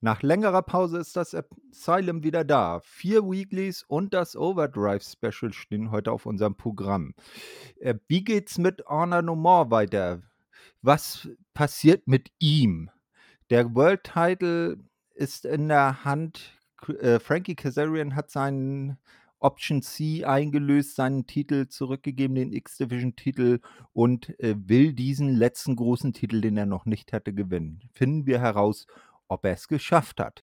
Nach längerer Pause ist das Asylum wieder da. Vier Weeklies und das Overdrive Special stehen heute auf unserem Programm. Äh, wie geht's mit Honor No More weiter? Was passiert mit ihm? Der World Title ist in der Hand. Äh, Frankie Kazarian hat seinen Option C eingelöst, seinen Titel zurückgegeben, den X-Division-Titel und äh, will diesen letzten großen Titel, den er noch nicht hatte, gewinnen. Finden wir heraus, ob er es geschafft hat.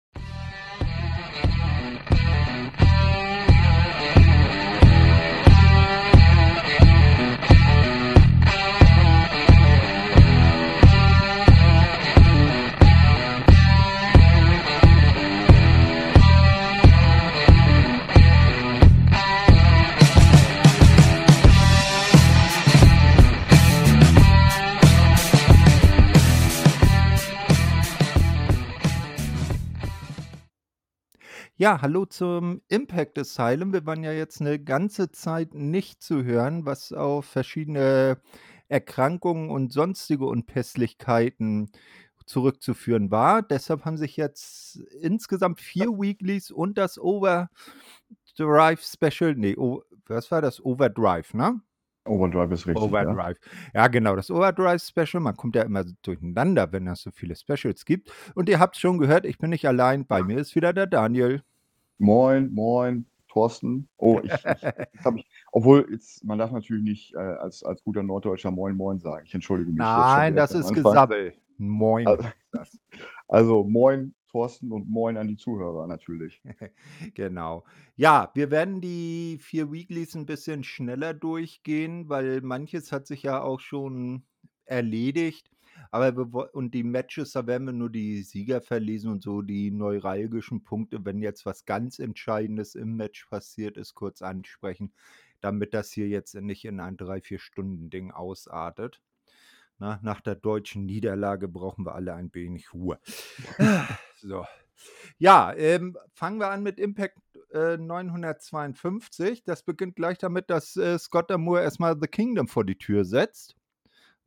Ja, hallo zum Impact Asylum. Wir waren ja jetzt eine ganze Zeit nicht zu hören, was auf verschiedene Erkrankungen und sonstige Unpässlichkeiten zurückzuführen war. Deshalb haben sich jetzt insgesamt vier Weeklies und das Overdrive Special, nee, o was war das? Overdrive, ne? Overdrive ist richtig, ja. Overdrive. Ja, genau, das Overdrive Special. Man kommt ja immer durcheinander, wenn es so viele Specials gibt. Und ihr habt schon gehört, ich bin nicht allein. Bei mir ist wieder der Daniel. Moin, moin, Thorsten. Oh, ich, ich, jetzt habe ich, obwohl jetzt, man darf natürlich nicht äh, als, als guter Norddeutscher Moin, Moin sagen. Ich entschuldige mich. Nein, das ist. Gesabbel. Moin. Also, also moin, Thorsten und moin an die Zuhörer natürlich. Genau. Ja, wir werden die vier Weeklies ein bisschen schneller durchgehen, weil manches hat sich ja auch schon erledigt. Aber wir, und die Matches, da werden wir nur die Sieger verlesen und so die neuralgischen Punkte, wenn jetzt was ganz Entscheidendes im Match passiert ist, kurz ansprechen, damit das hier jetzt nicht in ein drei, vier Stunden Ding ausartet. Na, nach der deutschen Niederlage brauchen wir alle ein wenig Ruhe. So. Ja, ähm, fangen wir an mit Impact äh, 952. Das beginnt gleich damit, dass äh, Scott Moore erstmal The Kingdom vor die Tür setzt.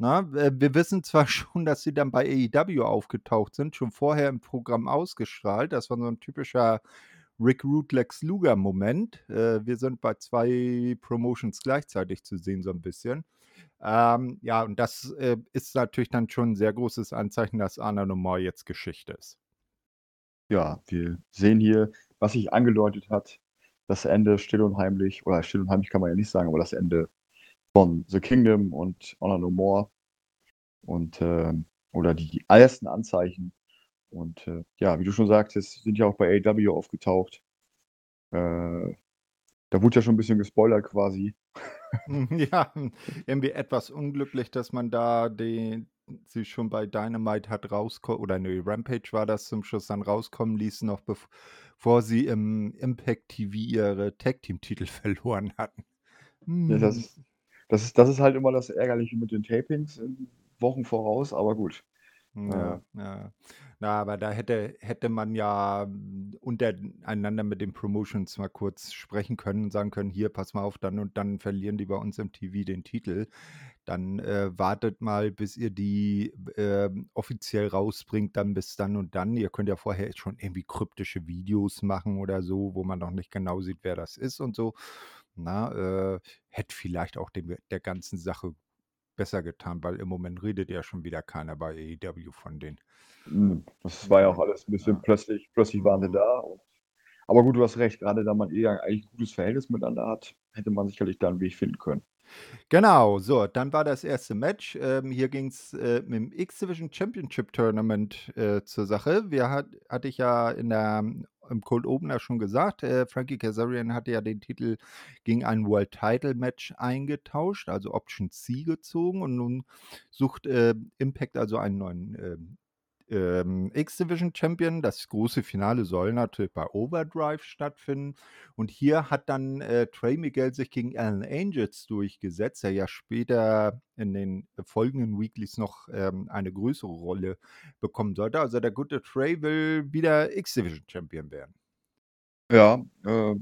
Na, äh, wir wissen zwar schon, dass sie dann bei AEW aufgetaucht sind, schon vorher im Programm ausgestrahlt. Das war so ein typischer Rick Root Luger Moment. Äh, wir sind bei zwei Promotions gleichzeitig zu sehen, so ein bisschen. Ähm, ja, und das äh, ist natürlich dann schon ein sehr großes Anzeichen, dass Anna Nomor jetzt Geschichte ist. Ja, wir sehen hier, was sich angedeutet hat, das Ende still und heimlich, oder still und heimlich kann man ja nicht sagen, aber das Ende von The Kingdom und Honor No More und ähm, oder die ersten Anzeichen. Und äh, ja, wie du schon sagtest, sind ja auch bei AEW aufgetaucht. Äh, da wurde ja schon ein bisschen gespoilert quasi. Ja, irgendwie etwas unglücklich, dass man da die, sie schon bei Dynamite hat rauskommen, oder ne, Rampage war das zum Schluss dann rauskommen ließ, noch bevor sie im Impact TV ihre Tag-Team-Titel verloren hatten. Ja, das, Hm. ist, das, ist, das ist halt immer das Ärgerliche mit den Tapings in Wochen voraus, aber gut. Ja, ja. Na, aber da hätte, hätte man ja mm, untereinander mit den Promotions mal kurz sprechen können und sagen können, hier, pass mal auf, dann und dann verlieren die bei uns im TV den Titel. Dann äh, wartet mal, bis ihr die ähm, offiziell rausbringt, dann bis dann und dann. Ihr könnt ja vorher schon irgendwie kryptische Videos machen oder so, wo man noch nicht genau sieht, wer das ist und so. Na, äh, hätte vielleicht auch dem, der ganzen Sache besser getan, weil im Moment redet ja schon wieder keiner bei AEW von denen. Hm, Das war ja auch Ja, alles ein bisschen ja. plötzlich, plötzlich waren sie da. Und, aber gut, du hast recht, gerade da man eher eigentlich ein gutes Verhältnis miteinander hat, hätte man sicherlich da einen Weg finden können. Genau, so, dann war das erste Match. Ähm, hier ging es äh, mit dem X-Division Championship Tournament äh, zur Sache. Wir hat, hatte ich ja in der, im Cold Opener schon gesagt, äh, Frankie Kazarian hatte ja den Titel gegen ein World Title Match eingetauscht, also Option C gezogen und nun sucht äh, Impact also einen neuen ähm, X-Division Champion. Das große Finale soll natürlich bei Overdrive stattfinden. Und hier hat dann äh, Trey Miguel sich gegen Alan Angels durchgesetzt, der ja später in den folgenden Weeklies noch ähm, eine größere Rolle bekommen sollte. Also der gute Trey will wieder X-Division Champion werden. Ja, äh,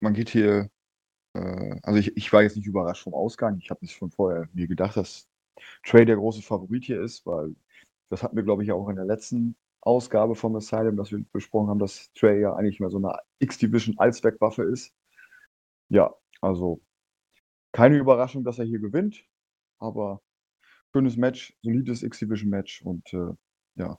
man geht hier, äh, also ich, ich war jetzt nicht überrascht vom Ausgang. Ich habe es schon vorher mir gedacht, dass Trey der große Favorit hier ist, weil das hatten wir, glaube ich, auch in der letzten Ausgabe vom Asylum, dass wir besprochen haben, dass Trey ja eigentlich mehr so eine X-Division Allzweckwaffe ist. Ja, also keine Überraschung, dass er hier gewinnt, aber schönes Match, solides X-Division-Match und äh, ja,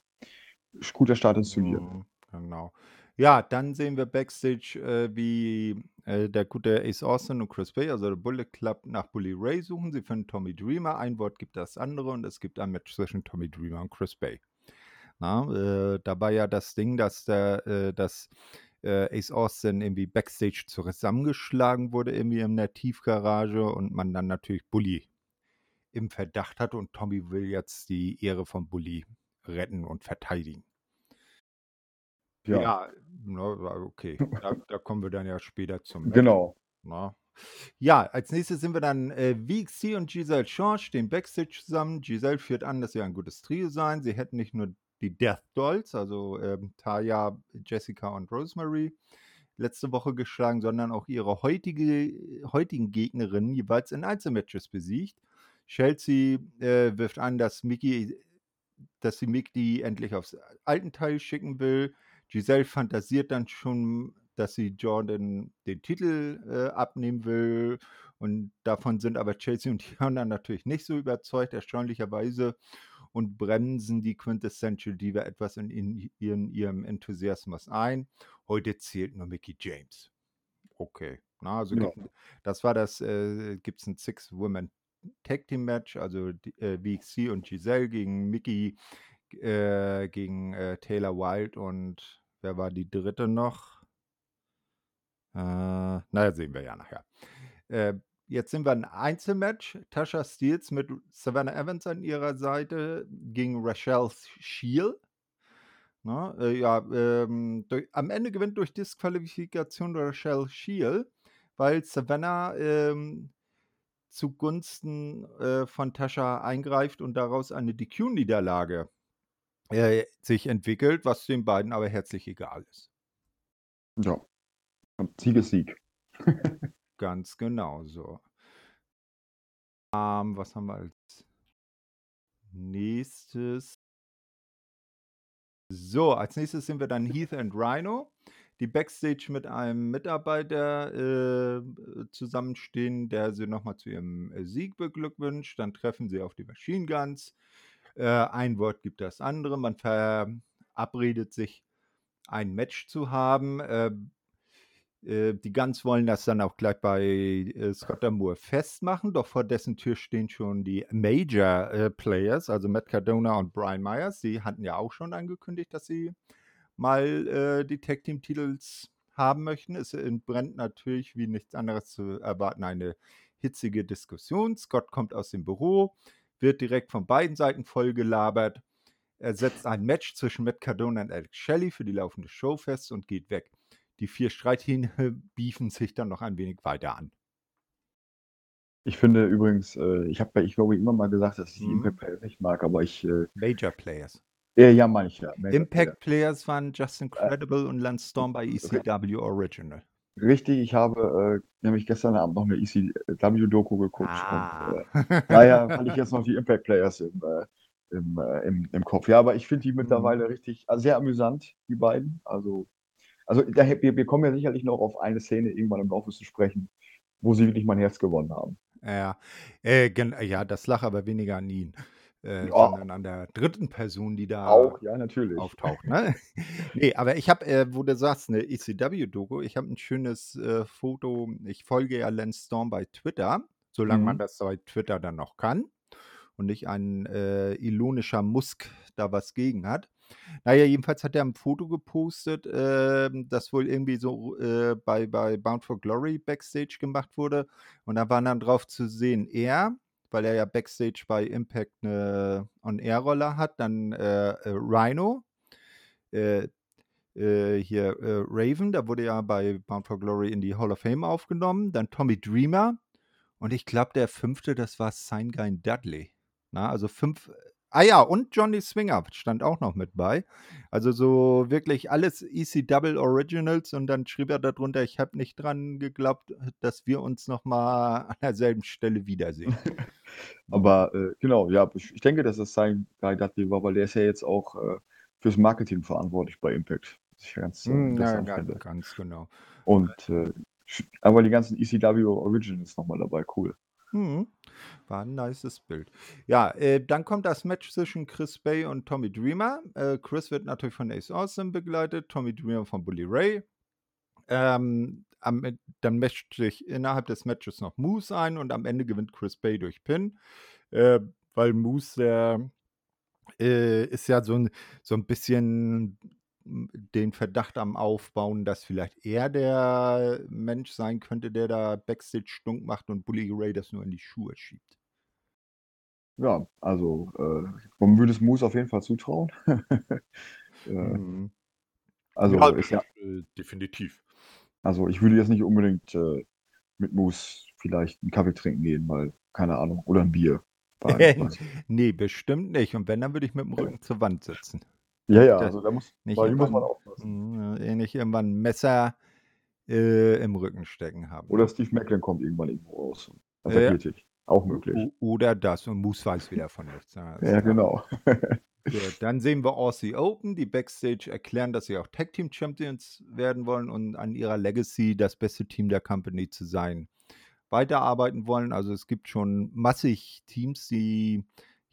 guter Start ins Turnier. Mhm, genau. Ja, dann sehen wir Backstage, äh, wie äh, der gute Ace Austin und Chris Bay, also der Bullet Club, nach Bully Ray suchen. Sie finden Tommy Dreamer. Ein Wort gibt das andere und es gibt ein Match zwischen Tommy Dreamer und Chris Bay. Na, äh, da war ja das Ding, dass der, äh, dass äh, Ace Austin irgendwie Backstage zusammengeschlagen wurde, irgendwie in der Tiefgarage und man dann natürlich Bully im Verdacht hat und Tommy will jetzt die Ehre von Bully retten und verteidigen. Ja, Ja, ne, okay. Da, da kommen wir dann ja später zum genau. Na. Ja, als nächstes sind wir dann äh, VXC und Giselle Shaw stehen Backstage zusammen. Giselle führt an, dass sie ein gutes Trio seien. Sie hätten nicht nur die Death Dolls, also ähm, Taya, Jessica und Rosemary, letzte Woche geschlagen, sondern auch ihre heutige, heutigen Gegnerinnen jeweils in Einzelmatches besiegt. Chelsea äh, wirft an, dass Mickey, dass sie Mickey endlich aufs alten Teil schicken will. Giselle fantasiert dann schon, dass sie Jordan den Titel äh, abnehmen will. Und davon sind aber Chelsea und Diana natürlich nicht so überzeugt, erstaunlicherweise, und bremsen die Quintessential Diva etwas in, in, in ihrem Enthusiasmus ein. Heute zählt nur Mickey James. Okay. Na, also Ja. gibt, das war das, äh, gibt es ein Six-Women Tag Team Match, also äh, VXC und Giselle gegen Mickey, äh, gegen äh, Taylor Wilde und wer war die dritte noch? Äh, naja, sehen wir ja nachher. Äh, jetzt sind wir ein Einzelmatch. Tasha Steels mit Savannah Evans an ihrer Seite gegen Rachel Shield. Ne? Äh, ja, ähm, durch, am Ende gewinnt durch Disqualifikation Rachel Shield, weil Savannah ähm, zugunsten äh, von Tasha eingreift und daraus eine DQ-Niederlage äh, sich entwickelt, was den beiden aber herzlich egal ist. Ja. Sieg ist Sieg. Ganz genau so. Ähm, was haben wir als nächstes? So, als nächstes sind wir dann Heath und Rhino, die Backstage mit einem Mitarbeiter äh, zusammenstehen, der sie nochmal zu ihrem äh, Sieg beglückwünscht. Dann treffen sie auf die Machine Guns. Äh, ein Wort gibt das andere. Man verabredet sich, ein Match zu haben. Äh, äh, die Guns wollen das dann auch gleich bei Scott Moore festmachen, doch vor dessen Tür stehen schon die Major Players, also Matt Cardona und Brian Myers. Die hatten ja auch schon angekündigt, dass sie mal die Tag Team Titels haben möchten. Es entbrennt natürlich, wie nichts anderes zu erwarten, eine hitzige Diskussion. Scott kommt aus dem Büro, wird direkt von beiden Seiten vollgelabert. Er setzt ein Match zwischen Matt Cardona und Alex Shelley für die laufende Show fest und geht weg. Die vier Streithähne biefen sich dann noch ein wenig weiter an. Ich finde übrigens, äh, ich habe ich glaube immer mal gesagt, dass ich die Mhm. Impact Players nicht mag, aber ich, äh, Major Players. äh, ja, ich ja. Major Impact Players waren Justin Äh, Credible und Lance Storm bei ECW Original. Richtig, ich habe äh, nämlich gestern Abend noch eine ECW-Doku geguckt. Ah. Und, äh, daher hatte ich jetzt noch die Impact Players im, äh, im, äh, im, im Kopf. Ja, aber ich finde die Mhm. mittlerweile richtig, also sehr amüsant, die beiden. Also, also daher, wir, wir kommen ja sicherlich noch auf eine Szene irgendwann im Laufe zu sprechen, wo sie wirklich mein Herz gewonnen haben. Ja, äh, ja, das lag aber weniger an ihn, äh, Ja. sondern an der dritten Person, die da Auch, ja, natürlich. auftaucht. Ne? nee, aber ich habe, äh, wo du sagst, eine ECW-Doku, ich habe ein schönes äh, Foto. Ich folge ja Lance Storm bei Twitter, solange man Mhm. das bei Twitter dann noch kann und nicht ein äh, ilonischer Musk da was gegen hat. Naja, jedenfalls hat er ein Foto gepostet, ähm, das wohl irgendwie so äh, bei, bei Bound for Glory Backstage gemacht wurde. Und da war dann drauf zu sehen, er, weil er ja Backstage bei Impact eine On-Air-Rolle hat, dann äh, äh, Rhino, äh, äh, hier äh, Raven, da wurde ja bei Bound for Glory in die Hall of Fame aufgenommen, dann Tommy Dreamer und ich glaube, der fünfte, das war Sign Guy Dudley. Na, also fünf. Ah ja, und Johnny Swinger stand auch noch mit bei. Also so wirklich alles EC Originals und dann schrieb er darunter, ich habe nicht dran geglaubt, dass wir uns nochmal an derselben Stelle wiedersehen. Aber äh, genau, ja, ich, ich denke, dass es sein Guy Dudley war, weil der ist ja jetzt auch äh, fürs Marketing verantwortlich bei Impact. Was ich ganz äh, Hm, ja, interessant ga finde. ganz genau. Und äh, aber die ganzen ECW Originals nochmal dabei, cool. Mhm. War 'n nices Bild. Ja, äh, dann kommt das Match zwischen Chris Bay und Tommy Dreamer. Äh, Chris wird natürlich von Ace Austin begleitet, Tommy Dreamer von Bully Ray. Ähm, am dann mischt sich innerhalb des Matches noch Moose ein und am Ende gewinnt Chris Bay durch Pin, äh, weil Moose, der, äh, ist ja so 'n so 'n bisschen, den Verdacht am Aufbauen, dass vielleicht er der Mensch sein könnte, der da Backstage Stunk macht und Bully Ray das nur in die Schuhe schiebt. Ja, also, äh, man würde es Moose auf jeden Fall zutrauen. Äh, Mhm. also Ja, ist ja äh, definitiv. also ich würde jetzt nicht unbedingt, äh, mit Moose vielleicht 'n Kaffee trinken gehen, weil keine Ahnung, oder 'n Bier bei bei Ne, bestimmt nicht. Und wenn, dann würde ich mit dem Rücken zur Wand sitzen. Ja, ja, also da muss nicht bei muss man aufpassen. mhm, äh, nicht irgendwann 'n Messer, äh, im Rücken stecken haben. Oder Steve Maclin kommt irgendwann irgendwo raus Ja. attackiert dich. Auch möglich. oder das und Moose weiß wieder von nichts. Ja, Ja, genau. Gut, dann sehen wir Aussie Open, die Backstage erklären, dass sie auch Tag Team Champions werden wollen und an ihrer Legacy das beste Team der Company zu sein, weiterarbeiten wollen. Also, es gibt schon massig Teams, die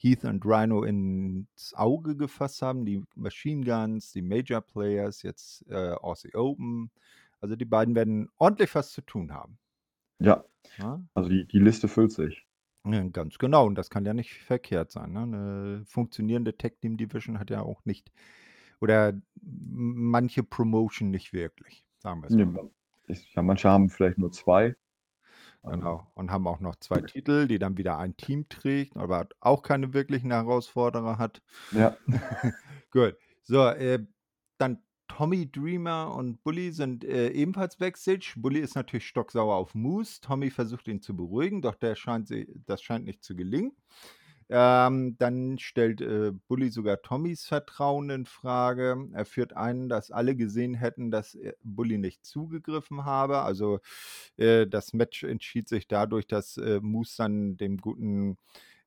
Heath und Rhino ins Auge gefasst haben, die Machine Guns, die Major Players, jetzt, äh, Aussie Open. Also, die beiden werden ordentlich was zu tun haben. Ja, Ne? also die die Liste füllt sich. Ja, ganz genau. Und das kann ja nicht verkehrt sein, ne? 'Ne funktionierende Tag Team Division hat ja auch nicht oder manche Promotion nicht wirklich, sagen wir's Ne, mal ja, manche haben vielleicht nur 2. Genau. Und haben auch noch 2 Titel, die dann wieder ein Team trägt, aber auch keine wirklichen Herausforderer hat. Ja. Gut. So, äh, dann Tommy Dreamer und Bully sind, äh, ebenfalls Backstage. Bully ist natürlich stocksauer auf Moose. Tommy versucht ihn zu beruhigen, doch der scheint sie das scheint nicht zu gelingen. Ähm, dann stellt, äh, Bully sogar Tommys Vertrauen in Frage. Er führt ein, dass alle gesehen hätten, dass, Bully nicht zugegriffen habe. Also, äh, das Match entschied sich dadurch, dass, äh, Moose dann dem guten,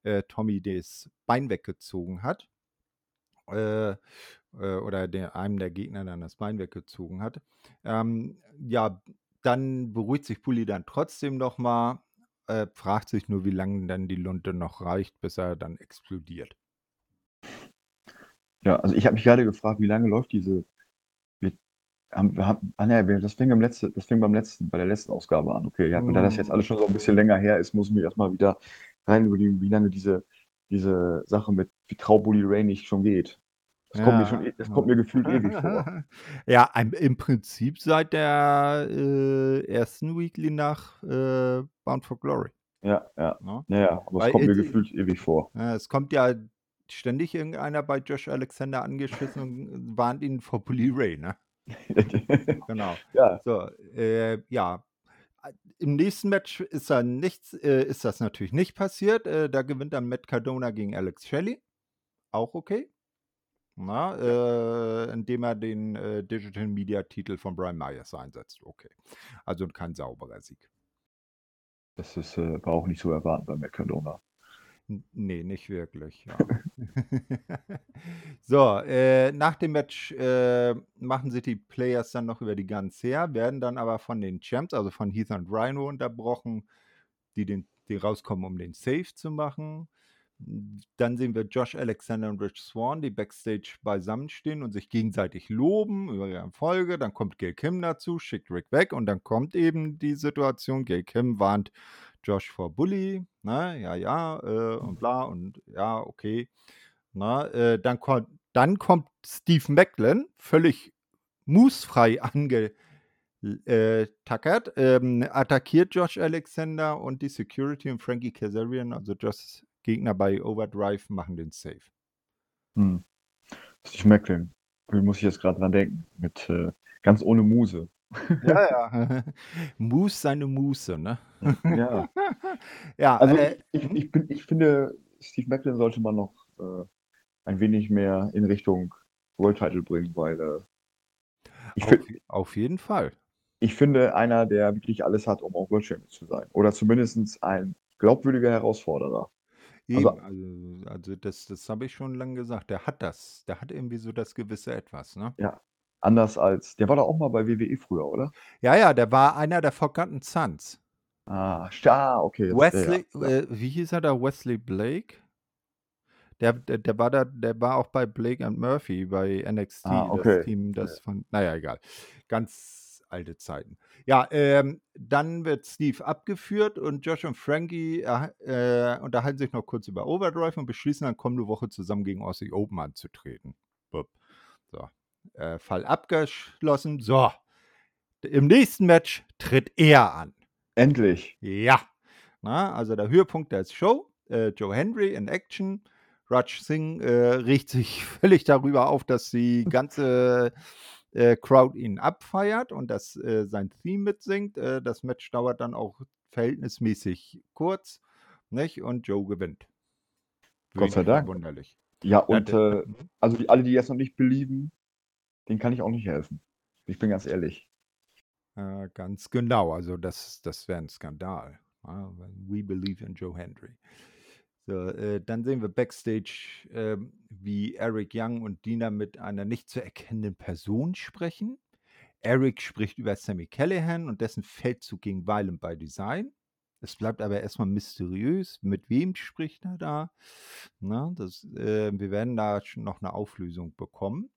äh, Tommy das Bein weggezogen hat. Äh, äh, oder der einem der Gegner dann das Bein weggezogen hat. Ähm, ja, dann beruhigt sich Bully dann trotzdem noch mal, äh, fragt sich nur, wie lange dann die Lunte noch reicht, bis er dann explodiert. Ja, also ich habe mich grade gefragt, wie lange läuft diese wir haben wir haben ah ne, das fing beim letzte das fing beim letzten bei der letzten Ausgabe an. Okay, ja, und da das jetzt Mhm. alles schon so 'n bisschen länger her ist, muss ich mich erst mal wieder reinüberlegen, wie lange diese diese Sache mit wie Trau Bully Ray nicht schon geht. Das kommt mir schon Ja, e das kommt mir gefühlt ewig vor. Ja, im Prinzip seit der, äh, 1. Weekly nach, äh, Bound for Glory. Ja, ja. Ne? Ja, ja, aber es Weil, kommt äh, mir gefühlt ewig vor. Ja, es kommt ja ständig irgendeiner bei Josh Alexander angeschissen und warnt ihn vor Bully Ray, ne? Genau. Ja. So, äh, ja. Im nächsten Match ist da nichts äh, ist das natürlich nicht passiert. Äh, da gewinnt dann Matt Cardona gegen Alex Shelley. Auch okay. Na, äh, indem er den, äh, Digital Media Titel von Brian Myers einsetzt. Okay. Also kein sauberer Sieg. Das ist, äh, war auch nicht zu erwarten bei Matt Cardona. N ne, nicht wirklich, ja. So, äh, nach dem Match, äh, machen sich die Players dann noch über die Guns her, werden dann aber von den Champs, also von Heath und Rhino unterbrochen, die den die rauskommen, um den Save zu machen. Dann sehen wir Josh Alexander und Rich Swann, die backstage beisammenstehen und sich gegenseitig loben über ihre Erfolge. Dann kommt Gail Kim dazu, schickt Rick weg und dann kommt eben die Situation, Gail Kim warnt Josh vor Bully, ne? Ja, ja, äh, und bla und ja, okay. Ne? Äh, dann kommt dann kommt Steve Maclin, völlig mußfrei ange äh, tackert, ähm, attackiert Josh Alexander und die Security und Frankie Kazarian, also Joshs Gegner bei Overdrive, machen den Save. Mhm. Steve Maclin, irgendwie muss ich jetzt grad dran denken, mit, äh ganz ohne Muse. Ja, ja. Moose seine Muße, ne? Ja. Ja, Also, äh ich ich mhm. ich bin ich finde, Steve Maclin sollte man noch, äh, ein wenig mehr in Richtung World Title bringen, weil, äh ich Auf fin auf jeden Fall. ich finde, einer, der wirklich alles hat, um auch World Champion zu sein oder zumindest ein glaubwürdiger Herausforderer. Eben, Also also also das das habe ich schon lang gesagt. Der hat das. Der hat irgendwie so das gewisse Etwas, ne? Ja, anders als der war doch auch mal bei WWE früher, oder? Ja, ja, der war einer der Forgotten Sons. Ah, st ah, okay, jetzt ja, Wesley ja. äh, wie hieß er da? Wesley Blake? Der der der war da der war auch bei Blake and Murphy bei NXT, Ah, das okay. Team, Ja, das von na ja, egal. Ganz alte Zeiten. Ja, ähm, dann wird Steve abgeführt und Josh und Frankie, äh, unterhalten sich noch kurz über Overdrive und beschließen dann kommende Woche zusammen gegen Aussie Open anzutreten. Bup. So, äh, Fall abgeschlossen. So, im nächsten Match tritt er an. Endlich. Ja. Na, also der Höhepunkt der Show, äh, Joe Henry in Action. Raj Singh äh, regt sich völlig darüber auf, dass die ganze Crowd ihn abfeiert und dass äh, sein Theme mitsingt. Äh, das Match dauert dann auch verhältnismäßig kurz, nicht? Und Joe gewinnt. Gott sei Dank. verwunderlich. Ja, und, äh, mhm. also die alle, die jetzt noch nicht belieben, denen kann ich auch nicht helfen. Ich bin ganz ehrlich. Äh, ganz genau. Also das das wäre 'n Skandal, wenn „We believe in Joe Hendry“. So, äh, dann sehen wir backstage, ähm, wie Eric Young und Dina mit einer nicht zu erkennenden Person sprechen. Eric spricht über Sami Callihan und dessen Feldzug gegen Violent by Design. Es bleibt aber erst mal mysteriös, mit wem spricht er da, ne? Das äh, wir werden da schon noch 'ne Auflösung bekommen.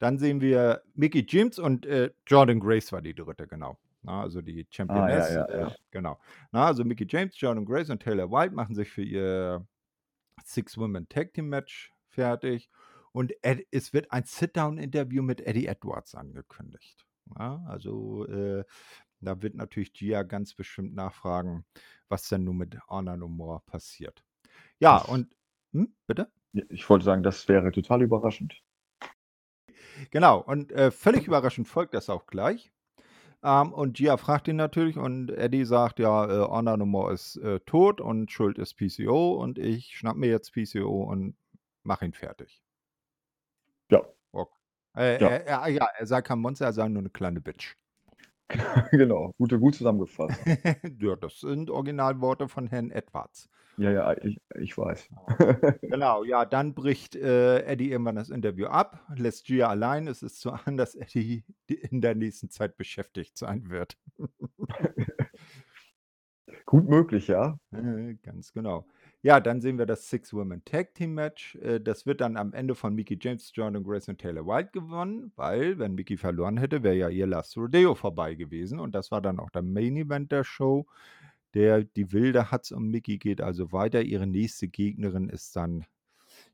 Dann sehen wir Mickie James und, äh, Jordynne Grace war die Dritte, genau, ne? Also die Ah, ja, Championess, ja, äh, ja. genau. Ne, also Mickie James, Jordynne Grace und Taylor Wilde machen sich für ihr Six Women Tag Team Match fertig und Ed es wird ein Sit-Down-Interview mit Eddie Edwards angekündigt, ne? Also, äh, da wird natürlich Gia ganz bestimmt nachfragen, was denn nun mit Honor No More passiert. Ja, Das und hm, bitte? Ich wollte sagen, das wäre total überraschend. Genau, und, äh, völlig überraschend folgt das auch gleich. Ähm, und Gia fragt ihn natürlich und Eddie sagt: „Ja, äh, Honor No More ist, äh, tot und schuld ist PCO und ich schnappe mir jetzt PCO und mache ihn fertig.“ Ja. Ok äh, Ja. er er ja, er sei kein Monster, er sei nur 'ne kleine Bitch. Genau, gut gut zusammengefasst. Ja, das sind Originalworte von Herrn Edwards. Ja, ja, ich ich weiß. Genau, ja, dann bricht, äh, Eddie irgendwann das Interview ab, lässt Gia allein. Es ist zu ahnen, dass Eddie in der nächsten Zeit beschäftigt sein wird. Gut möglich, ja. Äh, ganz genau. Ja, dann sehen wir das Six Women Tag Team Match. Äh, das wird dann am Ende von Mickie James, Jordynne Grace und Taylor Wilde gewonnen, weil, wenn Mickie verloren hätte, wäre ja ihr Last Rodeo vorbei gewesen und das war dann auch der Main Event der Show. Der die wilde Hatz um Mickie geht also weiter. Ihre nächste Gegnerin ist dann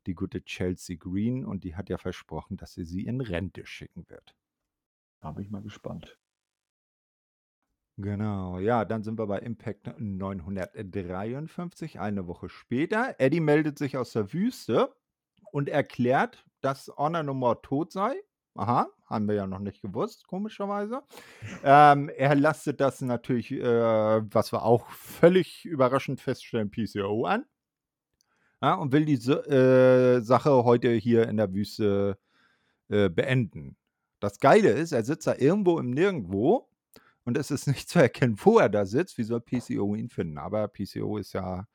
die gute Chelsea Green und die hat ja versprochen, dass sie sie in Rente schicken wird. Da bin ich mal gespannt. Genau, ja, dann sind wir bei Impact 953, eine Woche später. Eddie meldet sich aus der Wüste und erklärt, dass Honor No More tot sei. Aha, haben wir ja noch nicht gewusst, komischerweise. Ähm, er lastet das natürlich, äh, was wir auch völlig überraschend feststellen, PCO an. Ja, und will die äh, Sache heute hier in der Wüste, äh, beenden. Das Geile ist, er sitzt da irgendwo im Nirgendwo und es ist nicht zu erkennen, wo er da sitzt. Wie soll PCO ihn finden? Aber PCO ist ja,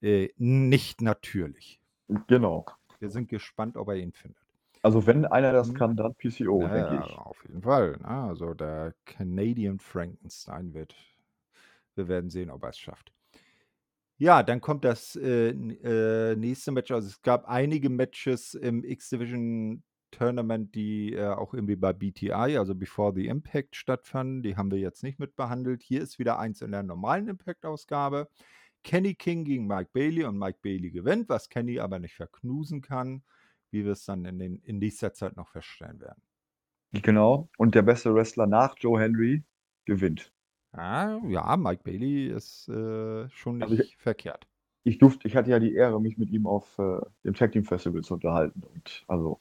äh, nicht natürlich. Genau. Wir sind gespannt, ob er ihn findet. Also, wenn einer das Mhm. kann, dann PCO, Ja, denke ja, ich. auf jeden Fall, ne? Also, der Canadian Frankenstein wird wir werden sehen, ob er's schafft. Ja, dann kommt das, äh, n äh, nächste Match. Also, es gab einige Matches im X-Division Tournament, die, äh, auch irgendwie bei BTI, also Before the Impact stattfanden. Die haben wir jetzt nicht mit behandelt. Hier ist wieder eins in der normalen Impact-Ausgabe. Kenny King gegen Mike Bailey und Mike Bailey gewinnt, was Kenny aber nicht verknusen kann, wie wir es dann in den in nächster Zeit noch feststellen werden. Genau. Und der beste Wrestler nach Joe Henry gewinnt. Ah, ja, Mike Bailey ist, äh, schon Also, ich nicht verkehrt. ich durfte ich hatte ja die Ehre, mich mit ihm auf, äh, dem Tag Team Festival zu unterhalten und also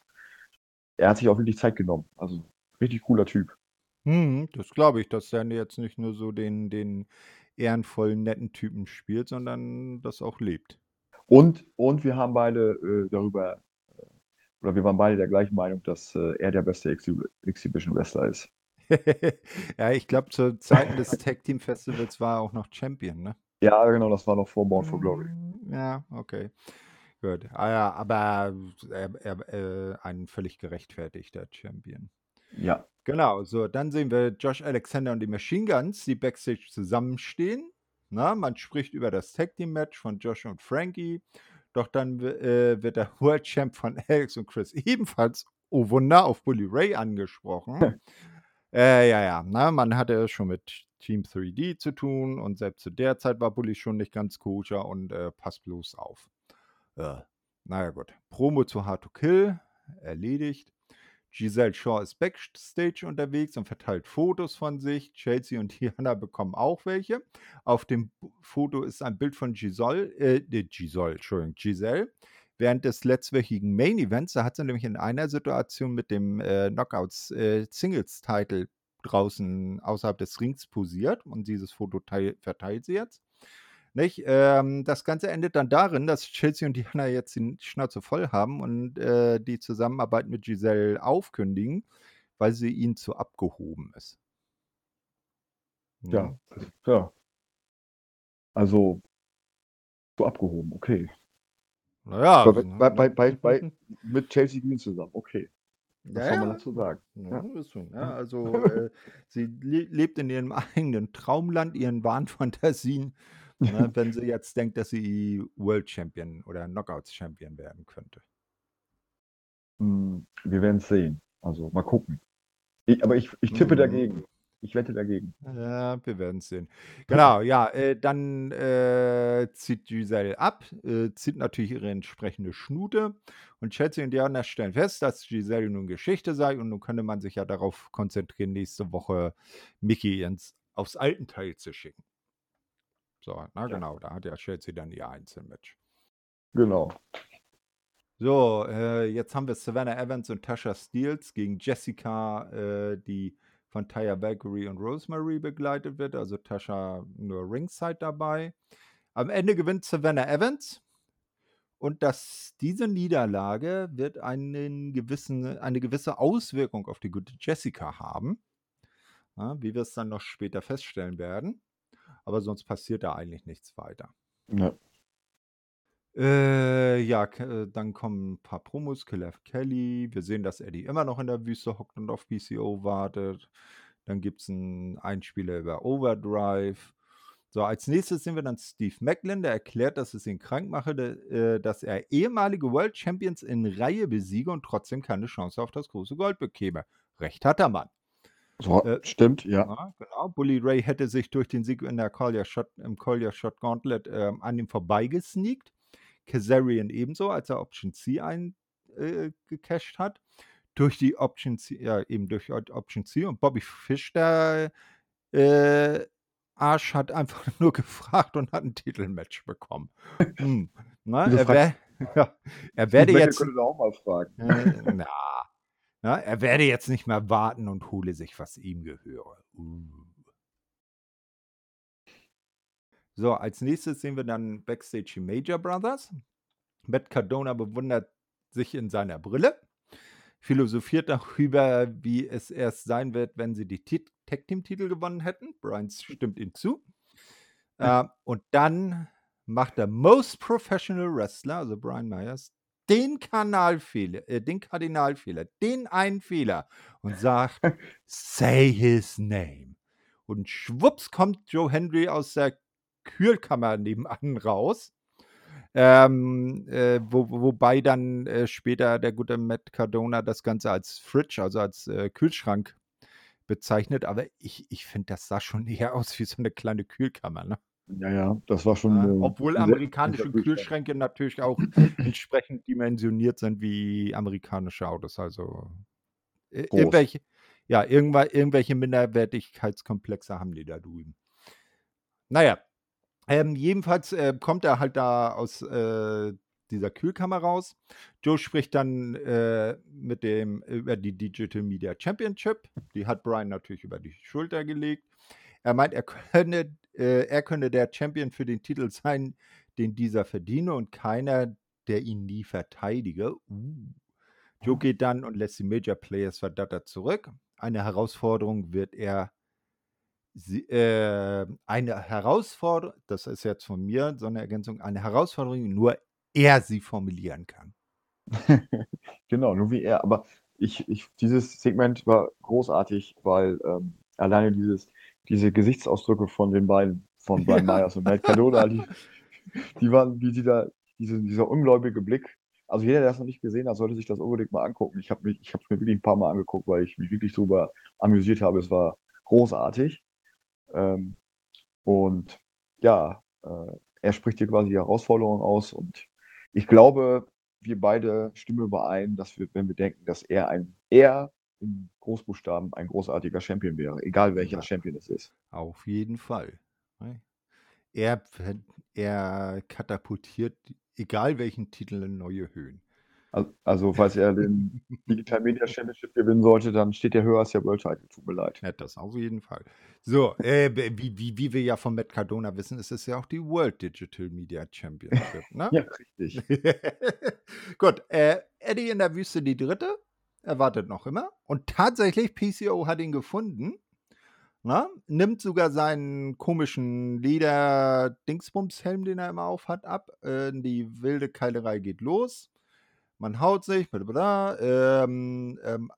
er hat sich auch wirklich Zeit genommen. Also, richtig cooler Typ. Mhm, das glaube ich, dass er jetzt nicht nur so den den ehrenvollen, netten Typen spielt, sondern das auch lebt. Und und wir haben beide, äh, darüber oder wir waren beide der gleichen Meinung, dass, äh, er der beste Exhibi Exhibition Wrestler ist. Ja, ich glaube, zu Zeiten des Tag Team Festivals war er auch noch Champion, ne? Ja, genau, das war noch vor Born for Glory. Ja, okay. Gut. Ah ja, aber er, er, äh, ein völlig gerechtfertigter Champion. Ja. Genau, so, dann sehen wir Josh Alexander und die Machine Guns, die backstage zusammenstehen. Na, man spricht über das Tag Team Match von Josh und Frankie. Doch dann äh, wird der World Champ von Alex und Chris ebenfalls, oh Wunder, auf Bully Ray angesprochen. äh, ja, ja, na, man hatte es schon mit Team 3D zu tun und selbst zu der Zeit war Bully schon nicht ganz koscher und äh, passt bloß auf. Äh, naja, gut. Promo zu Hard to Kill erledigt. Giselle Shaw ist backstage unterwegs und verteilt Fotos von sich. Chelsea und Diana bekommen auch welche. Auf dem Foto ist ein Bild von Giselle, äh, Giselle, Entschuldigung, Giselle. Während des letztwöchigen Main Events, da hat sie nämlich in einer Situation mit dem äh, Knockouts äh, Singles Title draußen außerhalb des Rings posiert und dieses Foto teil, verteilt sie jetzt. Nicht? Ähm, das Ganze endet dann darin, dass Chelsea und Diana jetzt die Schnauze voll haben und äh, die Zusammenarbeit mit Giselle aufkündigen, weil sie ihnen zu abgehoben ist. Ja, ja. Also, zu abgehoben, okay. Naja. Bei, bei, bei, bei, bei, mit Chelsea Green zusammen, okay. Was ja, soll man dazu sagen? Ja, ja. ja also, äh, sie le lebt in ihrem eigenen Traumland, ihren Wahnfantasien Ne, wenn sie jetzt denkt, dass sie World Champion oder Knockouts Champion werden könnte. Hm, wir werden es sehen. Also mal gucken. Ich, aber ich, ich tippe Mhm. dagegen. Ich wette dagegen. Ja, wir werden es sehen. Genau, ja, äh, dann äh, zieht Giselle ab, äh, zieht natürlich ihre entsprechende Schnute und Chelsea und Diana stellen fest, dass Giselle nun Geschichte sei und nun könne man sich ja darauf konzentrieren, nächste Woche Mickey ins, aufs Altenteil zu schicken. So, na Ja. genau, da hat ja Chelsea dann ihr Einzelmatch. Genau. So, äh, jetzt haben wir Savannah Evans und Tasha Steeles gegen Jessica, äh, die von Taya Valkyrie und Rosemary begleitet wird. Also Tasha nur Ringside dabei. Am Ende gewinnt Savannah Evans. Und dass diese Niederlage wird einen gewissen, eine gewisse Auswirkung auf die gute Jessica haben. Ja, wie wir es dann noch später feststellen werden. Aber sonst passiert da eigentlich nichts weiter. Ja. Äh, ja, äh, dann kommen ein paar Promos, Killer Kelly. Wir sehen, dass Eddie immer noch in der Wüste hockt und auf PCO wartet. Dann gibt es einen Einspieler über Overdrive. So, als nächstes sehen wir dann Steve Macklin, der erklärt, dass es ihn krank mache, de, äh, dass er ehemalige World Champions in Reihe besiege und trotzdem keine Chance auf das große Gold bekäme. Recht hat der Mann. So, Äh, stimmt, ja. Ja, genau. Bully Ray hätte sich durch den Sieg in der Collier Shot, im Collier Shot Gauntlet ähm, an ihm vorbeigesneakt. Kazarian ebenso, als er Option C eingecasht hat. Durch die Option C, ja, eben durch Option C und Bobby Fish, der äh, Arsch hat einfach nur gefragt und hat ein Titelmatch bekommen. Hm. Na, Wieso er, wär, ja, er werde jetzt. könnte auch mal fragen. Äh, na, na, er werde jetzt nicht mehr warten und hole sich, was ihm gehöre. Uh. So, als nächstes sehen wir dann Backstage die Major Brothers. Matt Cardona bewundert sich in seiner Brille, philosophiert darüber, wie es erst sein wird, wenn sie die Tit- Tag-Team-Titel gewonnen hätten. Brian stimmt ihm zu. Äh, und dann macht der Most Professional Wrestler, also Brian Myers, den Kanalfehler, äh, den Kardinalfehler, den einen Fehler und sagt, say his name. Und schwupps kommt Joe Henry aus der Kühlkammer nebenan raus. Ähm, äh, wo, wobei dann äh, später der gute Matt Cardona das Ganze als Fridge, also als äh, Kühlschrank bezeichnet. Aber ich, ich finde, das sah schon eher aus wie so eine kleine Kühlkammer. Ne? Ja, ja, das war schon. Äh, obwohl amerikanische. Kühlschränke natürlich auch entsprechend dimensioniert sind wie amerikanische Autos. Also äh, Groß. irgendwelche, ja, irgendwelche Minderwertigkeitskomplexe haben die da drüben. Naja, ähm, jedenfalls äh, kommt er halt da aus äh, dieser Kühlkammer raus. Joe spricht dann äh, mit dem über die Digital Media Championship. Die hat Brian natürlich über die Schulter gelegt. Er meint, er könne, äh, er könne der Champion für den Titel sein, den dieser verdiene und keiner, der ihn nie verteidige. Uh. Joe geht dann und lässt die Major Players verdattert zurück. Eine Herausforderung wird er sie, äh, eine Herausforderung, das ist jetzt von mir so eine Ergänzung, eine Herausforderung, nur er sie formulieren kann. Genau, nur wie er. Aber ich ich dieses Segment war großartig, weil, ähm, alleine dieses diese Gesichtsausdrücke von den beiden, von Brian Ja. Myers und Matt Cardona, die die waren wie die da diese dieser ungläubige Blick. Also, jeder, der das noch nicht gesehen hat, sollte sich das unbedingt mal angucken. Ich habe ich es mir wirklich 'n paar Mal angeguckt, weil ich mich wirklich drüber amüsiert habe. Es war großartig. Ähm, und ja, äh, er spricht hier quasi die Herausforderung aus und ich glaube, wir beide stimmen überein, dass wir wenn wir denken, dass er ein er in Großbuchstaben ein großartiger Champion wäre, egal welcher Ja. Champion es ist. Auf jeden Fall, ne? Er er katapultiert, egal welchen Titel, in neue Höhen. Al also, falls er den Digital Media Championship gewinnen sollte, dann steht er höher als der World Title. Tut mir leid. Ja, das auf jeden Fall. So, äh, wie wie wie wir ja von Matt Cardona wissen, ist es ja auch die World Digital Media Championship, ne? Ja, richtig. Gut, äh, Eddie in der Wüste die Dritte, er wartet noch immer und tatsächlich, PCO hat ihn gefunden, ne? Nimmt sogar seinen komischen Leder-Dingsbums-Helm, den er immer aufhat, ab. Äh, die wilde Keilerei geht los. Man haut sich, ähm, ähm,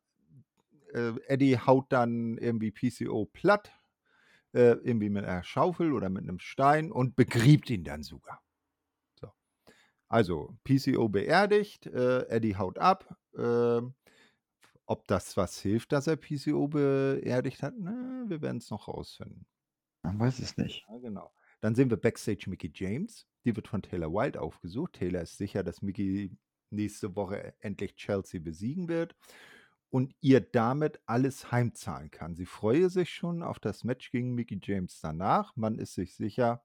äh, Eddie haut dann irgendwie PCO platt, äh, irgendwie mit einer Schaufel oder mit 'nem Stein und begräbt ihn dann sogar. So. Also, PCO beerdigt, äh, Eddie haut ab. Ob das was hilft, dass er PCO beerdigt hat? Ne, wir werden's noch rausfinden. Man weiß es nicht. Ja, genau. Dann sehen wir Backstage Mickie James. Die wird von Taylor Wilde aufgesucht. Taylor ist sicher, dass Mickie nächste Woche endlich Chelsea besiegen wird und ihr damit alles heimzahlen kann. Sie freue sich schon auf das Match gegen Mickie James danach. Man ist sich sicher,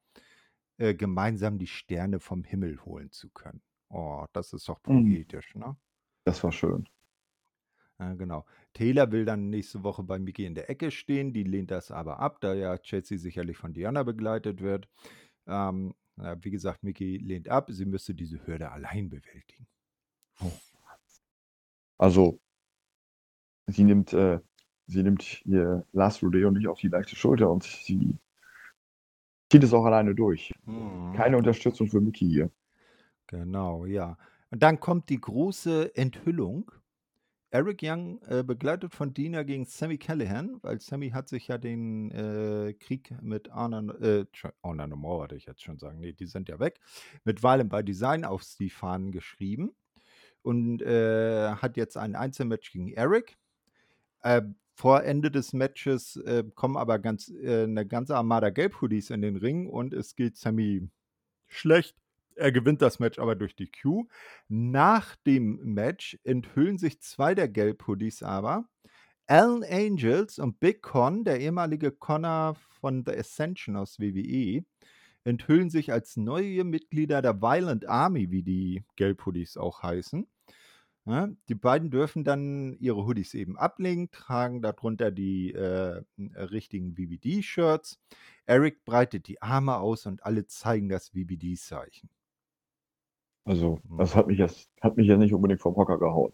äh, gemeinsam die Sterne vom Himmel holen zu können. Oh, das ist doch Mhm. poetisch, ne? Das war schön. Ja, genau. Taylor will dann nächste Woche bei Mickie in der Ecke stehen, die lehnt das aber ab, da ja Chelsea sicherlich von Diana begleitet wird. Ähm, ja, wie gesagt, Mickie lehnt ab, sie müsste diese Hürde allein bewältigen. Oh. Also sie nimmt, äh sie nimmt ihr Last Rodeo nicht auf die leichte Schulter und sie zieht es auch alleine durch. Mhm. Keine Unterstützung für Mickie hier. Genau, ja. Und dann kommt die große Enthüllung. Eric Young, äh, begleitet von Dina gegen Sammy Callahan, weil Sammy hat sich ja den, äh, Krieg mit Arna äh, Honor No More wollte ich jetzt schon sagen. Ne, die sind ja weg. Mit Violent by Design auf die Fahnen geschrieben und, äh, hat jetzt ein Einzelmatch gegen Eric. Äh, vor Ende des Matches, äh, kommen aber ganz äh, 'ne ganze Armada Gelb-Hoodies in den Ring und es geht Sammy schlecht. Er gewinnt das Match aber durch DQ. Nach dem Match enthüllen sich 2 der Gelb-Hoodies aber. Alan Angels und Big Con, der ehemalige Connor von The Ascension aus WWE, enthüllen sich als neue Mitglieder der Violent Army, wie die Gelb-Hoodies auch heißen. Ne? Die beiden dürfen dann ihre Hoodies eben ablegen, tragen darunter die, äh, richtigen VBD-Shirts. Eric breitet die Arme aus und alle zeigen das VBD-Zeichen. Also, Mhm. das hat mich jetzt hat mich jetzt nicht unbedingt vom Hocker gehauen.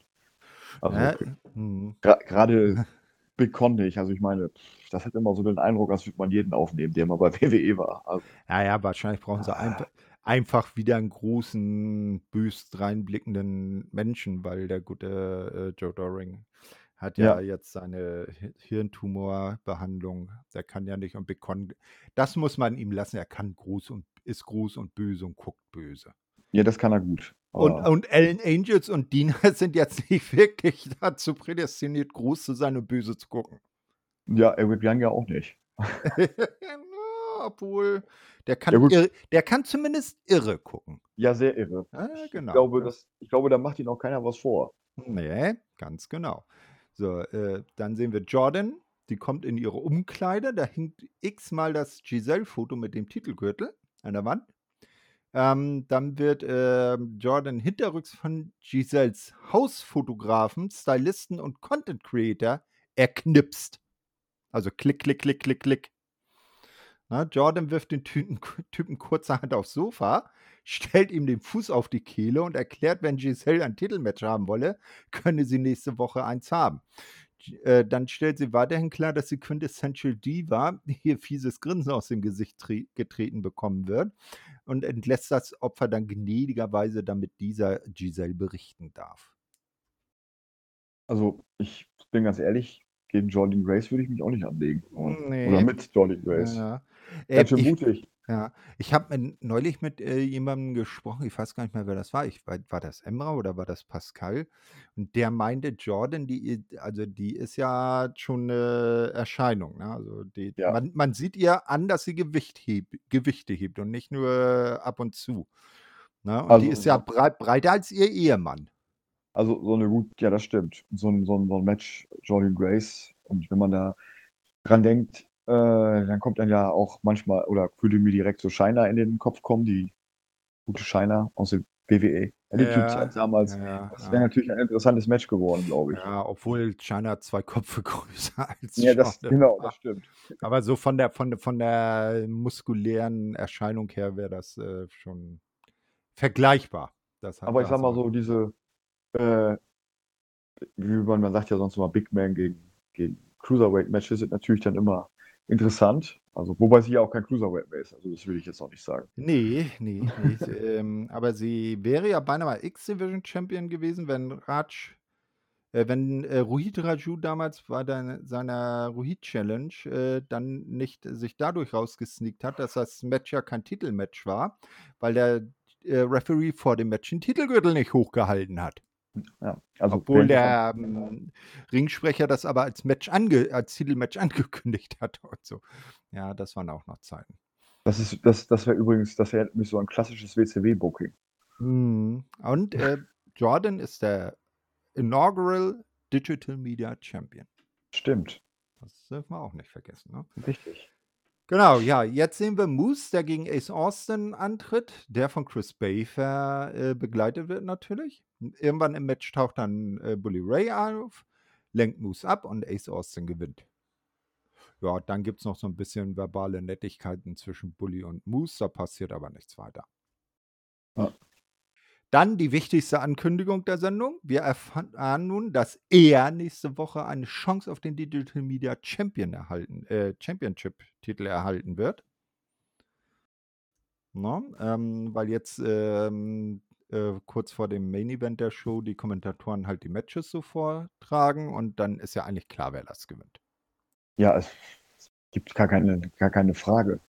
Also, gra grade Big Con nicht. Also, ich meine, das hat immer so den Eindruck, als würde man jeden aufnehmen, der mal bei WWE war. Also Ja, ja, wahrscheinlich brauchen sie Ah. einfach wieder 'n großen, bös dreinblickenden Menschen, weil der gute, äh, Joe Doering hat ja Ja. jetzt seine Hi Hirntumorbehandlung. Der kann ja nicht und Big Con das muss man ihm lassen. Er kann groß und ist groß und böse und guckt böse. Ja, das kann er gut. Und und Alan Angels und Dina sind jetzt nicht wirklich dazu prädestiniert, groß zu sein und böse zu gucken. Ja, Eric Young ja auch nicht. Obwohl, der Ja kann gut. irr der kann zumindest irre gucken. Ja, sehr irre. Ja, Ich genau, glaube, ne? das ich glaube, da macht ihnen auch keiner was vor. Ne, ganz genau. So, äh, dann sehen wir Jordan, die kommt in ihre Umkleide, da hängt x-mal das Giselle-Foto mit dem Titelgürtel an der Wand. Ähm, dann wird, ähm, Jordan hinterrücks von Giselles Hausfotografen, Stylisten und Content Creator erknipst. Also klick, klick, klick, klick, klick. Ne, Jordan wirft den Typen Typen kurzerhand aufs Sofa, stellt ihm den Fuß auf die Kehle und erklärt, wenn Giselle ein Titelmatch haben wolle, könne sie nächste Woche eins haben. äh, dann stellt sie weiterhin klar, dass sie Quintessential Diva hier fieses Grinsen aus dem Gesicht getreten bekommen wird und entlässt das Opfer dann gnädigerweise, damit dieser Giselle berichten darf. Also, ich bin ganz ehrlich, gegen Jordan Grace würde ich mich auch nicht anlegen. Nee. Oder mit Jordan Grace. Ja. Ganz Äh, schön ich, mutig. Ja, ich habe neulich mit äh, jemandem gesprochen, ich weiß gar nicht mehr, wer das war. Ich, war, war das Emra oder war das Pascal? Und der meinte, Jordan, die, i- also die ist ja schon eine Erscheinung. Ne? Also die, Ja. man, man sieht ihr an, dass sie Gewicht heb, Gewichte hebt und nicht nur ab und zu. Ne? Und die Also, ist ja brei breiter als ihr Ehemann. also so eine gut, ja, das stimmt. So ein, so ein, so ein Match Jordan Grace. Und wenn man da dran denkt, äh, dann kommt dann ja auch manchmal, oder würde mir direkt so Shiner in den Kopf kommen, die gute Shiner aus der WWE. Attitude-Zeit damals. ja, Das ja. wäre natürlich ein interessantes Match geworden, glaube ich. Ja, obwohl China zwei Köpfe größer als Ja, das, genau, war. das stimmt. Aber so von der, von von der muskulären Erscheinung her wäre das äh, schon vergleichbar. Das Aber ich sag mal so, diese, äh, wie man, man sagt ja sonst immer Big Man gegen, gegen Cruiserweight-Matches sind natürlich dann immer interessant. Also, wobei sie ja auch kein Cruiserweight mehr ist. Also, das will ich jetzt auch nicht sagen. Nee, nee, nee. ähm, aber sie wäre ja beinahe mal X-Division Champion gewesen, wenn Raj, äh, wenn äh, Rohit Raju damals bei seiner Rohit Challenge äh, dann nicht sich dadurch rausgesneakt hat, dass das Match ja kein Titelmatch war, weil der äh, Referee vor dem Match den Titelgürtel nicht hochgehalten hat. Ja, also, Obwohl wäre der ähm, Ringsprecher das aber als Match ange als Titelmatch angekündigt hat und so. Ja, das waren auch noch Zeiten. Das ist, das, das wäre übrigens, das mich so an klassisches WCW-Booking. Mhm. Und äh, Jordan ist der Inaugural Digital Media Champion. Stimmt. Das dürfen wir auch nicht vergessen. Ne? Richtig. Genau, ja, jetzt sehen wir Moose, der gegen Ace Austin antritt, der von Chris Bafer äh, begleitet wird natürlich. Irgendwann im Match taucht dann äh, Bully Ray auf, lenkt Moose ab und Ace Austin gewinnt. Ja, dann gibt es noch so ein bisschen verbale Nettigkeiten zwischen Bully und Moose, da passiert aber nichts weiter. Ja. Dann die wichtigste Ankündigung der Sendung. Wir erfahren nun, dass er nächste Woche eine Chance auf den Digital Media Champion erhalten, äh, Championship-Titel erhalten wird. No, ähm, weil jetzt ähm, äh, kurz vor dem Main Event der Show die Kommentatoren halt die Matches so vortragen und dann ist ja eigentlich klar, wer das gewinnt. Ja, es, gibt gar keine, gar keine Frage.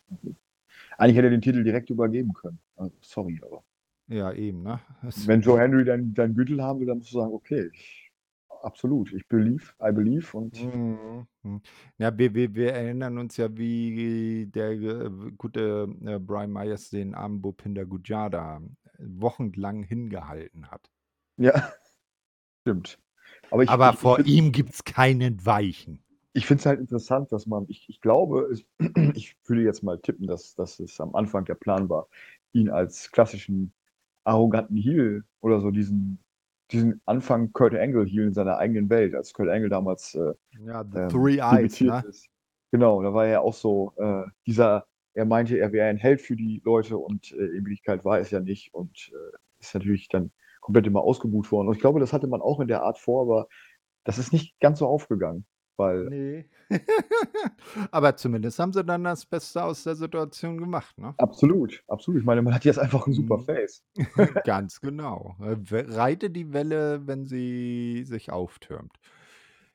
Eigentlich hätte er den Titel direkt übergeben können. Also, sorry, aber. Ja, eben, ne? Es- Wenn Joe Henry deinen dein Gürtel haben will, dann musst du sagen, okay, ich, absolut, ich believe, I believe und Mhm. mhm. Ja, wir, wir, wir erinnern uns ja, wie der äh, gute äh, Brian Myers den armen Bupinder Gujada wochenlang hingehalten hat. ja, stimmt. Aber ich, Aber ich, vor ich, ihm gibt es keinen Weichen. ich finde es halt interessant, dass man, ich, ich glaube, es, ich würde jetzt mal tippen, dass, dass es am Anfang der Plan war, ihn als klassischen arroganten Heel oder so diesen, diesen Anfang Kurt Angle Heel in seiner eigenen Welt, als Kurt Angle damals äh, Ja, The ähm, Three Eyes, ne? ist. Genau, da war er auch so, äh, dieser, er meinte, er wäre ein Held für die Leute und äh, in Wirklichkeit war es ja nicht und äh, ist natürlich dann komplett immer ausgebucht worden. Und ich glaube, das hatte man auch in der Art vor, aber das ist nicht ganz so aufgegangen, weil Nee. Aber zumindest haben sie dann das Beste aus der Situation gemacht, ne? absolut, absolut. Ich meine, man hat jetzt einfach ein super Mhm. Face. Ganz genau. Äh, Reite die Welle, wenn sie sich auftürmt.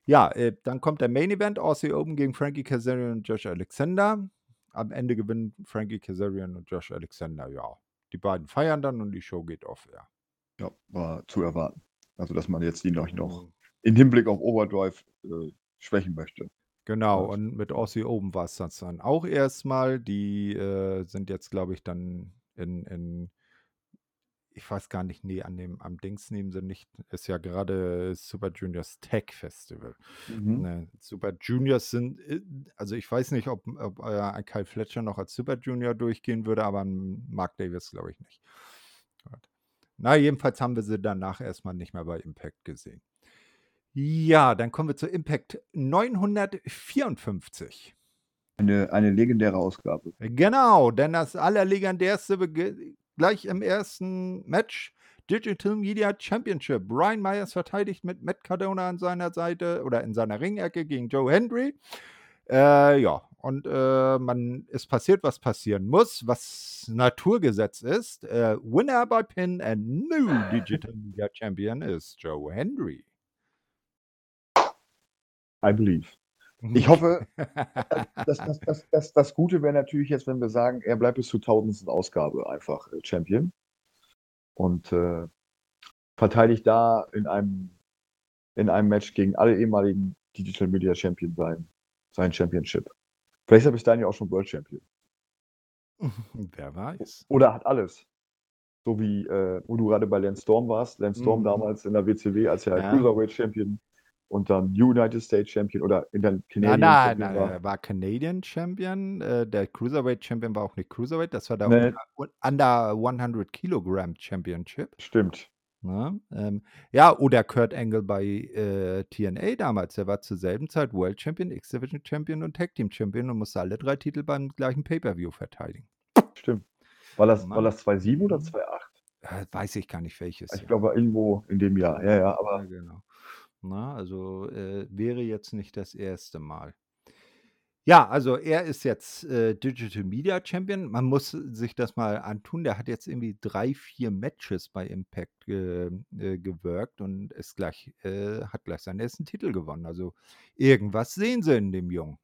Ja, äh, dann kommt der Main Event, Aussie Open gegen Frankie Kazarian und Josh Alexander. Am Ende gewinnen Frankie Kazarian und Josh Alexander, ja. Die beiden feiern dann und die Show geht off air. Ja, war zu erwarten. Also, dass man jetzt ihn noch, noch Mhm. im Hinblick auf Overdrive äh, schwächen möchte. Genau, und mit Aussie Open war es das dann auch erstmal. Die äh, sind jetzt, glaube ich, dann in, in, ich weiß gar nicht, nee, an dem, am Dings nehmen sie nicht, ist ja gerade Super Juniors Tech Festival. Mhm. Ne, Super Juniors sind, äh, also ich weiß nicht, ob, ob äh, ein Kyle Fletcher noch als Super Junior durchgehen würde, aber ein Mark Davis glaube ich nicht. Gut. Na, jedenfalls haben wir sie danach erstmal nicht mehr bei Impact gesehen. Ja, dann kommen wir zu Impact 954. Eine, eine legendäre Ausgabe. Genau, denn das allerlegendärste gleich im ersten Match. Digital Media Championship. Brian Myers verteidigt mit Matt Cardona an seiner Seite oder in seiner Ringecke gegen Joe Hendry. Äh, ja, und äh, man, es passiert, was passieren muss, was Naturgesetz ist. Äh, Winner by Pin and new Digital Media Champion ist Joe Hendry. I believe. Ich hoffe, das, das, das, das, das Gute wäre natürlich jetzt, wenn wir sagen, er bleibt bis zur tausendsten Ausgabe einfach äh, Champion und äh, verteidigt da in einem, in einem Match gegen alle ehemaligen Digital Media Champion sein, sein Championship. Vielleicht ist er bis dahin ja auch schon World Champion. Wer weiß. Oder hat alles. So wie, äh, wo du gerade bei Lance Storm warst. Lance Storm Mhm. damals in der WCW als er Ja. Cruiserweight Champion und dann United States Champion oder in der Nein, Canadian nein, Champion nein, war. er war Canadian Champion. Äh, der Cruiserweight Champion war auch nicht Cruiserweight, das war der Nee. Under 100 Kilogramm Championship. Stimmt. Ne? Ähm, ja, oder Kurt Angle bei äh, TNA damals. Der war zur selben Zeit World Champion, X-Division Champion und Tag Team Champion und musste alle drei Titel beim gleichen Pay-Per-View verteidigen. Stimmt. War das, war Mann. das 2.7 oder Mhm. 2.8? Äh, weiß ich gar nicht welches. Ich Jahr. glaube, irgendwo in dem Jahr. Ja, ja, Ja, aber genau. Na, also äh, wäre jetzt nicht das erste Mal. Ja, also er ist jetzt äh, Digital Media Champion. Man muss sich das mal antun. Der hat jetzt irgendwie drei, vier Matches bei Impact äh, äh, gewirkt und ist gleich, äh, hat gleich seinen ersten Titel gewonnen. Also irgendwas sehen sie in dem Jungen.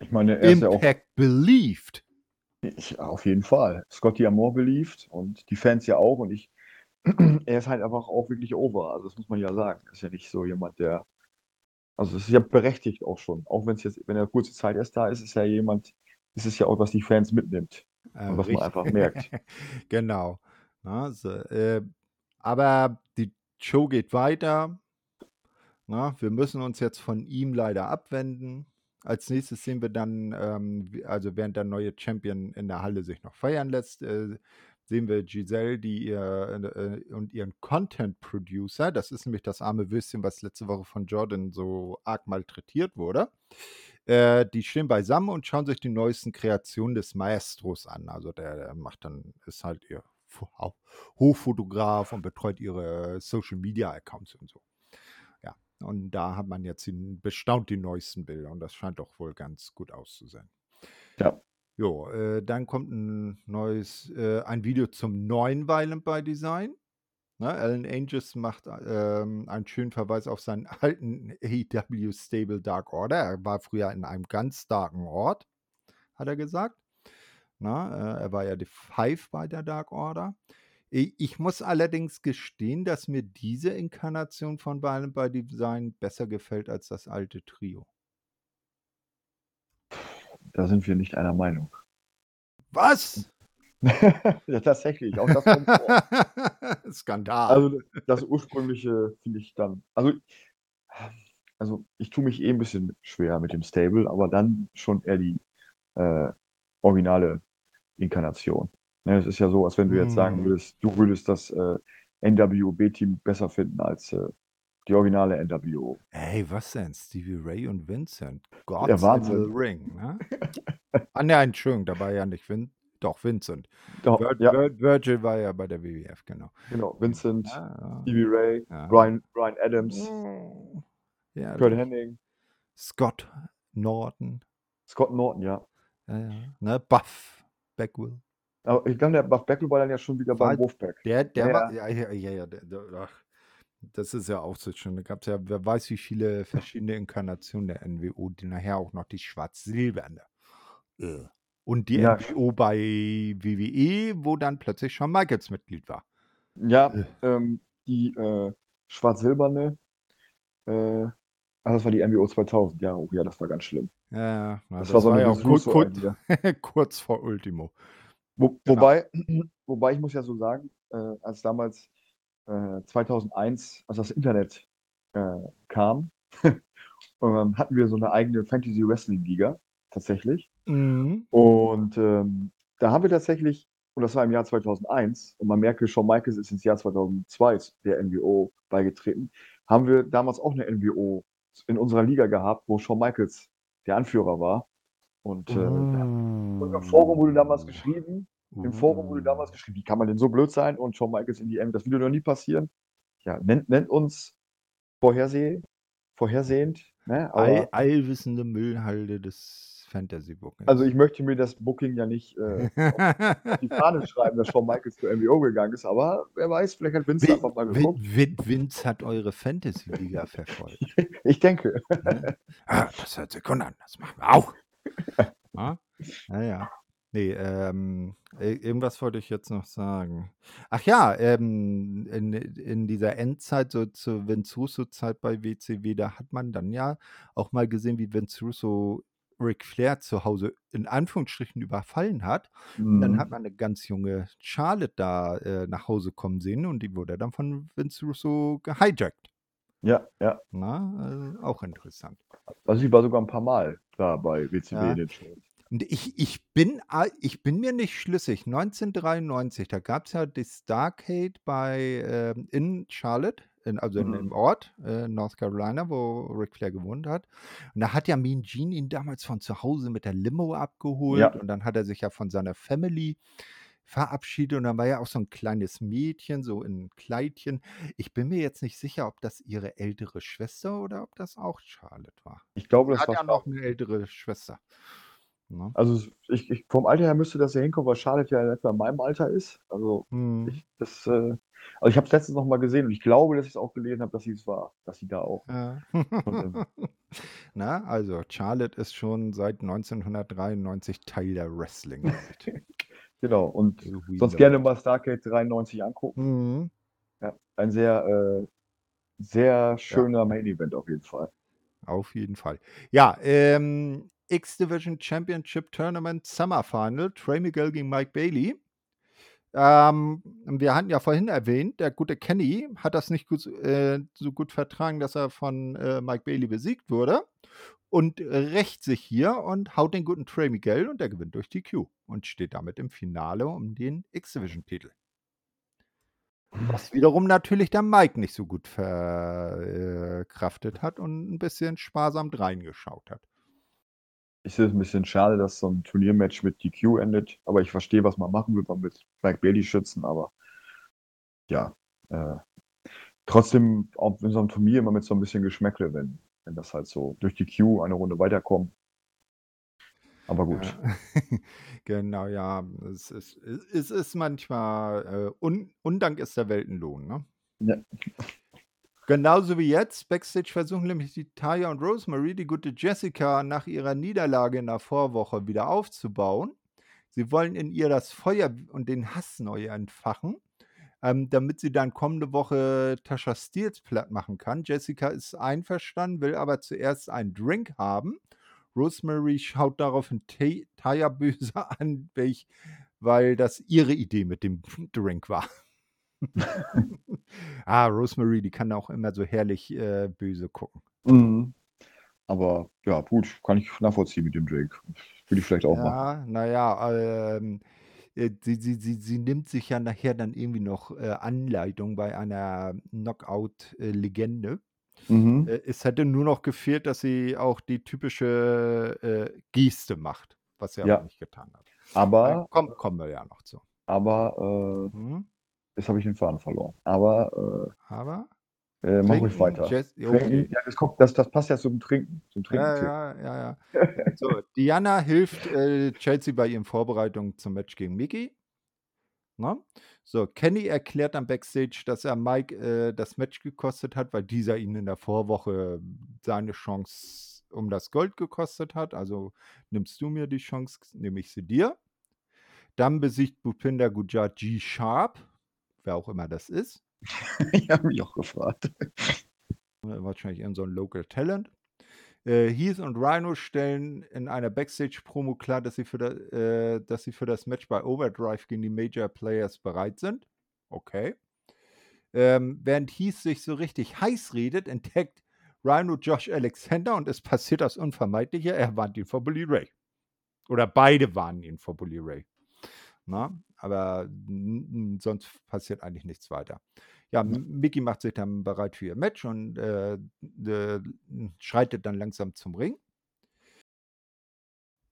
ich meine, er ist ja auch Impact believed. ich, auf jeden Fall. Scotty Amore beliebt und die Fans ja auch. Und ich, er ist halt einfach auch wirklich over. Also das muss man ja sagen. Ist ja nicht so jemand, der. Also es ist ja berechtigt auch schon. Auch wenn es jetzt, wenn er kurze Zeit erst da ist, ist er jemand, ist es ja auch, was die Fans mitnimmt. Äh, Und was man richtig. einfach merkt. genau. Na, so, äh, aber die Show geht weiter. Na, wir müssen uns jetzt von ihm leider abwenden. Als nächstes sehen wir dann, ähm, also während der neue Champion in der Halle sich noch feiern lässt, äh, sehen wir Giselle, die ihr äh, und ihren Content Producer, das ist nämlich das arme Würstchen, was letzte Woche von Jordan so arg malträtiert wurde. Äh, die stehen beisammen und schauen sich die neuesten Kreationen des Maestros an. Also der, der macht dann, ist halt ihr Hochfotograf und betreut ihre Social Media Accounts und so. Ja, und da hat man jetzt bestaunt die neuesten Bilder und das scheint doch wohl ganz gut auszusehen. Ja. Jo, äh, dann kommt ein neues, äh, ein Video zum neuen Violent by Design. Ne, Alan Angels macht ähm, einen schönen Verweis auf seinen alten AEW Stable Dark Order. Er war früher in einem ganz darken Ort, hat er gesagt. Na, äh, er war ja die Five bei der Dark Order. Ich muss allerdings gestehen, dass mir diese Inkarnation von Violent by Design besser gefällt als das alte Trio. Da sind wir nicht einer Meinung. Was? ja, tatsächlich. Auch das kommt vor. Skandal. Also das ursprüngliche finde ich dann. Also, also ich tue mich eh ein bisschen schwer mit dem Stable, aber dann schon eher die äh, originale Inkarnation. Ne, es ist ja so, als wenn du jetzt sagen Mhm. würdest, du würdest das äh, NWO-B-Team besser finden als äh, die originale NWO. Ey, was denn? Stevie Ray und Vincent. Gods Ja, in the Wahnsinn. Ring, ne? ah, ne, Entschuldigung, da war ja nicht Vin doch, Vincent. Doch, Vir ja, Vir Virgil war ja bei der WWF, genau. genau. Vincent, Ja, Stevie Ray, ja. Brian, Brian Adams, Oh. Ja, Kurt doch. Hennig, Scott Norton. Scott Norton, ja. Ja, ja. Ne, Buff Beckwell. Aber ich glaube, der Buff Beckel war dann ja schon wieder War- beim Wolfpack. Der, der Ja, war, ja, ja, ja, ja der, der, ach, das ist ja auch so schön. Da gab es ja, wer weiß, wie viele verschiedene Inkarnationen der NWO, die nachher auch noch die schwarz-silberne. Äh. Und die Ja. NWO bei WWE, wo dann plötzlich Shawn Michaels Mitglied war. Ja, Äh. ähm, die äh, schwarz-silberne, äh, ach, das war die NWO 2000. Ja, oh, ja, das war ganz schlimm. Ja, na, Das, war so eine ja auch kurz, kurz, kurz vor Ultimo. Wo, Genau. wobei, wobei ich muss ja so sagen, äh, als damals äh, 2001, als das Internet äh, kam, ähm, hatten wir so eine eigene Fantasy Wrestling Liga tatsächlich. Mhm. Und ähm, da haben wir tatsächlich, und das war im Jahr 2001, und man merke, Shawn Michaels ist ins Jahr 2002 der NWO beigetreten, haben wir damals auch eine NWO in unserer Liga gehabt, wo Shawn Michaels der Anführer war. Und äh, Mm. und im Forum wurde damals geschrieben, Im Forum wurde damals Uh. geschrieben: „Wie kann man denn so blöd sein und Shawn Michaels in die M das würde doch nie passieren.“ Ja, nennt nennt uns vorherseh vorhersehend, ne, All allwissende Müllhalde des Fantasy-Bookings. Also, ich möchte mir das Booking ja nicht, äh, auf die Fahne schreiben, dass Shawn Michaels zur NWO gegangen ist, aber wer weiß, vielleicht hat Vince Vin einfach mal geguckt. Vin Vince hat eure Fantasy-Liga verfolgt. Ich denke. Ne? „Ah, das hört sich gut an, das machen wir auch.“ Ne? Ja, ja. Ne, ähm, i irgendwas wollte ich jetzt noch sagen. Ach ja, ähm, in in dieser Endzeit, so zur Vince Russo-Zeit bei WCW, da hat man dann ja auch mal gesehen, wie Vince Russo Ric Flair zu Hause in Anführungsstrichen überfallen hat. Und dann hat Mhm. man 'ne ganz junge Charlotte da, äh, nach Hause kommen sehen und die wurde dann von Vince Russo gehijackt. Ja, ja. Ne? Äh, auch interessant. Also, sie war sogar 'n paar Mal da bei WCW Ja. in den Shows. Und ich ich bin ich bin mir nicht schlüssig. 1993, da gab's ja die Starrcade bei, ähm in Charlotte, in also in dem Mhm. Ort, äh, North Carolina, wo Ric Flair gewohnt hat. Und da hat ja Mean Gene ihn damals von zu Hause mit der Limo abgeholt Ja. und dann hat er sich ja von seiner Family verabschiedet und dann war ja auch so 'n kleines Mädchen, so in Kleidchen. Ich bin mir jetzt nicht sicher, ob das ihre ältere Schwester oder ob das auch Charlotte war. Ich glaube, das hat war ja noch Charlotte. 'ne ältere Schwester, ne? Also, ich ich vom Alter her müsste das ja hinkommen, weil Charlotte ja in etwa in meinem Alter ist. Also, Mhm. ich das, äh also, ich habe es letztens noch mal gesehen und ich glaube, dass ich's auch gelesen habe, dass sie's war, dass sie da auch Ja. schon, ähm Na, also Charlotte ist schon seit 1993 Teil der Wrestling-Welt. Genau, und So sonst gerne mal Starrcade 93 angucken. Mhm. Ja, ein sehr, äh sehr Ja. schöner Main Event auf jeden Fall. Auf jeden Fall. Ja, ähm, X-Division Championship Tournament Summer Final, Trey Miguel gegen Mike Bailey. Ähm, wir hatten ja vorhin erwähnt, der gute Kenny hat das nicht gut äh, so gut vertragen, dass er von, äh, Mike Bailey besiegt wurde und rächt sich hier und haut den guten Trey Miguel und der gewinnt durch DQ und steht damit im Finale um den X-Division-Titel. Was wiederum natürlich der Mike nicht so gut verkraftet hat und 'n bisschen sparsam dreingeschaut hat. Ich sehe es 'n bisschen schade, dass so 'n Turniermatch mit DQ endet, aber ich verstehe, was man machen will. Man will Mike Bailey schützen, aber ja, äh, trotzdem auch in so 'nem Turnier immer mit so 'n bisschen Geschmäckle, wenn wenn das halt so durch DQ eine Runde weiterkommt. Aber gut. Ja. Genau, ja. Es ist es ist manchmal, äh Un Undank ist der Weltenlohn, ne? Ja. Genauso wie jetzt. Backstage versuchen nämlich die Taya und Rosemary, die gute Jessica nach ihrer Niederlage in der Vorwoche wieder aufzubauen. Sie wollen in ihr das Feuer und den Hass neu entfachen, ähm, damit sie dann kommende Woche Tasha Steelz platt machen kann. Jessica ist einverstanden, will aber zuerst einen Drink haben. Rosemary schaut daraufhin Tay Taya böse an, weil das ihre Idee mit dem Drink war. Ah, Rosemary, die kann auch immer so herrlich, äh, böse gucken. Mhm. Aber ja, gut, kann ich nachvollziehen mit dem Drink. Würde ich vielleicht auch machen. Ja, na ja, ähm, äh, sie sie sie sie nimmt sich ja nachher dann irgendwie noch, äh, Anleitung bei einer Knockout, äh, Legende. Mhm. Äh, es hätte nur noch gefehlt, dass sie auch die typische, äh, Geste macht, was sie aber Ja. nicht getan hat. Aber komm kommen wir ja noch zu. aber, äh, Mhm. Jetzt habe ich den Faden verloren. Aber, Aber? äh, äh, mach ruhig Trinken, weiter. Trinken, okay. ja, das kommt das das passt ja zum Trinken zum Ja, Trinken-Thema. ja, ja, ja. So, Diana hilft, äh, Chelsea bei ihren Vorbereitungen zum Match gegen Mickie. Ne? So, Kenny erklärt dann Backstage, dass er Mike, äh, das Match gekostet hat, weil dieser ihn in der Vorwoche seine Chance um das Gold gekostet hat. Also, nimmst du mir die Chance, nehme ich sie dir. Dann besiegt Bhupinder Gujjar G Sharp, wer auch immer das ist. Ich habe mich auch gefragt. Äh, wahrscheinlich irgend so 'n Local Talent. Äh, Heath und Rhino stellen in einer Backstage-Promo klar, dass sie für da äh, dass sie für das Match bei Overdrive gegen die Major Players bereit sind. Okay. Ähm, während Heath sich so richtig heiß redet, entdeckt Rhino Josh Alexander und es passiert das Unvermeidliche, er warnt ihn vor Bully Ray. Oder beide warnen ihn vor Bully Ray. Ne? Aber sonst passiert eigentlich nichts weiter. Ja, Ja. M Mickie macht sich dann bereit für ihr Match und, äh, äh, schreitet dann langsam zum Ring.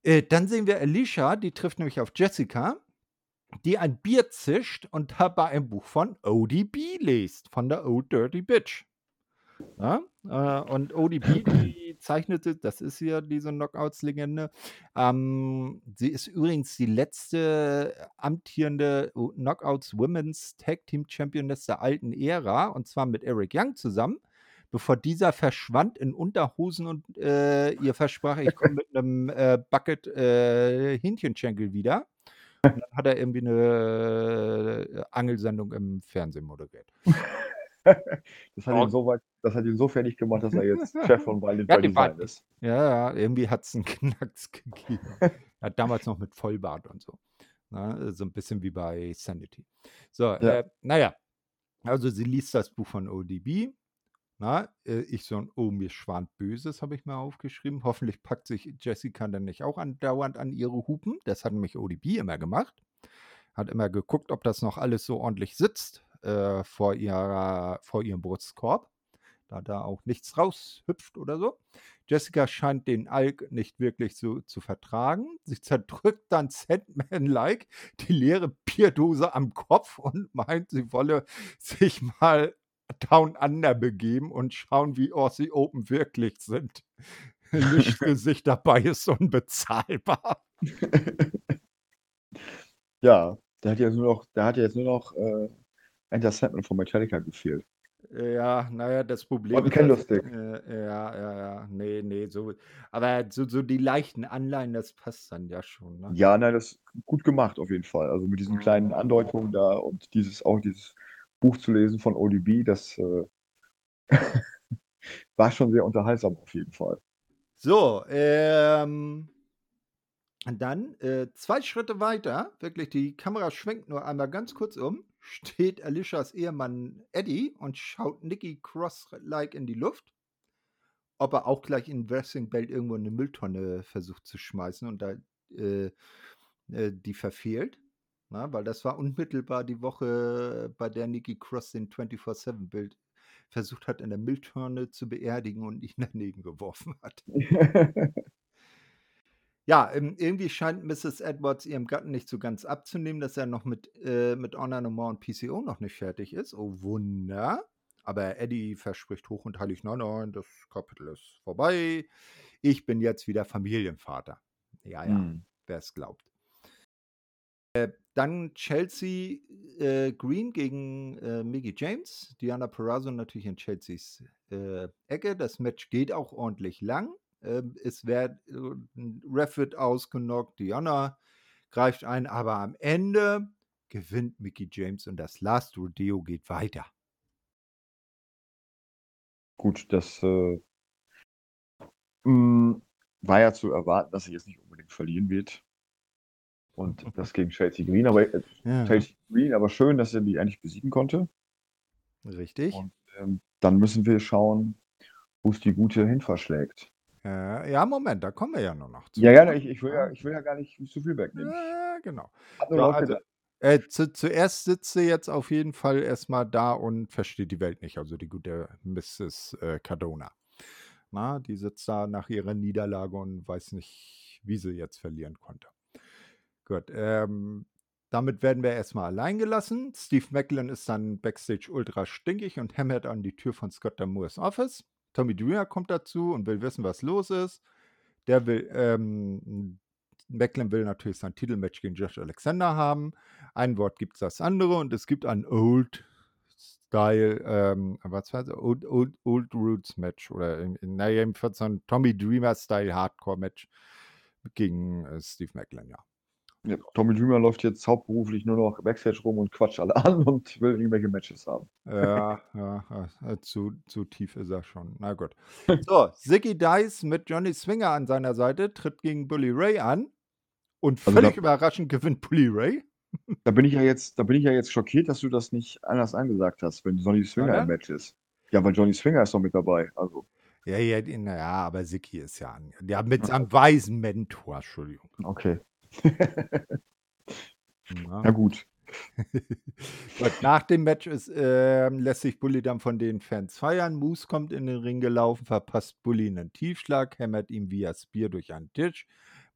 Äh, dann sehen wir Alicia, die trifft nämlich auf Jessica. die ein Bier zischt und dabei ein Buch von ODB liest, von der Old Dirty Bitch. Ja? Äh, und ODB, die zeichnete, das ist ja diese Knockouts-Legende. Ähm, sie ist übrigens die letzte amtierende Knockouts Women's Tag Team Championess der alten Ära und zwar mit Eric Young zusammen. Bevor dieser verschwand in Unterhosen und äh, ihr versprach, ich komme mit einem äh, Bucket äh, Hähnchenschenkel wieder. Und dann hat er irgendwie eine äh, Angelsendung im Fernsehen moderiert. Das hat, ihn so weit, das hat ihn so fertig gemacht, dass er jetzt Chef von Violent Ja, Design ist. Ja, ja, irgendwie hat es einen Knacks gegeben. ja, damals noch mit Vollbart und so. Na, so ein bisschen wie bei Sanity. So, Ja. äh, naja. Also sie liest das Buch von ODB. Na, äh, ich so ein Oh, mir schwant Böses, habe ich mir aufgeschrieben. Hoffentlich packt sich Jessica dann nicht auch andauernd an ihre Hupen. Das hat nämlich ODB immer gemacht. Hat immer geguckt, ob das noch alles so ordentlich sitzt äh, vor, ihrer, vor ihrem Brustkorb. Da da auch nichts raushüpft oder so. Jessica scheint den Alk nicht wirklich so zu vertragen. Sie zerdrückt dann Sandman-like die leere Bierdose am Kopf und meint, sie wolle sich mal down under begeben und schauen, wie Aussie Open wirklich sind. Lichtgesicht dabei ist unbezahlbar. Ja, der hat jetzt nur noch, der hat ja jetzt nur noch äh, Enter Sandman von Metallica gefehlt. Ja, naja, das Problem Und ein ist, Candlestick. äh, ja, ja, ja, nee, nee, so, aber so, so die leichten Anleihen, das passt dann ja schon, ne? Ja, nein, das ist gut gemacht auf jeden Fall. Also mit diesen kleinen Andeutungen da und dieses auch dieses Buch zu lesen von ODB, das äh, war schon sehr unterhaltsam auf jeden Fall. So, ähm, und dann äh, zwei Schritte weiter, wirklich, die Kamera schwenkt nur einmal ganz kurz um, steht Alishas Ehemann Eddie und schaut Nikki Cross-like in die Luft, ob er auch gleich in Wrestling-Belt irgendwo in eine Mülltonne versucht zu schmeißen und da äh, äh, die verfehlt. Na, weil das war unmittelbar die Woche, bei der Nikki Cross den 24-7-Bild versucht hat, in der Mülltonne zu beerdigen und ihn daneben geworfen hat. Ja, ähm, irgendwie scheint Mrs. Edwards ihrem Gatten nicht so ganz abzunehmen, dass er noch mit, äh, mit Honor No More und PCO noch nicht fertig ist. Oh Wunder. Aber Eddie verspricht hoch und heilig, nein, nein, das Kapitel ist vorbei. Ich bin jetzt wieder Familienvater. Ja, ja, Hm. wer es glaubt. Äh, dann Chelsea äh, Green gegen äh, Miggy James. Diana Perazzo natürlich in Chelseas äh, Ecke. Das Match geht auch ordentlich lang. Ähm, es wird, äh, ein Ref wird ausgenockt, Diana greift ein, aber am Ende gewinnt Mickey James und das Last Rodeo geht weiter. Gut, das äh, mh, war ja zu erwarten, dass sie jetzt nicht unbedingt verlieren wird. Und das gegen Chelsea Green, aber äh, Ja, Chelsea Green, aber schön, dass er die eigentlich besiegen konnte. richtig. Und ähm, dann müssen wir schauen, wo es die Gute hin verschlägt. Äh, ja, Moment, da kommen wir ja nur noch zu. Ja, ja, ich, ich, will ja, ich will ja gar nicht zu viel wegnehmen. Ja, genau. Hab nur So, also, gedacht. äh, zu, zuerst sitzt sie jetzt auf jeden Fall erstmal da und versteht die Welt nicht, also die gute Mrs. Äh, Cardona. Na, die sitzt da nach ihrer Niederlage und weiß nicht, wie sie jetzt verlieren konnte. Gut, ähm, damit werden wir erstmal allein gelassen. Steve Macklin ist dann backstage ultra stinkig und hämmert an die Tür von Scott Damours Office. Tommy Dreamer kommt dazu und will wissen, was los ist. Der will, ähm, Macklin will natürlich sein Titelmatch gegen Josh Alexander haben. Ein Wort gibt es das andere und es gibt ein Old Style, ähm, was war das? Old, Old, Old Roots Match oder naja, jedenfalls so ein Tommy Dreamer Style Hardcore Match gegen äh, Steve Macklin, ja. Ja, Tommy Dreamer läuft jetzt hauptberuflich nur noch Backstage rum und quatscht alle an und will irgendwelche Matches haben. Ja, ja, äh, zu, zu tief ist er schon. Na gut. So, Ziggy Dice mit Johnny Swinger an seiner Seite tritt gegen Bully Ray an und Also völlig da- überraschend gewinnt Bully Ray. Da bin ich ja jetzt, da bin ich ja jetzt schockiert, dass du das nicht anders angesagt hast, wenn Johnny Swinger im Match ist. Ja, weil Johnny Swinger ist doch mit dabei. Also, Ja, ja, naja, aber Ziggy ist ja an. Ja, mit seinem weisen Mentor, Entschuldigung. okay. Ja. Na gut. Gut, nach dem Match ist, ähm, lässt sich Bully dann von den Fans feiern. Moose kommt in den Ring gelaufen, verpasst Bully einen Tiefschlag, hämmert ihm via Spear durch einen Tisch.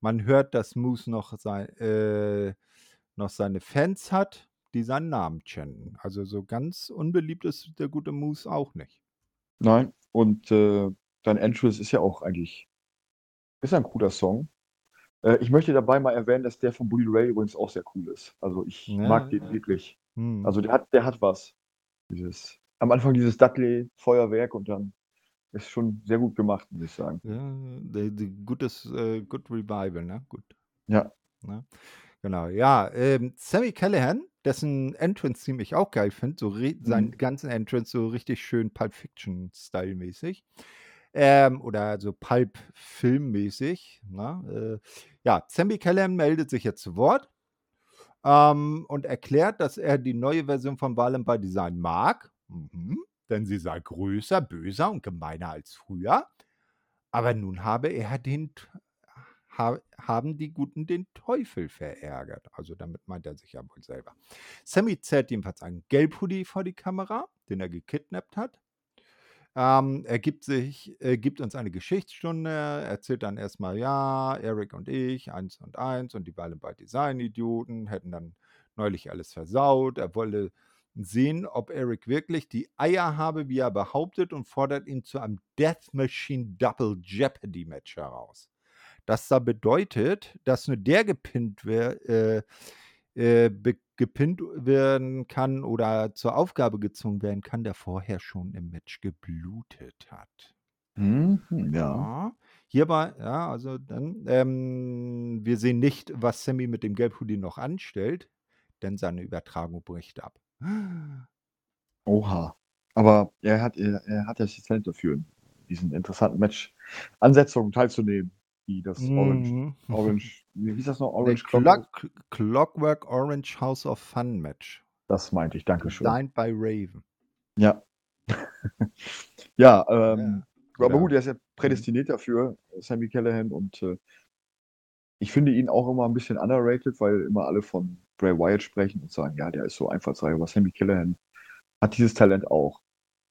Man hört, dass Moose noch sein, äh, noch seine Fans hat, die seinen Namen chanten. Also so ganz unbeliebt ist der gute Moose auch nicht. Nein, und äh, dein Entrance ist ja auch eigentlich ist ein cooler Song. Äh, ich möchte dabei mal erwähnen, dass der von Bully Ray übrigens auch sehr cool ist. Also ich Ja, mag den ja. wirklich. Hm. Also der hat, der hat was. Dieses, am Anfang dieses Dudley-Feuerwerk und dann ist schon sehr gut gemacht, muss ich sagen. Ja, gutes, äh, good Revival, ne? Gut. Ja. Ne? Genau, ja. Ähm, Sammy Callahan, dessen Entrance-Theme ich auch geil finde, so re- seinen Mhm. ganzen Entrance so richtig schön Pulp Fiction-Style-mäßig. Ähm, oder so Pulp-Film-mäßig. Ne? Äh, ja, Sammy Callahan meldet sich jetzt zu Wort ähm, und erklärt, dass er die neue Version von Violent by Design mag. Mhm. Denn sie sei größer, böser und gemeiner als früher. Aber nun habe er den, ha, haben die Guten den Teufel verärgert. Also damit meint er sich ja wohl selber. Sammy zerrt jedenfalls einen Gelbhoodie vor die Kamera, den er gekidnappt hat. Ähm, er gibt, sich, äh, gibt uns eine Geschichtsstunde, erzählt dann erstmal, ja, Eric und ich, eins und eins und die Violent by Design Idioten hätten dann neulich alles versaut. Er wolle sehen, ob Eric wirklich die Eier habe, wie er behauptet, und fordert ihn zu einem Death Machine Double Jeopardy Match heraus. Das da bedeutet, dass nur der gepinnt, wär, äh, äh, gepinnt werden kann oder zur Aufgabe gezwungen werden kann, der vorher schon im Match geblutet hat. Mhm, ja. Ja. Hierbei, ja, also dann, ähm, wir sehen nicht, was Sammy mit dem Gelbhoodie noch anstellt, denn seine Übertragung bricht ab. Oha. Aber er hat, er, er hat ja das Talent dafür, in diesen interessanten Match-Ansetzungen teilzunehmen, wie das Orange, Mhm. Orange, wie hieß das noch? Orange Clockwork? Clock, Clockwork Orange House of Fun Match. Das meinte ich, Dankeschön. Designed by Raven. Ja. ja, ähm, Ja. aber gut, er ist ja prädestiniert dafür, Sammy Callahan, und äh, ich finde ihn auch immer ein bisschen underrated, weil immer alle von Bray Wyatt sprechen und sagen, ja, der ist so einfallsreich, aber Sammy Callahan hat dieses Talent auch.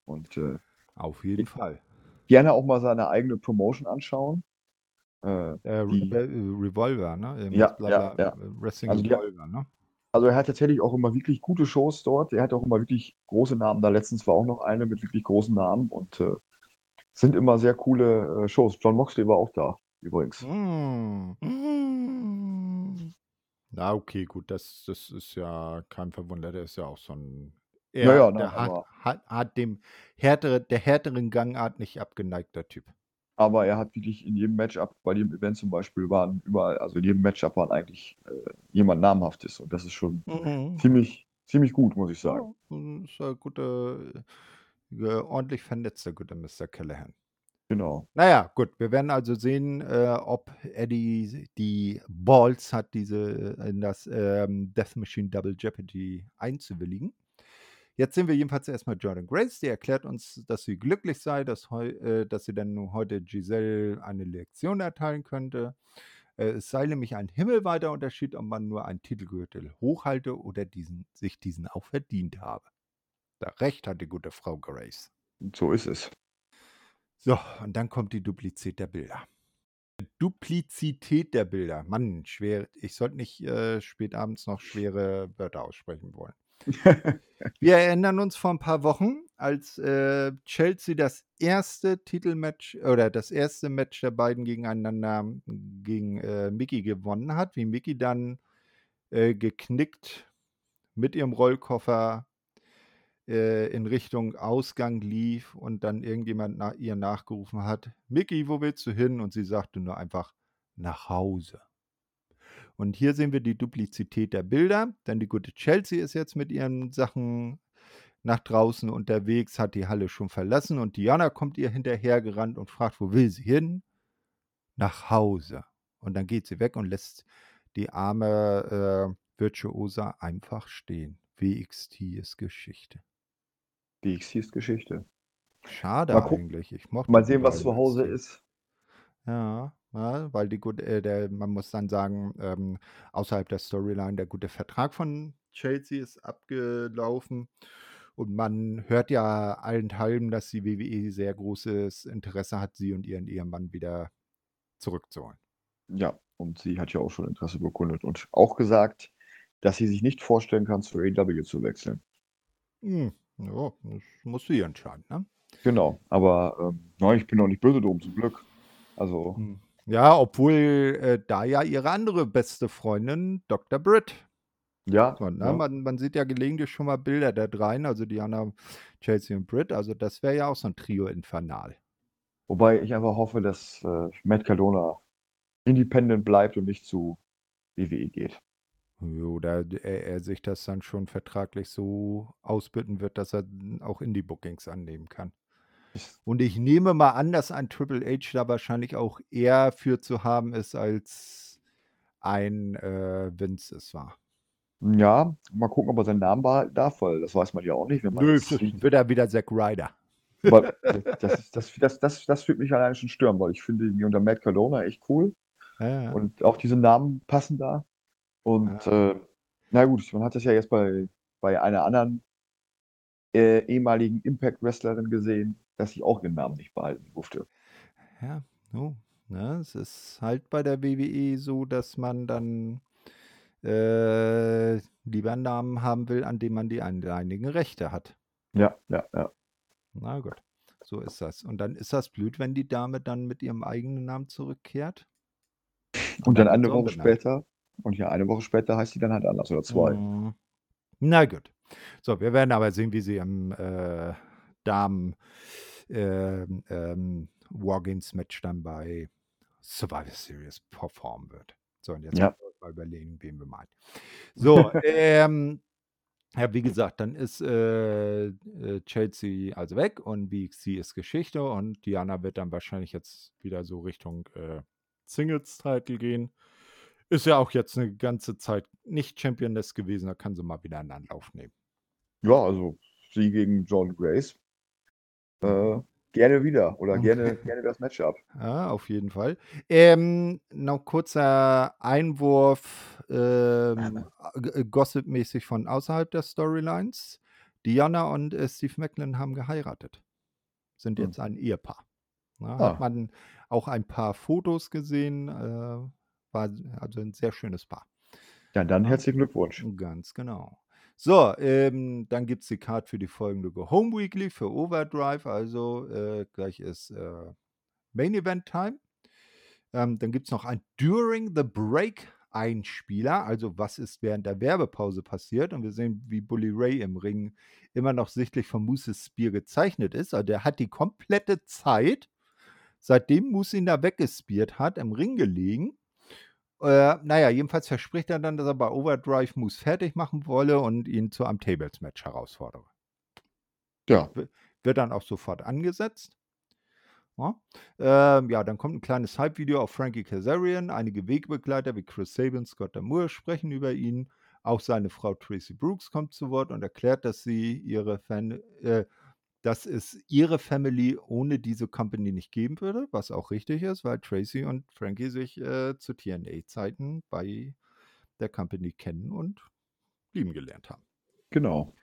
Und äh, Auf jeden Fall. gerne auch mal seine eigene Promotion anschauen. Äh, Äh, Die- Re äh, Revolver, ne? Ja, bla, ja, bla, ja. äh, Wrestling Also die- Revolver, ne? also er hat tatsächlich auch immer wirklich gute Shows dort. Er hat auch immer wirklich große Namen. Da letztens war auch noch eine mit wirklich großen Namen und äh, sind immer sehr coole äh, Shows. John Moxley war auch da, übrigens. Mm. Mm. Na, okay, gut, das, das ist ja kein Verwunder, der ist ja auch so ein. Ja, Er, ja, nein, der hat, aber- hat, hat dem härtere, der härteren Gangart nicht abgeneigter Typ. Aber er hat wirklich in jedem Matchup, bei jedem Event zum Beispiel, waren überall, also in jedem Matchup waren eigentlich äh, jemand namhaftes. Und das ist schon Mhm. ziemlich, ziemlich gut, muss ich sagen. Ja, mm, ist ein guter, äh, ordentlich vernetzter, guter Mr. Callahan. Genau. Naja, gut, wir werden also sehen, äh, ob Eddie die Balls hat, diese in das ähm, Death Machine Double Jeopardy einzuwilligen. Jetzt sehen wir jedenfalls erstmal Jordan Grace, die erklärt uns, dass sie glücklich sei, dass, äh, dass sie dann heute Giselle eine Lektion erteilen könnte. Äh, es sei nämlich ein himmelweiter Unterschied, ob man nur einen Titelgürtel hochhalte oder diesen, sich diesen auch verdient habe. Da recht hat die gute Frau Grace. So ist es. So, und dann kommt die Duplizität der Bilder. Duplizität der Bilder. Mann, schwer. Ich sollte nicht äh, spät abends noch schwere Wörter aussprechen wollen. Wir erinnern uns vor ein paar Wochen, als äh, Chelsea das erste Titelmatch oder das erste Match der beiden gegeneinander gegen äh, Mickey gewonnen hat, wie Mickey dann äh, geknickt mit ihrem Rollkoffer äh, in Richtung Ausgang lief und dann irgendjemand na ihr nachgerufen hat, Mickey, wo willst du hin? Und sie sagte nur einfach, nach Hause. Und hier sehen wir die Duplizität der Bilder, denn die gute Chelsea ist jetzt mit ihren Sachen nach draußen unterwegs, hat die Halle schon verlassen und Diana kommt ihr hinterhergerannt und fragt, wo will sie hin? Nach Hause. Und dann geht sie weg und lässt die arme äh, Virtuosa einfach stehen. WXT ist Geschichte. DXT ist Geschichte. Schade Mal gucken. eigentlich. Ich mochte Mal sehen, was zu Hause ist. Ja, ja, weil die gut, äh, der, man muss dann sagen, ähm, außerhalb der Storyline, der gute Vertrag von Chelsea ist abgelaufen. Und man hört ja allenthalben, dass die WWE sehr großes Interesse hat, sie und ihren Ehemann wieder zurückzuholen. Ja, und sie hat ja auch schon Interesse bekundet und auch gesagt, dass sie sich nicht vorstellen kann, zu AEW zu wechseln. Hm, ja, das musst du hier entscheiden, ne? Genau, aber ähm, nein, ich bin noch nicht böse drum, zum Glück. Also, Hm. Ja, obwohl äh, da ja ihre andere beste Freundin, Dr. Britt. ja, So, ne? ja. man, man sieht ja gelegentlich schon mal Bilder der dreien, also Diana, Chelsea und Britt. Also das wäre ja auch so ein Trio infernal. Wobei ich einfach hoffe, dass äh, Matt Cardona independent bleibt und nicht zu WWE geht. Oder er, er sich das dann schon vertraglich so ausbitten wird, dass er auch Indie-Bookings annehmen kann. Und ich nehme mal an, dass ein Triple H da wahrscheinlich auch eher für zu haben ist, als ein äh, Vince es war. ja, mal gucken, ob er seinen Namen darf, weil das weiß man ja auch nicht, wenn man Nö, wird er wieder Zack Ryder. Aber das, das, das, das, das würde mich alleine schon stören, weil ich finde ihn unter Matt Cardona echt cool. Ja, ja. Und auch diese Namen passen da. Und äh, na gut, man hat das ja jetzt bei, bei einer anderen äh, ehemaligen Impact-Wrestlerin gesehen, dass sie auch ihren Namen nicht behalten durfte. Ja, no, ne, es ist halt bei der WWE so, dass man dann äh, lieber einen Namen haben will, an dem man die alleinigen Rechte hat. Ja, ja, ja. Na gut, so ist das. Und dann ist das blöd, wenn die Dame dann mit ihrem eigenen Namen zurückkehrt. Und dann dann eine Woche später, und ja, eine Woche später heißt sie dann halt anders oder zwei. Mm. Na gut. So, wir werden aber sehen, wie sie im äh, Damen ähm, ähm, Wargames-Match dann bei Survivor Series performen wird. So, und jetzt Ja. mal überlegen, wen wir meinen. So, ähm, ja, wie gesagt, dann ist äh, äh, Chelsea also weg und VXC ist Geschichte und Diana wird dann wahrscheinlich jetzt wieder so Richtung äh, Singles-Title gehen. Ist ja auch jetzt eine ganze Zeit nicht Championess gewesen, da kann sie mal wieder einen Anlauf nehmen. Ja, also sie gegen John Grace. Äh, gerne wieder oder gerne, gerne das Matchup. Ja, auf jeden Fall. Ähm, noch kurzer Einwurf, ähm, äh, gossipmäßig von außerhalb der Storylines. Diana und äh, Steve Macklin haben geheiratet. Sind Hm. jetzt ein Ehepaar. Na, Ah. Hat man auch ein paar Fotos gesehen. Äh, war also ein sehr schönes Paar. Ja, dann herzlichen Glückwunsch. Ganz genau. So, ähm, dann gibt es die Card für die folgende Go Home Weekly für Overdrive. Also äh, gleich ist äh, Main Event Time. Ähm, dann gibt es noch ein During the Break Einspieler. Also was ist während der Werbepause passiert. Und wir sehen, wie Bully Ray im Ring immer noch sichtlich von Mooses Spear gezeichnet ist. Also der hat die komplette Zeit, seitdem Moose ihn da weggespiert hat, im Ring gelegen. Äh, naja, jedenfalls verspricht er dann, dass er bei Overdrive Moose fertig machen wolle und ihn zu einem Tables-Match herausfordere. Ja, Wird dann auch sofort angesetzt. Ja, ähm, ja dann kommt ein kleines Hype-Video auf Frankie Kazarian. Einige Wegbegleiter wie Chris Sabin, Scott Damour sprechen über ihn. Auch seine Frau Tracy Brooks kommt zu Wort und erklärt, dass sie ihre Fan, äh, dass es ihre Family ohne diese Company nicht geben würde, was auch richtig ist, weil Tracy und Frankie sich äh, zu TNA-Zeiten bei der Company kennen und lieben gelernt haben. genau.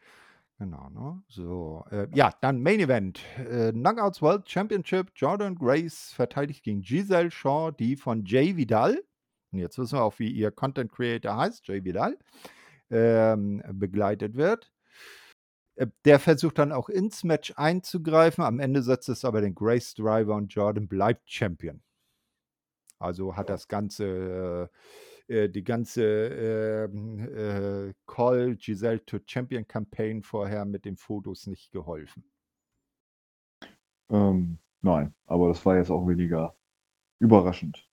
Genau, ne? So, äh, ja, dann Main Event. Äh, Knockouts World Championship. Jordan Grace verteidigt gegen Giselle Shaw, die von Jay Vidal, und jetzt wissen wir auch, wie ihr Content Creator heißt, Jay Vidal, ähm, begleitet wird. Äh, Der versucht dann auch ins Match einzugreifen. Am Ende setzt es aber den Grace Driver und Jordan bleibt Champion. Also hat das Ganze, äh, äh, die ganze ähm, äh, Call Giselle to Champion Campaign vorher mit den Fotos nicht geholfen. Ähm, nein, aber das war jetzt auch weniger überraschend.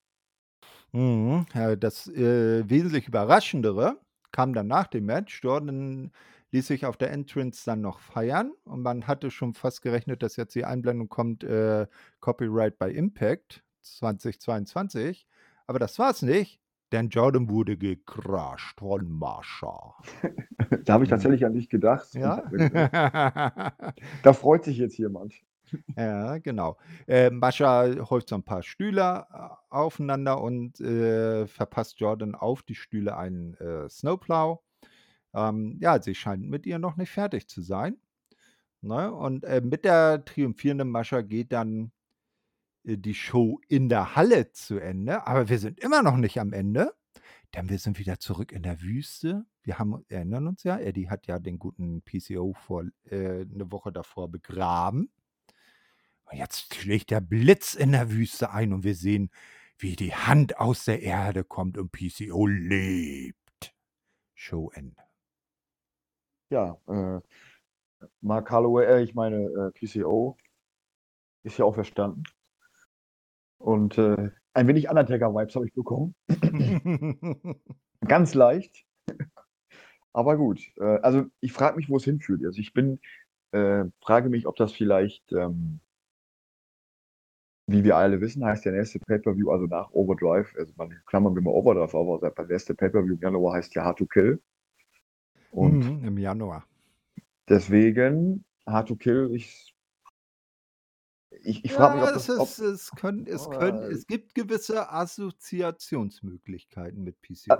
Mhm. Ja, das äh, wesentlich Überraschendere kam dann nach dem Match. Jordan ließ sich auf der Entrance dann noch feiern und man hatte schon fast gerechnet, dass jetzt die Einblendung kommt, äh, Copyright bei Impact 2022. Aber das war es nicht, denn Jordan wurde gecrushed von Marsha. Da habe ich Ja. tatsächlich an dich gedacht. Ja? gedacht, Da freut sich jetzt jemand. Ja, genau. Äh, Mascha häuft so ein paar Stühle äh, aufeinander und äh, verpasst Jordan auf die Stühle einen äh, Snowplow. Ähm, ja, sie scheint mit ihr noch nicht fertig zu sein. Ne? Und äh, mit der triumphierenden Mascha geht dann äh, die Show in der Halle zu Ende. Aber wir sind immer noch nicht am Ende. Denn wir sind wieder zurück in der Wüste. Wir haben, erinnern uns ja, Eddie hat ja den guten PCO vor äh, eine Woche davor begraben. Und jetzt schlägt der Blitz in der Wüste ein und wir sehen, wie die Hand aus der Erde kommt und PCO lebt. Show Ende. Ja, äh, Mark Holloway, äh, ich meine äh, PCO, ist ja auch verstanden. Und äh, ein wenig Undertaker-Vibes habe ich bekommen. Ganz leicht. Aber gut. Äh, also ich frage mich, wo es hinführt. Also ich bin, äh, frage mich, ob das vielleicht, ähm, wie wir alle wissen, heißt der nächste Pay-Per-View, also nach Overdrive, also man klammern wir mal Overdrive aber der nächste Pay-Per-View im Januar heißt ja Hard to Kill. Und Mhm, Im Januar. deswegen, Hard to Kill, ich, ich, ich frage mich, ob das, es, ob, es, können, es, können, äh, es gibt gewisse Assoziationsmöglichkeiten mit PCO.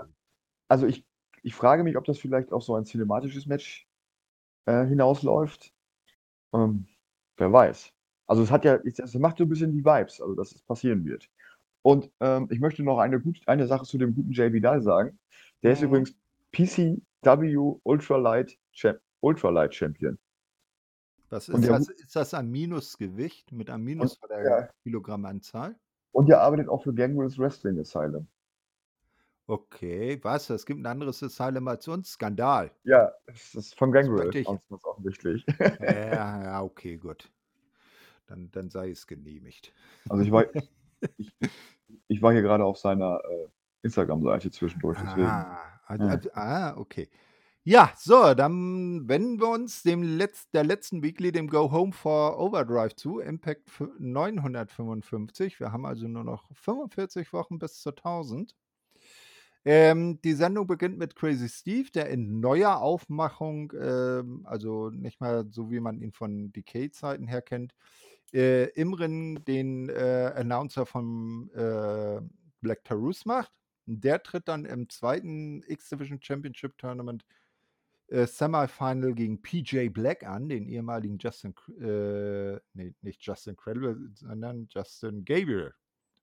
also ich, ich frage mich, ob das vielleicht auf so ein cinematisches Match äh, hinausläuft. Ähm, wer weiß. Also es hat ja, es macht so ein bisschen die Vibes, also dass es passieren wird. Und ähm, ich möchte noch eine, gut, eine Sache zu dem guten Jay Vidal sagen. Der ist Mhm. übrigens PCW Ultralight, Champ Ultralight Champion. Was Und ist das? Ist das ein Minusgewicht mit einem und, Minus bei der ja, Kilogrammanzahl? und der arbeitet auch für Gangrel's Wrestling Asylum. Okay, was? Es gibt ein anderes Asylum als uns? Skandal. Ja, es ist von Das Gangrel, ich. ganz, ganz offensichtlich. Ja, ja, okay, gut. Dann, dann sei es genehmigt. Also ich war, ich, ich war hier gerade auf seiner äh, Instagram-Seite zwischendurch, deswegen. Ah, Ja. ah, ah, okay. Ja, so, dann wenden wir uns dem Letz-, der letzten Weekly, dem Go Home for Overdrive zu, Impact fü- 955. Wir haben also nur noch 45 Wochen bis zur 1000. Ähm, die Sendung beginnt mit Crazy Steve, der in neuer Aufmachung, ähm, also nicht mal so wie man ihn von Decay-Zeiten her kennt, äh, im Ring den äh, Announcer vom äh, Black Taurus macht. Der tritt dann im zweiten X-Division Championship Tournament äh, Semifinal gegen PJ Black an, den ehemaligen Justin, äh, nee, nicht Justin Credible, sondern Justin Gabriel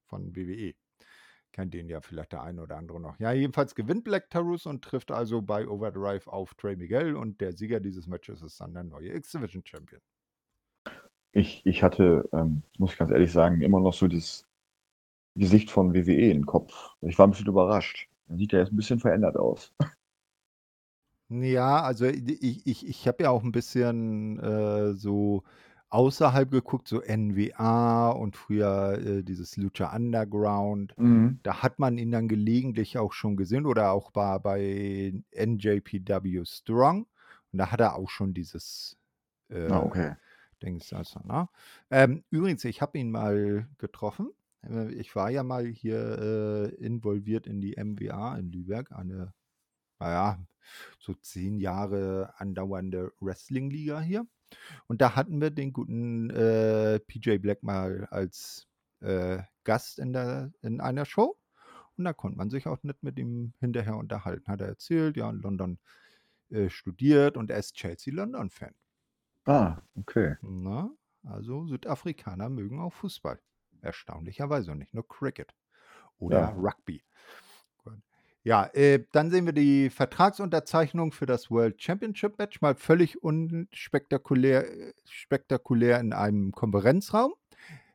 von WWE. Kennt den ja vielleicht der eine oder andere noch. Ja, jedenfalls gewinnt Black Taurus und trifft also bei Overdrive auf Trey Miguel und der Sieger dieses Matches ist dann der neue X-Division Champion. Ich, ich hatte, ähm, muss ich ganz ehrlich sagen, immer noch so das Gesicht von WWE im Kopf. Ich war ein bisschen überrascht. Dann sieht er jetzt ein bisschen verändert aus. Ja, also ich, ich, ich habe ja auch ein bisschen äh, so außerhalb geguckt, so NWA und früher äh, dieses Lucha Underground. Mhm. Da hat man ihn dann gelegentlich auch schon gesehen oder auch bei, bei NJPW Strong. Und da hat er auch schon dieses Ah, äh, okay. Dings. Also, ne? ähm, übrigens, ich habe ihn mal getroffen. Äh, Ich war ja mal hier äh, involviert in die MWA in Lübeck, eine, naja, so zehn Jahre andauernde Wrestling-Liga hier. Und da hatten wir den guten äh, PJ Black mal als äh, Gast in, der, in einer Show. Und da konnte man sich auch nicht mit ihm hinterher unterhalten. Hat er erzählt, ja, in London äh, studiert und er ist Chelsea-London-Fan. Ah, okay. Na, also Südafrikaner mögen auch Fußball. Erstaunlicherweise und nicht nur Cricket oder Ja. Rugby. Ja, äh, dann sehen wir die Vertragsunterzeichnung für das World Championship Match, mal völlig unspektakulär spektakulär in einem Konferenzraum.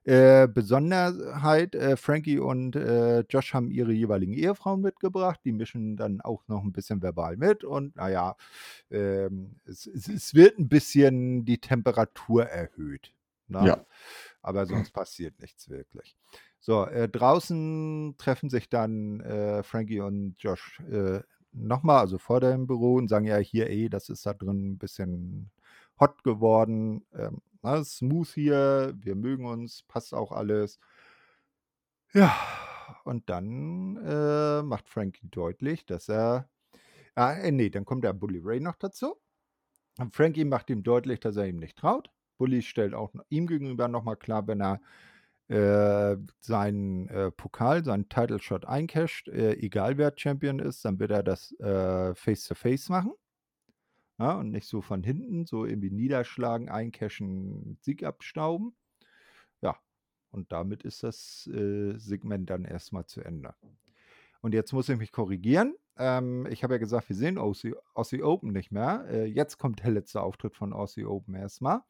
Äh, Besonderheit, äh, Frankie und äh, Josh haben ihre jeweiligen Ehefrauen mitgebracht. Die mischen dann auch noch ein bisschen verbal mit. Und naja, ähm, es, es, es wird ein bisschen die Temperatur erhöht. Ne? Ja. Aber sonst passiert nichts wirklich. So, äh, draußen treffen sich dann äh, Frankie und Josh äh, nochmal, also vor dem Büro und sagen, ja, hier, ey, das ist da drin ein bisschen hot geworden. Ähm, na, smooth hier, wir mögen uns, passt auch alles. Ja, und dann äh, macht Frankie deutlich, dass er. Ah, äh, nee, dann kommt der Bully Ray noch dazu. Und Frankie macht ihm deutlich, dass er ihm nicht traut. Bully stellt auch ihm gegenüber nochmal klar, wenn er äh, seinen äh, Pokal, seinen Title Shot eincasht, äh, egal wer Champion ist, dann wird er das äh, Face-to-Face machen. Ja, und nicht so von hinten, so irgendwie niederschlagen, eincashen, Sieg abstauben. Ja, und damit ist das äh, Segment dann erstmal zu Ende. Und jetzt muss ich mich korrigieren. Ähm, ich habe ja gesagt, wir sehen Aussie, Aussie Open nicht mehr. Äh, jetzt kommt der letzte Auftritt von Aussie Open erstmal.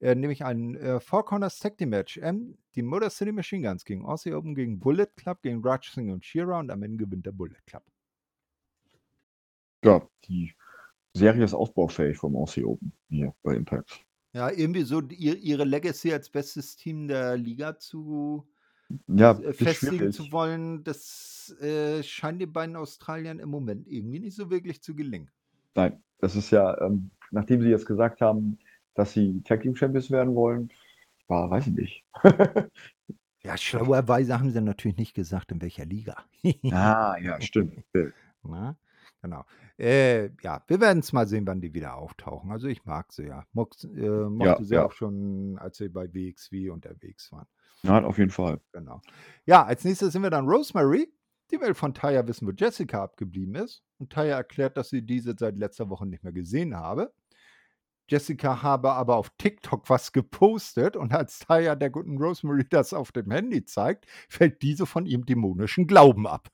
Äh, nämlich ein äh, Four Corners Tag Team Match. Ähm, die Motor City Machine Guns gegen Aussie Open, gegen Bullet Club, gegen Raj Singh und Shira und am Ende gewinnt der Bullet Club. Ja, die Serie ist aufbaufähig vom Aussie Open hier bei Impact. Ja, irgendwie so ihr, ihre Legacy als bestes Team der Liga zu Ja, äh, festigen zu wollen, das äh, scheint den beiden Australiern im Moment irgendwie nicht so wirklich zu gelingen. Nein, das ist ja, ähm, nachdem sie jetzt gesagt haben, dass sie Tag Team Champions werden wollen, war, weiß ich nicht. Ja, schlauerweise haben sie natürlich nicht gesagt, in welcher Liga. Ah, ja, stimmt. Na, genau. Äh, ja, wir werden es mal sehen, wann die wieder auftauchen. Also ich mag sie ja. Mox, äh, mochte Ja, sie ja. auch schon, als sie bei WXW unterwegs waren. Ja, auf jeden Fall. Genau. Ja, als nächstes sind wir dann Rosemary. Die will von Taya wissen, wo Jessica abgeblieben ist. Und Taya erklärt, dass sie diese seit letzter Woche nicht mehr gesehen habe. Jessica habe aber auf TikTok was gepostet und als Taya der guten Rosemary das auf dem Handy zeigt, fällt diese von ihrem dämonischen Glauben ab.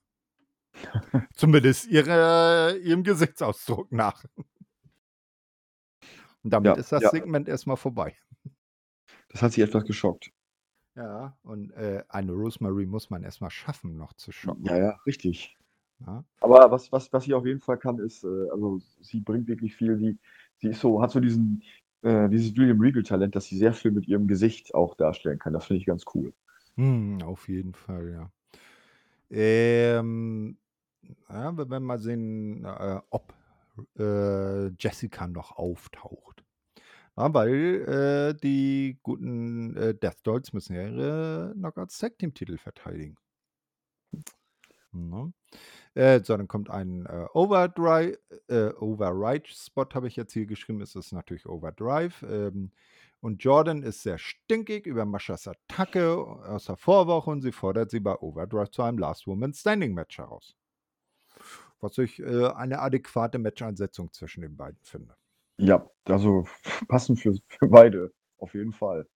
Zumindest ihre, ihrem Gesichtsausdruck nach. Und damit Ja, ist das ja. Segment erstmal vorbei. Das hat sie etwas geschockt. Ja, und äh, eine Rosemary muss man erstmal schaffen, noch zu schocken. Ja, ja, richtig. Ja. Aber was, was, was sie auf jeden Fall kann, ist, äh, also sie bringt wirklich viel, die, sie ist so, hat so diesen, äh, dieses William Regal-Talent, dass sie sehr viel mit ihrem Gesicht auch darstellen kann. Das finde ich ganz cool. Hm, auf jeden Fall, ja. Ähm, ja, wir werden mal sehen, äh, ob äh, Jessica noch auftaucht. Ja, weil äh, die guten äh, Death Dolls müssen ja ihre Knockouts Tag Team Titel verteidigen. Ne? Äh, so, dann kommt ein äh, Overdrive, äh, Override-Spot, habe ich jetzt hier geschrieben, ist es natürlich Overdrive. Ähm, und Jordan ist sehr stinkig über Maschas Attacke aus der Vorwoche und sie fordert sie bei Overdrive zu einem Last Woman Standing Match heraus. Was ich äh, eine adäquate Matcheinsetzung zwischen den beiden finde. Ja, also passend für, für beide, auf jeden Fall.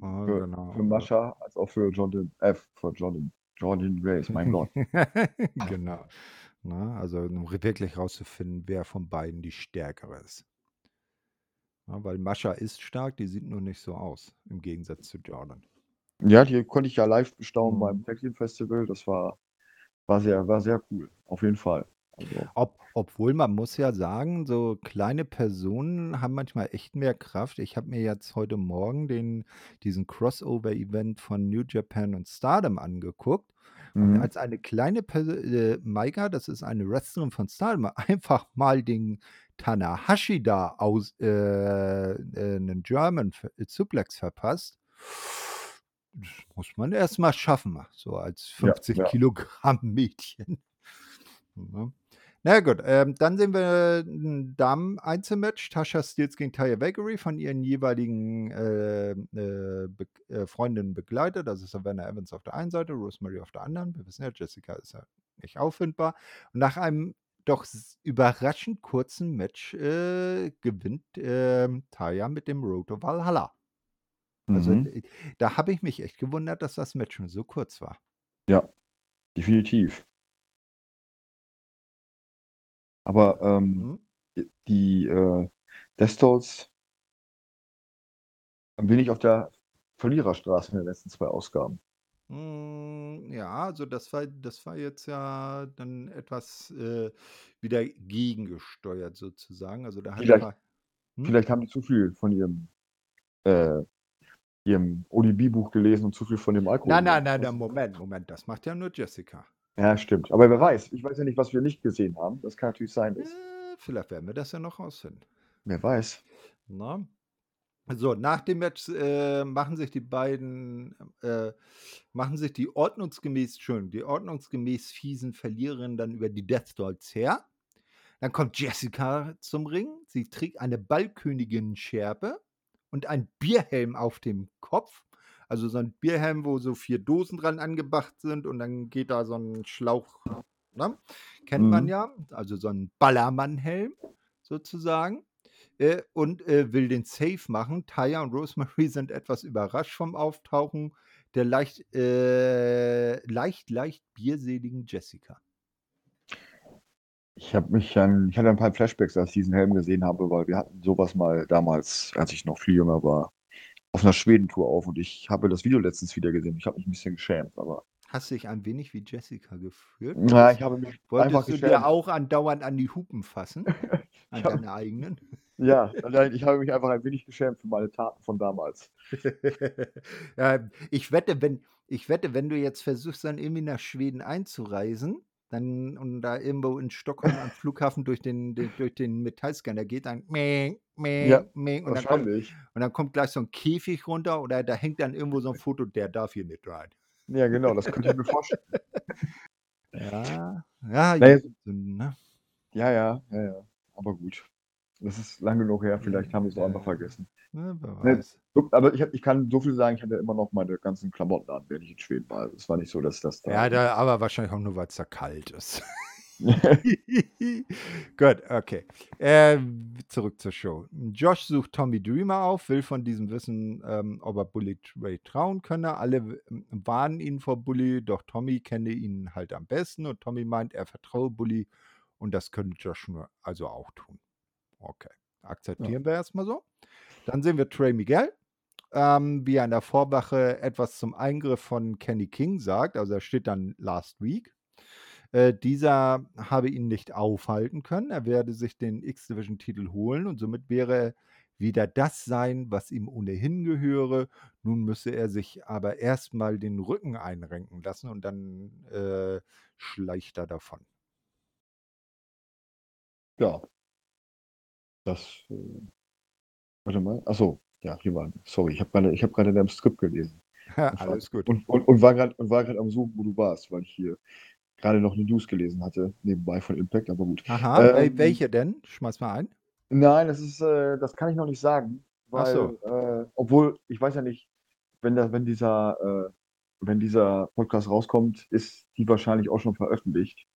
Ah, Für, genau. für Mascha als auch für Jordan, äh, für Jordan, Jordan Grace, mein Gott. genau. Na, also um wirklich rauszufinden, wer von beiden die stärkere ist. Ja, weil Mascha ist stark, die sieht nur nicht so aus, im Gegensatz zu Jordan. Ja, die konnte ich ja live bestaunen Mhm. beim Team Festival. Das war, war sehr, war sehr cool. Auf jeden Fall. Also, Ob, obwohl man muss ja sagen, so kleine Personen haben manchmal echt mehr Kraft. Ich habe mir jetzt heute Morgen den, diesen Crossover-Event von New Japan und Stardom angeguckt. Und mhm. als eine kleine Person, äh, Maika, das ist eine Wrestlerin von Stardom, einfach mal den Tanahashi da aus äh, äh, einen German äh, Suplex verpasst, das muss man erst mal schaffen, so als Ja, 50 ja. Kilogramm Mädchen. Ja. Na gut, ähm, dann sehen wir ein Damen-Einzelmatch. Tasha Steels gegen Taya Valkyrie von ihren jeweiligen äh, äh, Be äh, Freundinnen begleitet. Das ist Savannah Evans auf der einen Seite, Rosemary auf der anderen. Wir wissen ja, Jessica ist ja nicht auffindbar. Und nach einem doch überraschend kurzen Match äh, gewinnt ähm, Taya mit dem Road to Valhalla. Also Mhm. äh, da habe ich mich echt gewundert, dass das Match schon so kurz war. Ja, definitiv. Aber ähm, Mhm. die äh, Destos bin ich auf der Verliererstraße in den letzten zwei Ausgaben. Mm, Ja, also das war, das war jetzt ja dann etwas äh, wieder gegengesteuert sozusagen. Also da hat Vielleicht. Hm? vielleicht haben die zu viel von ihrem, äh, ihrem ODB-Buch gelesen und zu viel von dem Alkohol. Nein, nein, nein, nein, Moment, Moment, das macht ja nur Jessica. Ja, stimmt. Aber wer weiß, ich weiß ja nicht, was wir nicht gesehen haben. Das kann natürlich sein. Dass, Äh, vielleicht werden wir das ja noch rausfinden. wer weiß. Na? So, nach dem Match äh, machen sich die beiden, äh, machen sich die ordnungsgemäß, schön, die ordnungsgemäß fiesen Verliererinnen dann über die Death Dolls her. Dann kommt Jessica zum Ring. Sie trägt eine Ballkönigin-Schärpe und ein Bierhelm auf dem Kopf. Also so ein Bierhelm, wo so vier Dosen dran angebracht sind und dann geht da so ein Schlauch, ne? kennt man Mhm. ja. Also so ein Ballermann-Helm sozusagen. Äh, und äh, will den Safe machen. Taya und Rosemary sind etwas überrascht vom Auftauchen der leicht, äh, leicht, leicht bierseligen Jessica. Ich habe mich an, ich hatte ein paar Flashbacks, als ich diesen Helm gesehen habe, weil wir hatten sowas mal damals, als ich noch viel jünger war, auf einer Schwedentour auf und ich habe das Video letztens wieder gesehen. Ich habe mich ein bisschen geschämt, aber. Hast du dich ein wenig wie Jessica gefühlt? Na, ich habe mich Wolltest einfach du geschämt. dir auch andauernd an die Hupen fassen? An hab- deine eigenen? Ja, ich habe mich einfach ein wenig geschämt für meine Taten von damals. ja, ich wette, wenn ich wette, wenn du jetzt versuchst, dann irgendwie nach Schweden einzureisen, dann und da irgendwo in Stockholm am Flughafen durch den, den durch den Metallscanner geht, dann meh, Ja, meh, und dann kommt und dann kommt gleich so ein Käfig runter oder da hängt dann irgendwo so ein Foto, der darf hier nicht rein. Ja, genau, das könnte ich mir vorstellen. Ja, ja, Naja, ne? Ja, ja, ja, ja. Aber gut. Das ist lang genug her, vielleicht haben wir es auch einfach vergessen. Wer Ne, Aber ich, hab, ich kann so viel sagen, ich hatte immer noch meine ganzen Klamotten an, wenn ich in Schweden war. Es war nicht so, dass das da. Ja, da, aber wahrscheinlich auch nur, weil es da kalt ist. Gut, okay. Äh, zurück zur Show. Josh sucht Tommy Dreamer auf, will von diesem wissen, ähm, ob er Bully Ray trauen könne. Alle warnen ihn vor Bully, doch Tommy kenne ihn halt am besten und Tommy meint, er vertraue Bully und das könnte Josh nur also auch tun. Okay, akzeptieren wir erstmal so. Dann sehen wir Trey Miguel, ähm, wie er in der Vorwache etwas zum Eingriff von Kenny King sagt. Also er steht dann Last Week. Äh, dieser habe ihn nicht aufhalten können. Er werde sich den X-Division-Titel holen und somit wäre wieder das sein, was ihm ohnehin gehöre. Nun müsse er sich aber erstmal den Rücken einrenken lassen und dann äh, schleicht er davon. Ja. Das. Äh, warte mal. Achso, ja, hier war. Sorry, ich habe gerade hab in deinem Skript gelesen. Und, Alles gut. Und, und, und war gerade und war gerade am Suchen, wo du warst, weil ich hier gerade noch eine News gelesen hatte, nebenbei von Impact, aber gut. Aha, Ähm, welche denn? Schmeiß mal ein. Nein, das ist, äh, das kann ich noch nicht sagen, weil, so. äh, obwohl, ich weiß ja nicht, wenn da, wenn dieser, äh, wenn dieser Podcast rauskommt, ist die wahrscheinlich auch schon veröffentlicht.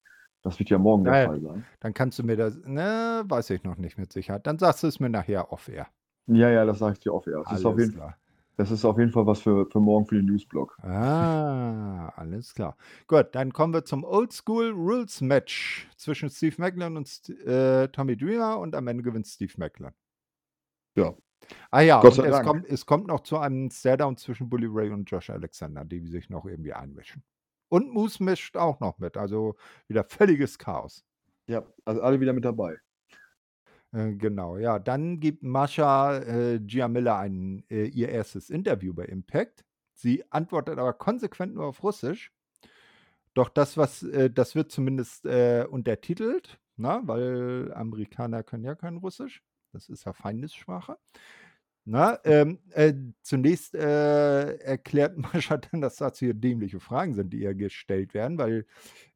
Das wird ja morgen der Ja, ja. Fall sein. Dann kannst du mir das, ne, weiß ich noch nicht mit Sicherheit. Dann sagst du es mir nachher off-air. Ja, ja, das sage ich dir eher. Das ist, auf Alles jeden, klar. Das ist auf jeden Fall was für, für morgen für den Newsblog. Ah, alles klar. Gut, dann kommen wir zum Old School Rules Match zwischen Steve Macklin und St äh, Tommy Dreamer und am Ende gewinnt Steve Macklin. Ja. Ah ja, Gott und sei es Dank. kommt, es kommt noch zu einem Stairdown zwischen Bully Ray und Josh Alexander, die sich noch irgendwie einmischen. Und Moose mischt auch noch mit, also wieder völliges Chaos. Ja, also alle wieder mit dabei. Äh, genau, ja. Dann gibt Mascha äh, Gia Miller ein, äh, ihr erstes Interview bei Impact. Sie antwortet aber konsequent nur auf Russisch. Doch das, was, äh, das wird zumindest äh, untertitelt, na, weil Amerikaner können ja kein Russisch. Das ist ja Feindessprache. Na, ähm, äh, zunächst äh, erklärt Mascha dann, dass das hier dämliche Fragen sind, die ihr gestellt werden, weil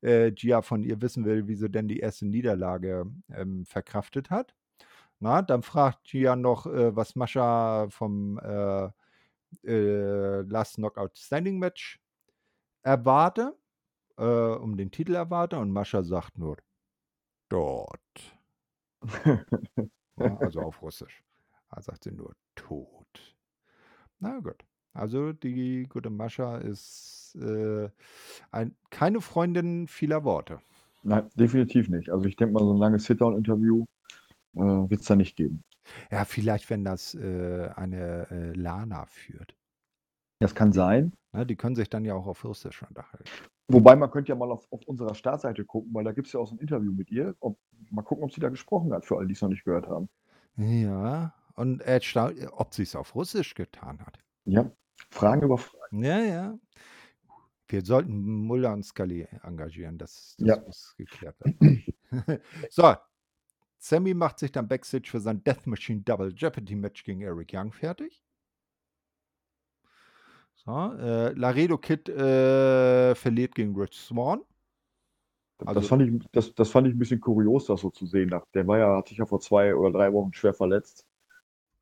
äh, Gia von ihr wissen will, wie sie denn die erste Niederlage ähm, verkraftet hat. Na, dann fragt Gia noch, äh, was Mascha vom äh, äh, Last Knockout Standing Match erwarte, äh, um den Titel erwarte, und Mascha sagt nur dort. Ja, also auf Russisch. Da sagt sie nur tot. Na gut. Also die gute Mascha ist äh, ein, keine Freundin vieler Worte. Nein, definitiv nicht. Also ich denke mal, so ein langes Sit-Down-Interview äh, wird es da nicht geben. Ja, vielleicht, wenn das äh, eine äh, Lana führt. Das kann sein. Ne, die können sich dann ja auch auf Russisch unterhalten. Wobei man könnte ja mal auf, auf unserer Startseite gucken, weil da gibt es ja auch so ein Interview mit ihr. Ob, mal gucken, ob sie da gesprochen hat, für alle, die es noch nicht gehört haben. Ja, und erstaunt, ob sie es auf Russisch getan hat. Ja, Fragen über Fragen. Ja, ja. Wir sollten Mulder und Scully engagieren, das, das Ja. muss geklärt werden. so, Sammy macht sich dann Backstage für sein Death Machine Double Jeopardy Match gegen Eric Young fertig. So, äh, Laredo Kid äh, verliert gegen Rich Swan. Also- das, fand ich, das, das fand ich ein bisschen kurios, das so zu sehen. Der war ja, hat sich ja vor zwei oder drei Wochen schwer verletzt.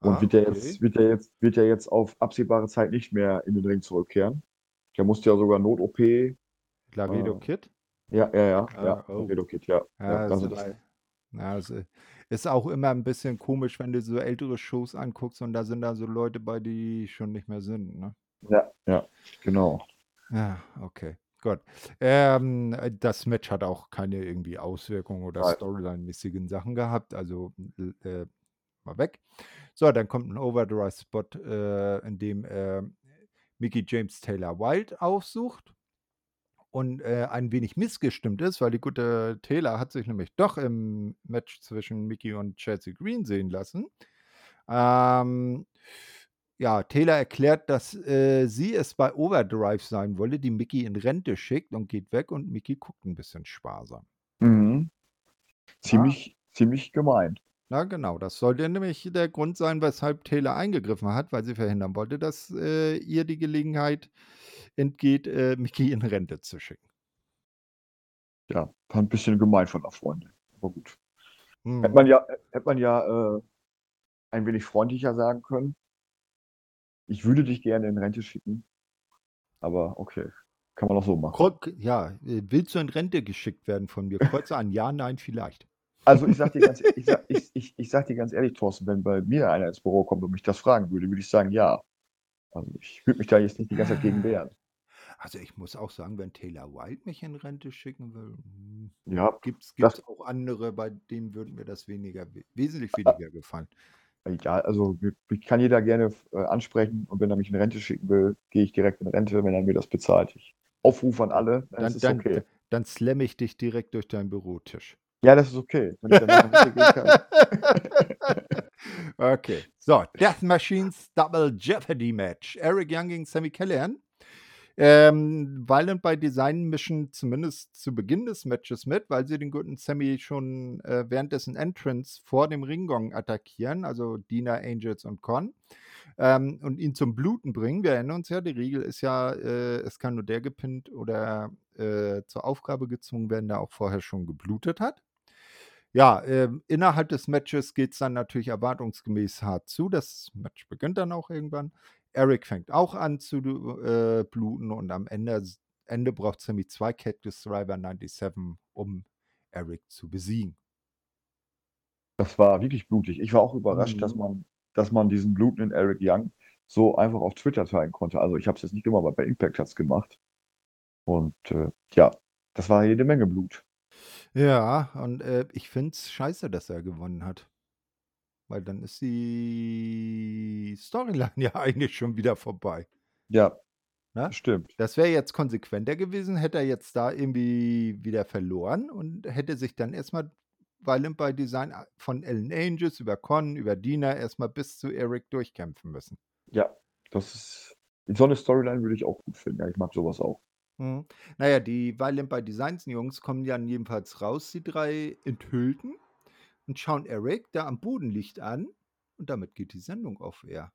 Und Ah, wird der okay. jetzt, wird der jetzt, wird der jetzt auf absehbare Zeit nicht mehr in den Ring zurückkehren? Der musste ja sogar Not-OP. Ja, Laredo Ah. Kid. ja, ja, Ah, ja. oh. Redokit, ja. Ja, ja, also also das, das, ja, es äh, ist auch immer ein bisschen komisch, wenn du so ältere Shows anguckst und da sind da so Leute bei, die schon nicht mehr sind. Ne? Ja, ja, genau. Ja, okay, gut. Ähm, äh, das Match hat auch keine irgendwie Auswirkungen oder Nein. Storyline-mäßigen Sachen gehabt, also, l äh, mal weg. So, dann kommt 'n Overdrive-Spot, äh, in dem, äh, Mickie James Taylor Wilde aufsucht und, äh, ein wenig missgestimmt ist, weil die gute Taylor hat sich nämlich doch im Match zwischen Mickie und Chelsea Green sehen lassen. Ähm, ja, Taylor erklärt, dass, äh, sie es bei Overdrive sein wolle, die Mickie in Rente schickt und geht weg und Mickie guckt 'n bisschen sparsam. Mhm. Ja. Ziemlich ziemlich gemein. Ja, genau. Das sollte nämlich der Grund sein, weshalb Taylor eingegriffen hat, weil sie verhindern wollte, dass, äh, ihr die Gelegenheit entgeht, äh, Mickie in Rente zu schicken. Ja, war 'n bisschen gemein von der Freundin, aber gut. Hätte Mhm. man ja hä hätte man ja, äh, ein wenig freundlicher sagen können. „Ich würde dich gerne in Rente schicken.“ Aber okay, kann man auch so machen. Ja, äh, willst du in Rente geschickt werden von mir? Kreuze an ja, nein, vielleicht. Also, ich sage dir ganz ich ich ich ich sage dir ganz ehrlich, Thorsten, wenn bei mir einer ins Büro kommt und mich das fragen würde, würde ich sagen: „Ja.“ Also, ich würde mich da jetzt nicht die ganze Zeit gegen wehren. Also, ich muss auch sagen, wenn Taylor Wilde mich in Rente schicken will, hm, Ja, das gibt's auch andere, bei denen würde mir das weniger we wesentlich A a weniger gefallen. Egal, also, mi mich kann jeder gerne äh, ansprechen und wenn er mich in Rente schicken will, gehe ich direkt in Rente, wenn er mir das bezahlt. Ich Aufruf an alle, es Dann ist dann okay. d dann slamme ich dich direkt durch deinen Bürotisch. Ja, das ist okay, wenn ich gehen kann. Okay. So, Death Machines Double Jeopardy Match. Eric Young gegen Sami Callihan. Ähm, Violent by Design mischen zumindest zu Beginn des Matches mit, weil sie den guten Sami schon, äh, während dessen Entrance vor dem Ringgong attackieren, also Deana, Angels und Con, ähm, und ihn zum Bluten bringen. Wir erinnern uns ja, die Regel ist ja, äh, es kann nur der gepinnt oder, äh, zur Aufgabe gezwungen werden, der auch vorher schon geblutet hat. Ja, ähm, innerhalb des Matches geht's dann natürlich erwartungsgemäß hart zu. Das Match beginnt dann auch irgendwann. Eric fängt auch an zu äh, bluten und am Ende Ende braucht Sami 2 Cactus Driver 97, um Eric zu besiegen. Das war wirklich blutig. Ich war auch überrascht, dass Mhm. man dass man diesen blutenden Eric Young so einfach auf Twitter teilen konnte. Also, ich habe es jetzt nicht gemacht, aber bei Impact hat's gemacht. Und, äh, ja, das war jede Menge Blut. Ja, und, äh, ich finde es scheiße, dass er gewonnen hat. Weil dann ist die Storyline ja eigentlich schon wieder vorbei. Ja, Ne? stimmt. Das wäre jetzt konsequenter gewesen, hätte er jetzt da irgendwie wieder verloren und hätte sich dann erst mal Violent by Design von Alan Angels über Con, über Deana erst mal bis zu Eric durchkämpfen müssen. Ja, das ist so 'ne Storyline würde ich auch gut finden. Ja, ich mag so was auch. Mhm. Na ja, die Violent by Designs Jungs kommen dann jedenfalls raus, die 3 Enthüllten, und schauen Eric, der am Boden liegt, an und damit geht die Sendung off air.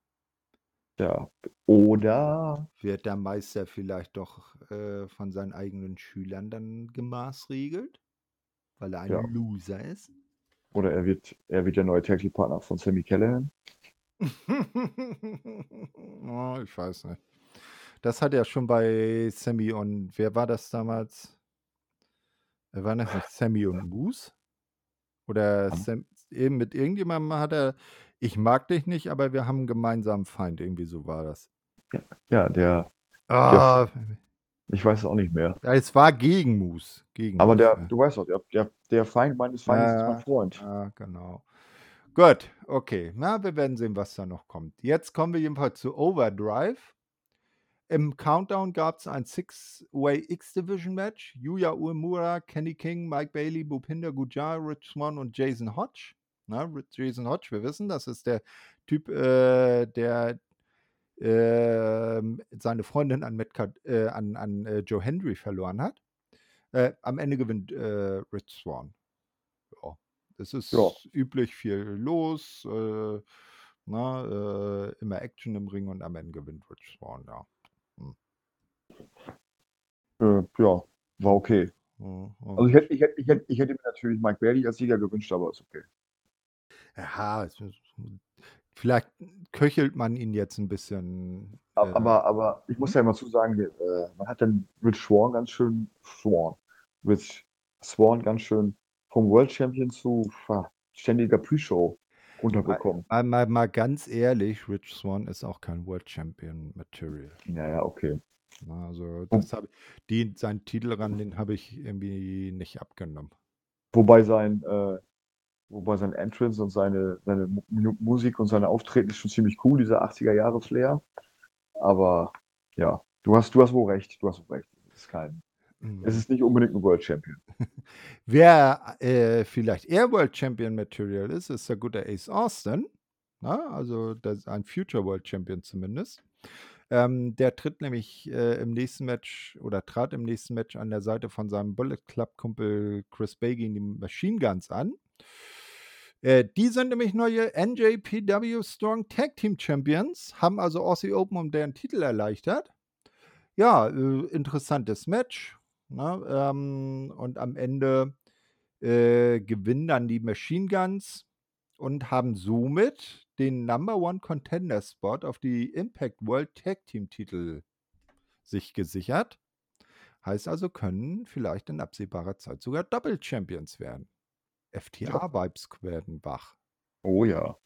Ja, oder Wird der Meister vielleicht doch, äh, von seinen eigenen Schülern dann gemaßregelt, weil er ein Ja. Loser ist? Oder er wird er wird der neue Tag Team Partner von Sami Callihan. Oh, ich weiß nicht. Das hat er schon bei Sami und wer war das damals? Waren das nicht Sami und Moose? Oder Am Sam eben mit irgendjemandem hat er: „Ich mag dich nicht, aber wir haben 'n gemeinsamen Feind.“ Irgendwie so war das. Ja, ja, der der Ah. F ich weiß es auch nicht mehr. Ja, es war gegen Moose, gegen Aber Moose, der ja. du weißt doch, der der der Feind meines Feindes ist mein Ja, Freund. ja, genau. Gut, okay. Na, wir werden sehen, was da noch kommt. Jetzt kommen wir jedenfalls zu Overdrive. Im Countdown gab's ein Six-Way X-Division-Match. Yuya Uemura, Kenny King, Mike Bailey, Bhupinder Gujjar, Rich Swann und Jason Hodge. Ri Jason Hodge, wir wissen, das ist der Typ, äh, der, ähm, seine Freundin an Matt Card äh, an an, äh, Joe Hendry verloren hat. Äh, am Ende gewinnt, äh, Rich Swann. Ja, es ist Ja. üblich viel los, äh, äh, immer Action im Ring und am Ende gewinnt Rich Swann, ja. Äh, ja, war okay. Mhm, Also, ich hätte ich hätte ich hätte ich hätte mir natürlich Mike Bailey als Sieger gewünscht, aber ist okay. Ja, vielleicht köchelt man ihn jetzt 'n bisschen, äh aber aber ich muss ja immer zu sagen, äh, man hat dann Rich Swann ganz schön Swann Rich Swann ganz schön vom World Champion zu, ständiger Pre-Show unterbekommen. Mal, mal, mal ganz ehrlich, Rich Swan ist auch kein World Champion Material. Ja, ja, okay. Na, Also das habe die, seinen Titel ran, den habe ich irgendwie nicht abgenommen. Wobei sein, äh, wobei sein Entrance und seine, seine Mu Musik und seine Auftreten ist schon ziemlich cool, dieser 80er Jahre Flair. Aber ja, du hast, du hast wohl recht, du hast wohl recht. Es ist kein, es Mhm. ist nicht unbedingt ein World Champion. Wer äh, vielleicht eher World Champion Material ist, ist der gute Ace Austin. Na, also das ein Future World Champion zumindest. Ähm, der tritt nämlich äh, im nächsten Match oder trat im nächsten Match an der Seite von seinem Bullet Club-Kumpel Chris Bay gegen die Machine Guns an. Äh, die sind nämlich neue NJPW Strong Tag Team Champions, haben also Aussie Open um deren Titel erleichtert. Ja, äh, interessantes Match. Ne? Ähm, und am Ende äh, gewinnen dann die Machine Guns und haben somit den Number One Contender Spot auf die Impact World Tag Team Titel sich gesichert. Heißt also, können vielleicht in absehbarer Zeit sogar Double Champions werden. FTA-Vibes werden wach. Oh ja.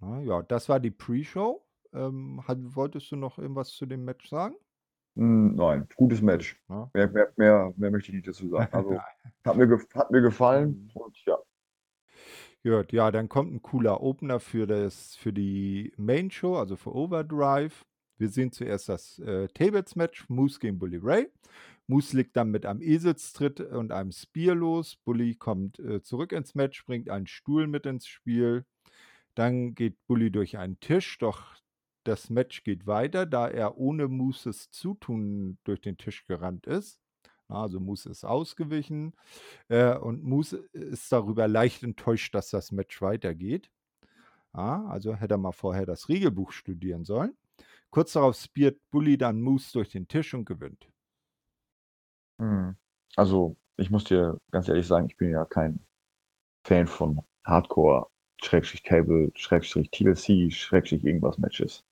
Na ja, das war die Pre-Show. Ähm, hat, wolltest du noch irgendwas zu dem Match sagen? Hm, nein, gutes Match. Ja. Mehr, mehr, mehr, mehr möchte ich nicht dazu sagen. Also hat mir, hat mir gefallen Mhm. und ja. Gut, ja, dann kommt ein cooler Opener für, das, für die Main Show, also für Overdrive. Wir sehen zuerst das äh, Tables-Match, Moose gegen Bully Ray. Moose liegt dann mit einem Eselstritt und einem Spear los. Bully kommt äh, zurück ins Match, bringt einen Stuhl mit ins Spiel. Dann geht Bully durch einen Tisch, doch das Match geht weiter, da er ohne Mooses Zutun durch den Tisch gerannt ist. Also Moose ist ausgewichen äh, und Moose ist darüber leicht enttäuscht, dass das Match weitergeht. Ja, also hätte er mal vorher das Regelbuch studieren sollen. Kurz darauf spiert Bully dann Moose durch den Tisch und gewinnt. Hm. Also, ich muss dir ganz ehrlich sagen, ich bin ja kein Fan von Hardcore, Schrägstrich Cable, Schrägstrich TLC, Schrägstrich irgendwas Matches.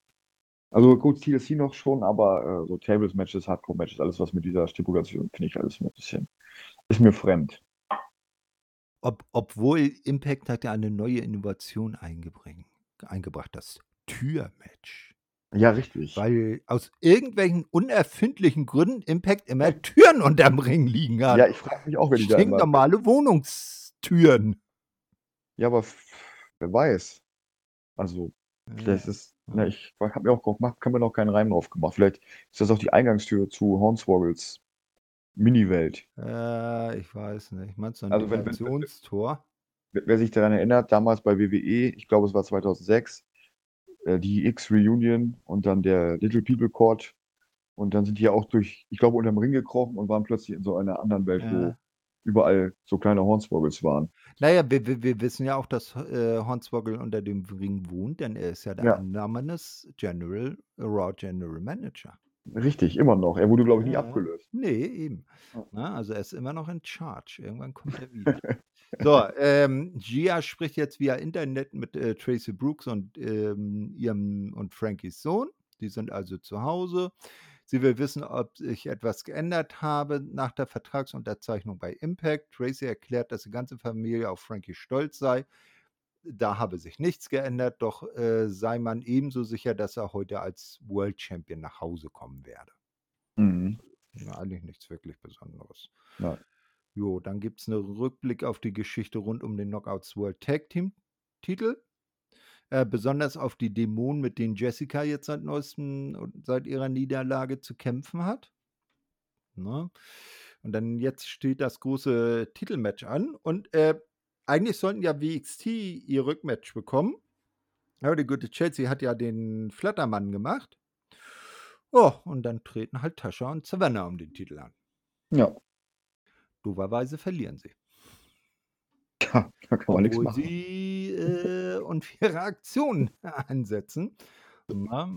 Also gut, TLC noch schon, aber äh, so Tables Matches, Hardcore Matches, alles was mit dieser Stipulation, finde ich alles ein bisschen, ist mir fremd. Ob, obwohl Impact hat ja eine neue Innovation eingebracht, das Türmatch. Ja, richtig. Weil aus irgendwelchen unerfindlichen Gründen Impact immer Türen unterm Ring liegen hat. Ja, ich frage mich auch, wenn die da immer, Stinknormale Wohnungstüren. ja, aber wer weiß. Also, vielleicht ist, na, ich habe mir auch gemacht, kann mir noch keinen Reim drauf gemacht. Vielleicht ist das auch die Eingangstür zu Hornswoggles Mini-Welt. Äh, ich weiß nicht. Meinst du ein Also wenn- wenn- wenn- wer sich daran erinnert, damals bei WWE, ich glaube, es war 2006, äh, die X-Reunion und dann der Little People Court. Und dann sind die ja auch durch, ich glaube, unterm Ring gekrochen und waren plötzlich in so einer anderen Welt, Ja. wo überall so kleine Hornswoggles waren. Naja, wir, wir, wir wissen ja auch, dass äh, Hornswoggle unter dem Ring wohnt, denn er ist ja der Ja. Annamenes General, Raw General Manager. Richtig, immer noch. Er wurde, glaube ich, nie Ja. abgelöst. Nee, eben. Ja. Na, also er ist immer noch in Charge. Irgendwann kommt er wieder. so, ähm, Gia spricht jetzt via Internet mit äh, Tracy Brooks und ähm, ihrem und Frankies Sohn. Die sind also zu Hause. Sie will wissen, ob sich etwas geändert habe nach der Vertragsunterzeichnung bei Impact. Tracy erklärt, dass die ganze Familie auf Frankie stolz sei. Da habe sich nichts geändert, doch äh, sei man ebenso sicher, dass er heute als World Champion nach Hause kommen werde. Mhm. Ja, eigentlich nichts wirklich Besonderes. Nein. Jo, dann gibt es einen Rückblick auf die Geschichte rund um den Knockouts World Tag Team Titel. Äh, besonders auf die Dämonen, mit denen Jessica jetzt seit neuestem seit ihrer Niederlage zu kämpfen hat. Ne? Und dann jetzt steht das große Titelmatch an. Und äh, eigentlich sollten ja WXT ihr Rückmatch bekommen. Aber die gute Chelsea hat ja den Flattermann gemacht. Oh, und dann treten halt Tascha und Savannah um den Titel an. Ja, Doverweise verlieren sie. Tja, da kann man nichts machen. sie äh, unfaire Aktionen ansetzen.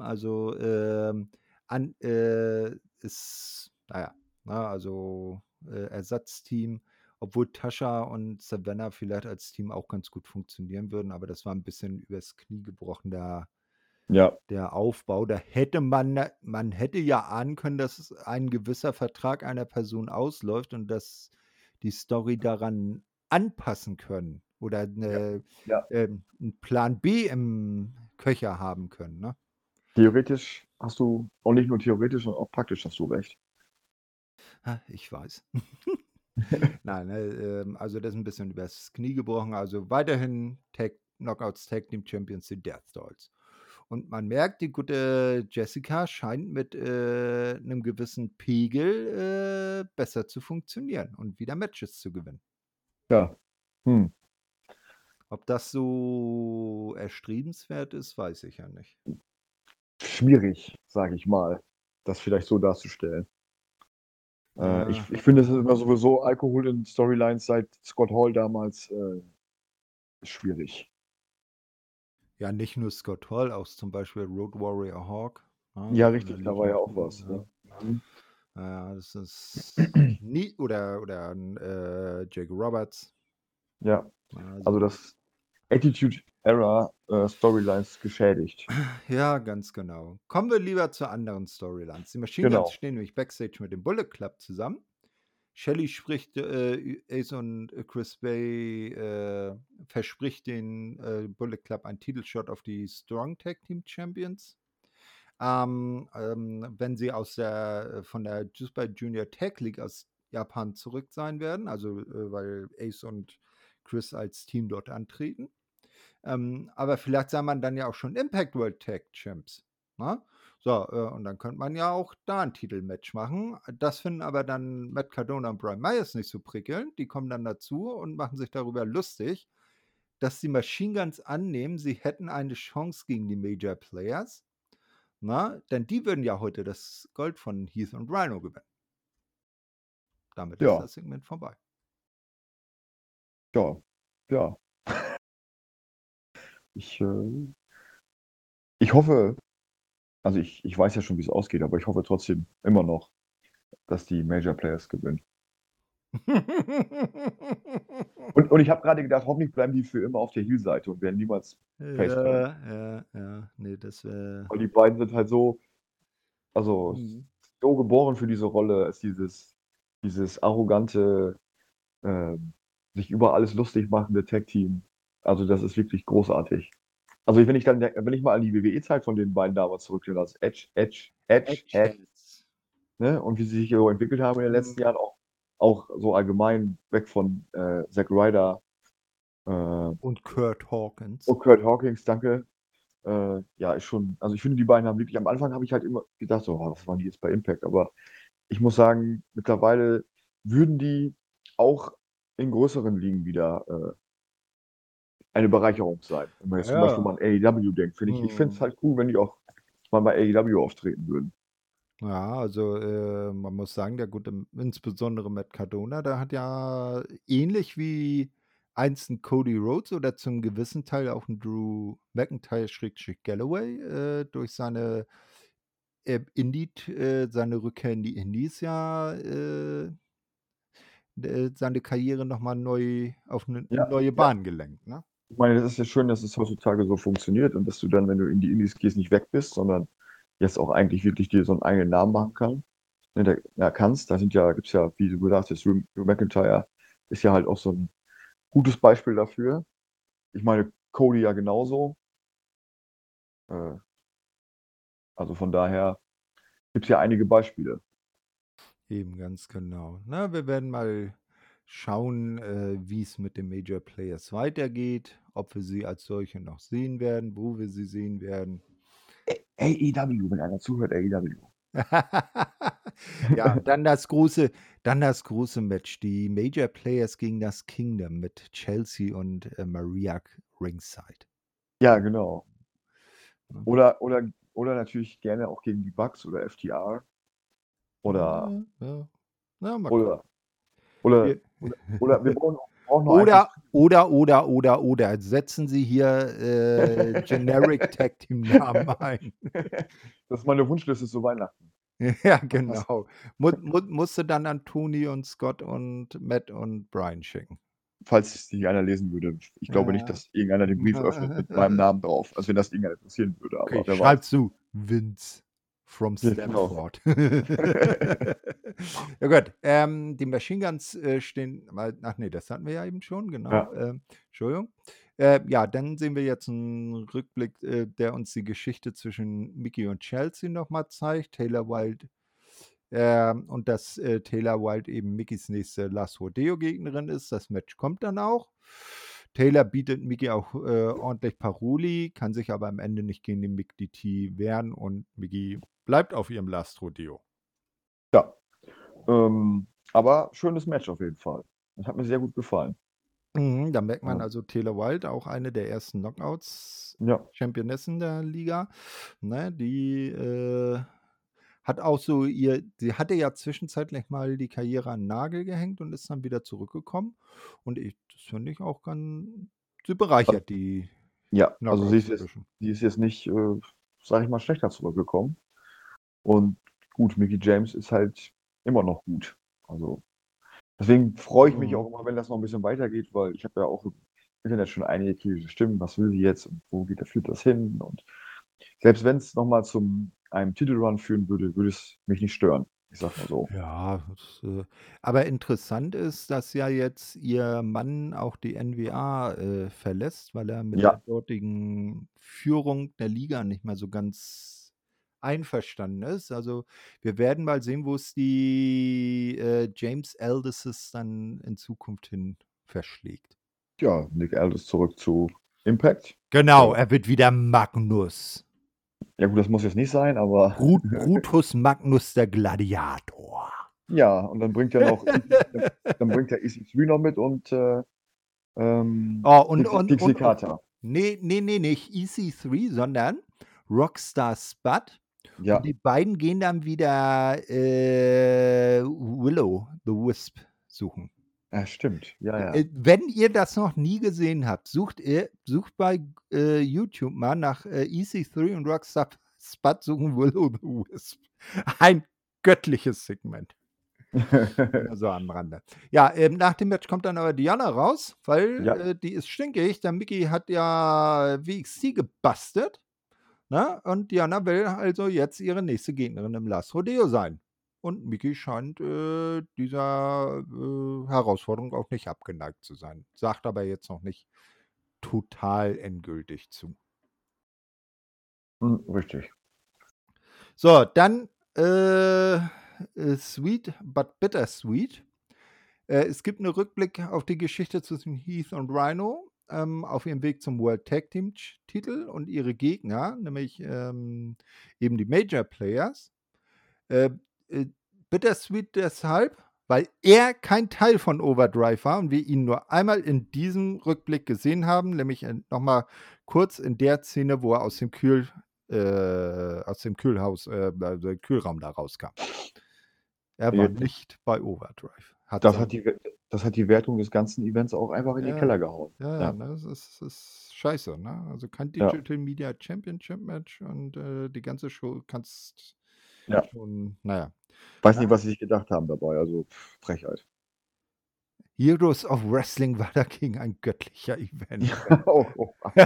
Also ähm, an, äh, ist, naja, na, also äh, Ersatzteam, obwohl Tascha und Savannah vielleicht als Team auch ganz gut funktionieren würden, aber das war ein bisschen übers Knie gebrochen, der, Ja, der Aufbau. Da hätte man, man hätte ja ahnen können, dass ein gewisser Vertrag einer Person ausläuft und dass die Story daran anpassen können. Oder Ja. 'ne Ja. ähm, 'n Plan B im Köcher haben können, ne? Theoretisch hast du und nicht nur theoretisch, sondern auch praktisch hast du recht. Ha, ich weiß. Nein, ne, ähm, also das ist 'n bisschen übers Knie gebrochen. Also weiterhin Tag Knockouts Tag Team Champions, die Death Dolls. Und man merkt, die gute Jessica scheint mit, äh, 'nem gewissen Pegel, äh, besser zu funktionieren und wieder Matches zu gewinnen. Ja. Hm. Ob das so erstrebenswert ist, weiß ich ja nicht. Schwierig, sage ich mal, das vielleicht so darzustellen. Äh, ich Ja. ich finde, es immer sowieso Alkohol in Storylines seit Scott Hall damals, äh, schwierig. Ja, nicht nur Scott Hall, auch zum Beispiel Road Warrior Hawk, ne, Ja, der richtig, da war ja auch was, ja. ne? Mhm. Ja, das ist nie oder oder äh, Jake Roberts. Ja. Ja, Also also das Attitude Era, äh, Storylines geschädigt. Ja, ganz genau. Kommen wir lieber zu anderen Storylines. Die Machine Guns Genau. stehen nämlich backstage mit dem Bullet Club zusammen. Shelly spricht, äh, Ace und Chris Bay, äh, verspricht den, äh, Bullet Club einen Titelshot auf die Strong Tag Team Champions. Ähm, ähm, wenn sie aus der von der Super Junior Tag League aus Japan zurück sein werden, also, äh, weil Ace und Chris als Team dort antreten. Ähm, aber vielleicht sei man dann ja auch schon Impact World Tag Champs, ne? So, äh, und dann könnte man ja auch da 'n Titelmatch machen. Das finden aber dann Matt Cardona und Brian Myers nicht so prickelnd. Die kommen dann dazu und machen sich darüber lustig, dass die Machine Guns annehmen, sie hätten eine Chance gegen die Major Players, ne? Denn die würden ja heute das Gold von Heath und Rhino gewinnen. Damit ist Ja. das Segment vorbei. Ja. Ja. Ich, äh ich hoffe also ich ich weiß ja schon, wie's ausgeht, aber ich hoffe trotzdem immer noch, dass die Major Players gewinnen. Und und ich habe grade gedacht, hoffentlich bleiben die für immer auf der Heel-Seite und werden niemals Face. Ja, ja, ja. Ne, das wäre Weil die beiden sind halt so also Mhm. so geboren für diese Rolle, als dieses dieses arrogante, ähm, sich über alles lustig machende Tag-Team. Also, das ist wirklich großartig. Also, wenn ich dann wenn ich mal an die WWE-Zeit von den beiden damals zurückdenke, als Edge Edge Edge Edge, ne, und wie sie sich so entwickelt haben in den letzten Mhm. Jahren, auch auch so allgemein weg von, äh, Zack Ryder, äh Und Curt Hawkins. und Curt Hawkins, danke. Äh, ja, ist schon also ich finde, die beiden haben wirklich am Anfang habe ich halt immer gedacht so: „Oh, was waren die jetzt bei Impact?“ Aber ich muss sagen, mittlerweile würden die auch in größeren Ligen wieder, äh eine Bereicherung sein. Wenn man jetzt zum Beispiel Ja. mal an AEW denkt, finde ich ich finde es halt cool, wenn die auch mal bei AEW auftreten würden. Ja, also, äh, man muss sagen, der gute insbesondere Matt Cardona, der hat ja ähnlich wie einst 'n Cody Rhodes oder zum gewissen Teil auch 'n Drew McIntyre Schrägstrich Galloway, äh, durch seine, äh, Indie äh, seine Rückkehr in die Indies ja, äh seine Karriere noch mal neu auf 'ne Ja, neue ja. Bahn gelenkt, ne? Ich meine, das ist ja schön, dass es heutzutage so funktioniert und dass du dann, wenn du in die Indies gehst, nicht weg bist, sondern jetzt auch eigentlich wirklich dir so 'n eigenen Namen machen kann ne, da ja, kannst. Da sind ja gibt's ja, wie du gesagt hast, Drew McIntyre ist ja halt auch so 'n gutes Beispiel dafür. Ich meine, Cody ja genauso. Äh also von daher gibt's ja einige Beispiele. Eben, ganz genau. Na, wir werden mal schauen, äh, wie's mit den Major Players weitergeht, ob wir sie als solche noch sehen werden, wo wir sie sehen werden. AEW, wenn einer zuhört, AEW. Ja, dann das große dann das große Match, die Major Players gegen das Kingdom mit Chelsea und, äh, Maria ringside. Ja, genau. Ne? Oder oder oder natürlich gerne auch gegen die Bucks oder FTR. Oder Ja, ja. Ja, oder oder Wir oder oder wir brauchen brauchen Oder oder oder oder oder setzen Sie hier, äh, Generic Tag Team Namen ein. Das ist meine Wunschliste zu Weihnachten. Ja, genau. Mu mu musst du dann an Tony und Scott und Matt und Brian schicken. Falls es nicht einer lesen würde. Ich glaube nicht, Ja. dass irgendeiner den Brief öffnet mit meinem Namen drauf. Also, wenn das irgendeinen interessieren würde, Okay, aber weiß. schreibe zu Vince. From genau. Stanford. Ja gut, ähm, die Machine Guns, äh, stehen ach ne, das hatten wir ja eben schon, genau. Ja. Ähm, Entschuldigung. Äh, ja, dann sehen wir jetzt 'n Rückblick, äh, der uns die Geschichte zwischen Mickie und Chelsea noch mal zeigt. Taylor Wilde ähm, und dass, äh, Taylor Wilde eben Mickies nächste Last Rodeo-Gegnerin ist. Das Match kommt dann auch. Taylor bietet Mickie auch, äh, ordentlich Paroli, kann sich aber am Ende nicht gegen den Mick DT wehren und Mickie bleibt auf ihrem Last Rodeo. Ja. Ähm, aber schönes Match auf jeden Fall. Das hat mir sehr gut gefallen. Mhm, da merkt man Ja. also Taylor Wilde, auch eine der ersten Knockouts Ja. Championessen der Liga, ne? Die, äh, hat auch so ihr sie hatte ja zwischenzeitlich mal die Karriere an 'n Nagel gehängt und ist dann wieder zurückgekommen. Und ich das finde ich auch gan sie bereichert die Ja, also sie ist jetzt die ist jetzt nicht, äh, sage ich mal, schlechter zurückgekommen. Und gut, Mickie James ist halt immer noch gut. Also, deswegen freue ich mich Mhm. auch immer, wenn das noch 'n bisschen weitergeht, weil ich habe ja auch im Internet schon einige kritische Stimmen. Was will sie jetzt und wo geht führt das hin? Und selbst wenn's noch mal zum einem Titelrun führen würde, würde es mich nicht stören. Ich sage mal so. Ja, das, äh aber interessant ist, dass ja jetzt ihr Mann auch die NWA, äh, verlässt, weil er mit der Ja. dortigen Führung der Liga nicht mehr so ganz einverstanden ist. Also, wir werden mal sehen, wo es die, äh, James Aldises dann in Zukunft hin verschlägt. Ja, Nick Aldis zurück zu Impact. Genau, er wird wieder Magnus. Ja gut, das muss jetzt nicht sein, aber Brut Brutus Magnus der Gladiator. Ja, und dann bringt er noch dann bringt er EC3 noch mit und, äh, ähm, Oh, und und Dixie und und Carter. ne, ne, ne, nicht EC3, sondern Rockstar Spud. Ja. Und die beiden gehen dann wieder, äh, Willow the Wisp suchen. Ja, stimmt. Ja, ja. Äh, wenn ihr das noch nie gesehen habt, sucht ihr sucht bei, äh, YouTube mal nach, äh, EC3 und Rockstar Spud suchen Willow the Wisp. Ein göttliches Segment. So am Rande. Ja, ähm, nach dem Match kommt dann aber Diana raus, weil, Ja. äh, die ist stinkig. Der Mickie hat ja WXT gebastelt, ne? Und Diana will also jetzt ihre nächste Gegnerin im Last Rodeo sein. Und Mickie scheint, äh, dieser, äh, Herausforderung auch nicht abgeneigt zu sein. Sagt aber jetzt noch nicht total endgültig zu. Hm, richtig. So, dann, äh, äh, Sweet but Bittersweet. Äh, es gibt 'ne Rückblick auf die Geschichte zwischen Heath und Rhino, ähm, auf ihrem Weg zum World Tag Team Titel und ihre Gegner, nämlich, ähm, eben die Major Players. Äh, äh, Bittersweet deshalb, weil er kein Teil von Overdrive war und wir ihn nur einmal in diesem Rückblick gesehen haben, nämlich in noch mal kurz in der Szene, wo er aus dem Kühl äh, aus dem Kühlhaus, äh, also Kühlraum da rauskam. Er war Ja. nicht bei Overdrive. Hat Das hat die das hat die Wertung des ganzen Events auch einfach in den Ja. Keller gehauen. Ja, ja, Ja. ne? Das ist ist scheiße, ne? Also kein. Digital Media Championship Match und, äh, die ganze Show kannst Ja. schon na ja. Weiß nicht, was sie sich gedacht haben dabei, also Frechheit. Heroes of Wrestling war dagegen ein göttlicher Event. Oh, oh. Ja,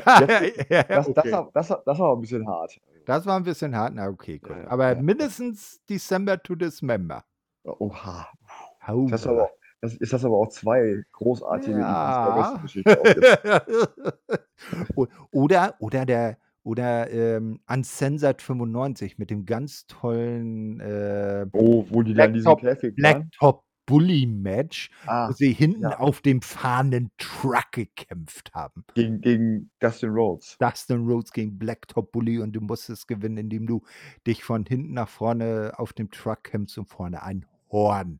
ja, das das okay. war das war das war 'n bisschen hart. Das war 'n bisschen hart. Na okay, gut. Ja, ja, Aber ja. mindestens December to Dismember. Oha. Hau Das ist aber das ist das aber auch 2 großartige Events der Ja. Wrestling-Geschichte oder oder der oder, ähm, Uncensored 95 mit dem ganz tollen, äh, Oh, wo die dann diesen Blacktop Käfig waren? Blacktop Bully Match, wo Ah, sie hinten ja. auf dem fahrenden Truck gekämpft haben. Gegen gegen Dustin Rhodes. Dustin Rhodes gegen Blacktop Bully und du musstest gewinnen, indem du dich von hinten nach vorne auf dem Truck kämpfst und vorne ein Horn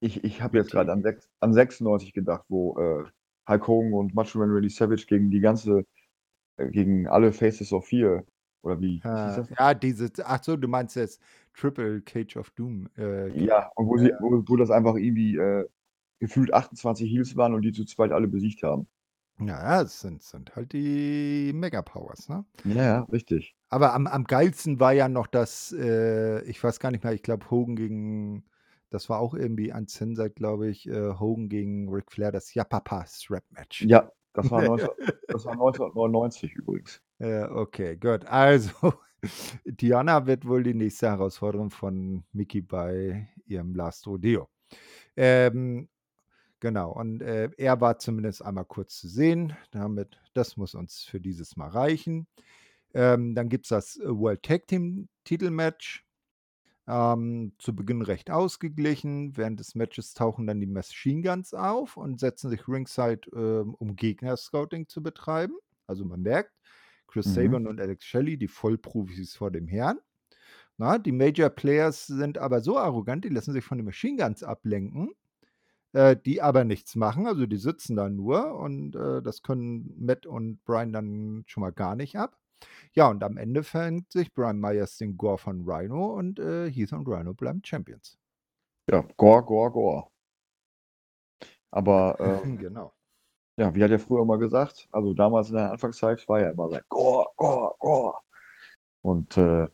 Ich ich habe jetzt grad an an 96 gedacht, wo, äh, Hulk Hogan und Macho Man Randy Savage gegen die ganze gegen alle Faces of Fear oder wie das? ja, diese ach so, du meinst jetzt Triple Cage of Doom, äh, Ja, und wo sie wo wo das einfach irgendwie, äh, gefühlt 28 Heels waren und die zu zweit alle besiegt haben. Ja, ja, es sind sind halt die Mega Powers, ne? Ja, ja, richtig. Aber am am geilsten war ja noch das, äh ich weiß gar nicht mehr, ich glaube Hogan gegen das war auch irgendwie uncensored, glaube ich, äh, Hogan gegen Ric Flair, das Yapapa Strap Match. Ja, das war 19 das war 1999 übrigens. Ja, okay, gut. Also, Diana wird wohl die nächste Herausforderung von Mickey bei ihrem Last Rodeo. Ähm, genau, und äh, er war zumindest einmal kurz zu sehen. Damit, das muss uns für dieses Mal reichen. Ähm, dann gibt es das World Tag Team Titelmatch. Ähm, zu Beginn recht ausgeglichen. Während des Matches tauchen dann die Machine Guns auf und setzen sich ringside, ähm, um Gegner-Scouting zu betreiben. Also man merkt, Chris Mhm. Sabin und Alex Shelley, die Vollprofis vor dem Herrn. Na, die Major Players sind aber so arrogant, die lassen sich von den Machine Guns ablenken, äh, die aber nichts machen. Also die sitzen da nur und äh, das können Matt und Brian dann schon mal gar nicht ab. Ja, und am Ende fängt sich Brian Myers den Gore von Rhino und äh, Heath und Rhino bleiben Champions. Ja, Gore, Gore, Gore. Aber ähm, genau. ja, wie hat er früher immer gesagt? Also damals in der Anfangszeit war ja immer sein Gore, Gore, Gore. Und äh,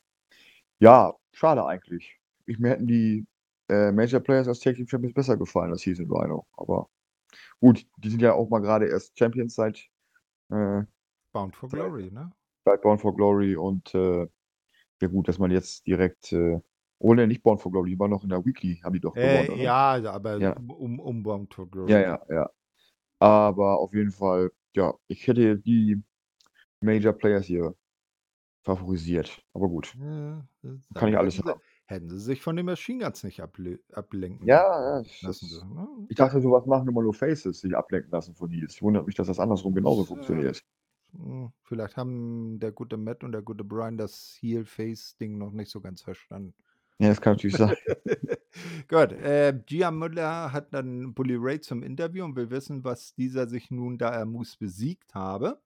ja, schade eigentlich. Ich mir hätten die äh, Major Players als Tag Team Champions besser gefallen als Heath und Rhino. Aber gut, die sind ja auch mal gerade erst Champions seit, äh, Bound for Glory, ne? Seit Born for Glory und äh, ja gut, dass man jetzt direkt, äh, oh ne, nicht Born for Glory, die waren noch in der Weekly, haben die doch gewonnen, Äh, oder? ja, aber Ja. um, um Bound for Glory. Ja, ja, ja. Aber auf jeden Fall, ja, ich hätte die Major Players hier favorisiert. Aber gut, Ja, das- kann ich alles hätten sie, haben. hätten sie sich von den Machine Guns nicht able ablenken Ja, ja, das lassen dürfen. Ne? ich dachte, sowas machen immer nur Faces, sich ablenken lassen von Heels. Ich wundere mich, dass das andersrum genauso funktioniert. Hm, Vielleicht haben der gute Matt und der gute Brian das Heel-Face-Ding noch nicht so ganz verstanden. Ja, das kann natürlich sein. Gut, äh, Gia Müller hat dann Bully Ray zum Interview und will wissen, was dieser sich nun, da er Moose besiegt habe,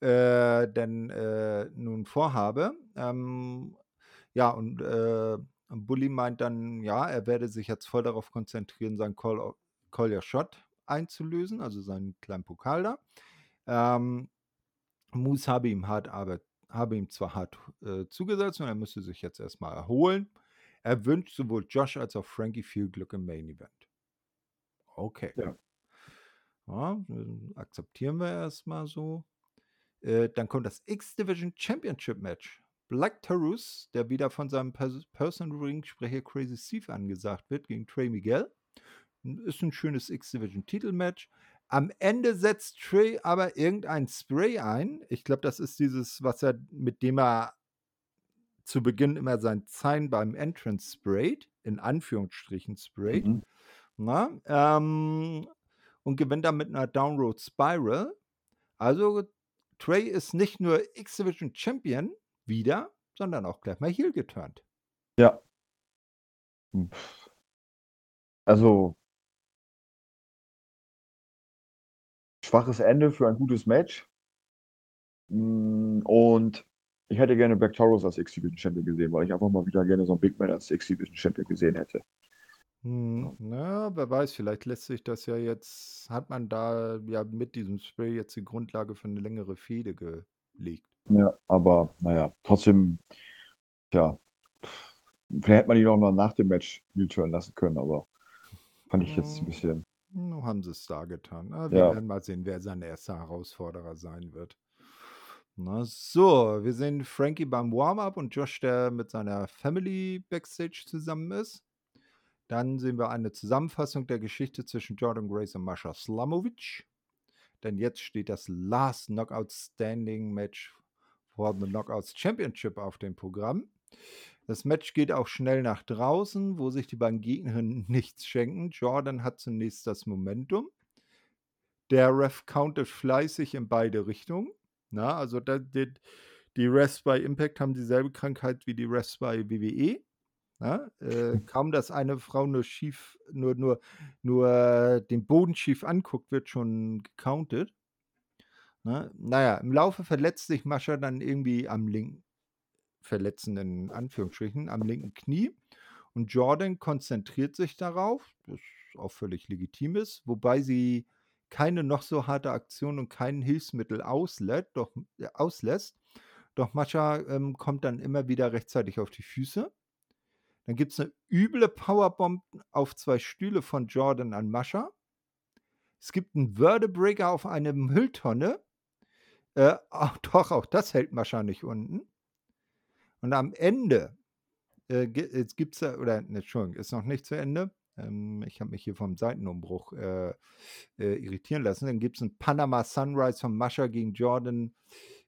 äh, denn äh, nun vorhabe. Ähm, ja, und äh, Bully meint dann, ja, er werde sich jetzt voll darauf konzentrieren, seinen Call, Call Your Shot einzulösen, also seinen kleinen Pokal da. Ähm, Moose habe ihm hart Arbeit, habe ihm zwar hart äh, zugesetzt und er müsste sich jetzt erstmal erholen. Er wünscht sowohl Josh als auch Frankie viel Glück im Main Event. Okay. Ja. Ja, akzeptieren wir erstmal so. Äh, dann kommt das X-Division Championship Match. Black Taurus, der wieder von seinem Pers Personal Ring-Sprecher Crazy Steve angesagt wird, gegen Trey Miguel. Ist ein schönes X-Division Titelmatch. Am Ende setzt Trey aber irgendein Spray ein. Ich glaube, das ist dieses, was er, mit dem er zu Beginn immer sein Sign beim Entrance sprayt, in Anführungsstrichen sprayt. Mhm. Na, ähm, und gewinnt dann mit einer Downroad Spiral. Also Trey ist nicht nur X-Division Champion wieder, sondern auch gleich mal Heel geturnt. Ja. Also schwaches Ende für ein gutes Match. Mm, Und ich hätte gerne Black Taurus als X-Division Champion gesehen, weil ich einfach mal wieder gerne so einen Big Man als X-Division Champion gesehen hätte. Hm, na, wer weiß, vielleicht lässt sich das ja jetzt, hat man da ja mit diesem Spray jetzt die Grundlage für eine längere Fehde gelegt. Ja, aber naja, trotzdem, ja, vielleicht hätte man ihn auch noch nach dem Match U-Turn lassen können, aber fand ich jetzt ein Hm, bisschen, Nun haben sie es da getan. Na, wir ja, werden mal sehen, wer sein erster Herausforderer sein wird. Na so, wir sehen Frankie beim Warm-up und Josh, der mit seiner Family Backstage zusammen ist. Dann sehen wir eine Zusammenfassung der Geschichte zwischen Jordan Grace und Mascha Slamovic. Denn jetzt steht das Last Knockout Standing Match for the Knockouts Championship auf dem Programm. Das Match geht auch schnell nach draußen, wo sich die beiden Gegnerinnen nichts schenken. Jordan hat zunächst das Momentum. Der Ref countet fleißig in beide Richtungen. Na, also da, die, die Refs bei Impact haben dieselbe Krankheit wie die Refs bei WWE. Ja, äh, kaum, dass eine Frau nur schief, nur, nur, nur den Boden schief anguckt, wird schon gecountet. Ne? Naja, im Laufe verletzt sich Mascha dann irgendwie am linken, verletzenden Anführungsstrichen, am linken Knie. Und Jordan konzentriert sich darauf, das auch völlig legitim ist, wobei sie keine noch so harte Aktion und kein Hilfsmittel auslässt, doch, äh, auslässt. Doch Mascha ähm, kommt dann immer wieder rechtzeitig auf die Füße. Dann gibt es eine üble Powerbomb auf zwei Stühle von Jordan an Mascha. Es gibt einen Wordebreaker auf eine Mülltonne. Äh, auch, doch, auch das hält Mascha nicht unten. Und am Ende, äh, gi jetzt gibt's da oder ne, Entschuldigung, ist noch nicht zu Ende. Ähm, ich habe mich hier vom Seitenumbruch, äh, äh, irritieren lassen. Dann gibt's 'n Panama Sunrise von Mascha gegen Jordan,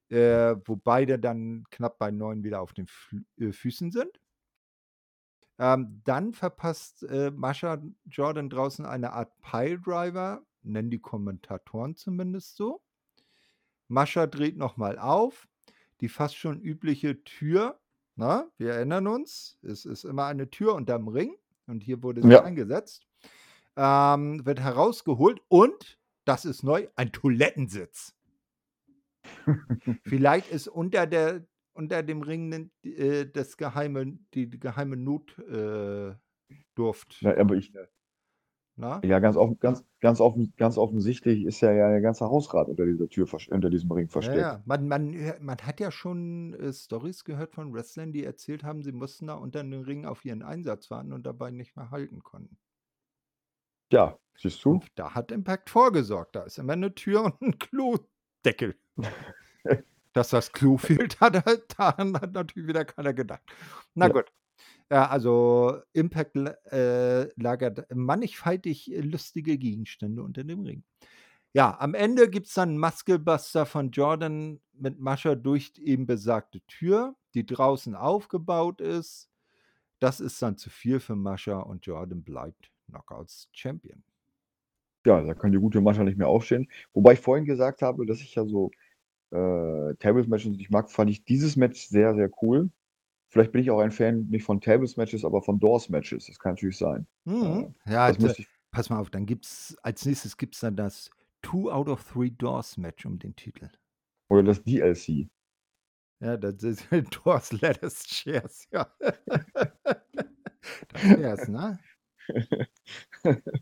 äh, wo beide dann knapp bei 9 wieder auf den Flü äh, Füßen sind. Ähm, dann verpasst, äh, Mascha Jordan draußen eine Art Piledriver, nennen die Kommentatoren zumindest so. Mascha dreht noch mal auf. Die fast schon übliche Tür, ne? Wir erinnern uns, es ist immer eine Tür unterm Ring und hier wurde sie Ja. eingesetzt. Ähm, wird herausgeholt und, das ist neu, ein Toilettensitz. Vielleicht ist unter der unter dem Ring äh, das geheime die die geheime Not äh, Durft Ja, aber ich ne? Ja, ganz offen ganz ganz offen ganz offensichtlich ist ja ja der ganze Hausrat unter dieser Tür unter diesem Ring Ja, versteckt. ja. Man man man hat ja schon, äh, Storys gehört von Wrestlern, die erzählt haben, sie mussten da unter den Ring auf ihren Einsatz warten und dabei nicht mehr halten konnten. Ja, siehst du? Und da hat Impact vorgesorgt. Da ist immer 'ne Tür und 'n Klodeckel. Dass das Klo fehlt, hat daran hat natürlich wieder keiner gedacht. Na Ja. gut. Ja, also Impact äh, lagert mannigfaltig lustige Gegenstände unter dem Ring. Ja, am Ende gibt's dann 'n Muscle Buster von Jordan mit Mascha durch eben besagte Tür, die draußen aufgebaut ist. Das ist dann zu viel für Mascha und Jordan bleibt Knockouts Champion. Ja, da kann die gute Mascha nicht mehr aufstehen. Wobei ich vorhin gesagt habe, dass ich ja so, äh, Tables-Matches nicht mag, fand ich dieses Match sehr, sehr cool. Vielleicht bin ich auch ein Fan nicht von Tables-Matches, aber von Doors-Matches. Das kann natürlich sein. Mhm. Äh, Ja, das ich pass mal auf, dann gibt's als Nächstes gibt's dann das Two out of Three Doors Match um den Titel. Oder das DLC. Ja, das ist Doors, Letters, Chairs, ja. Das wär's, ne?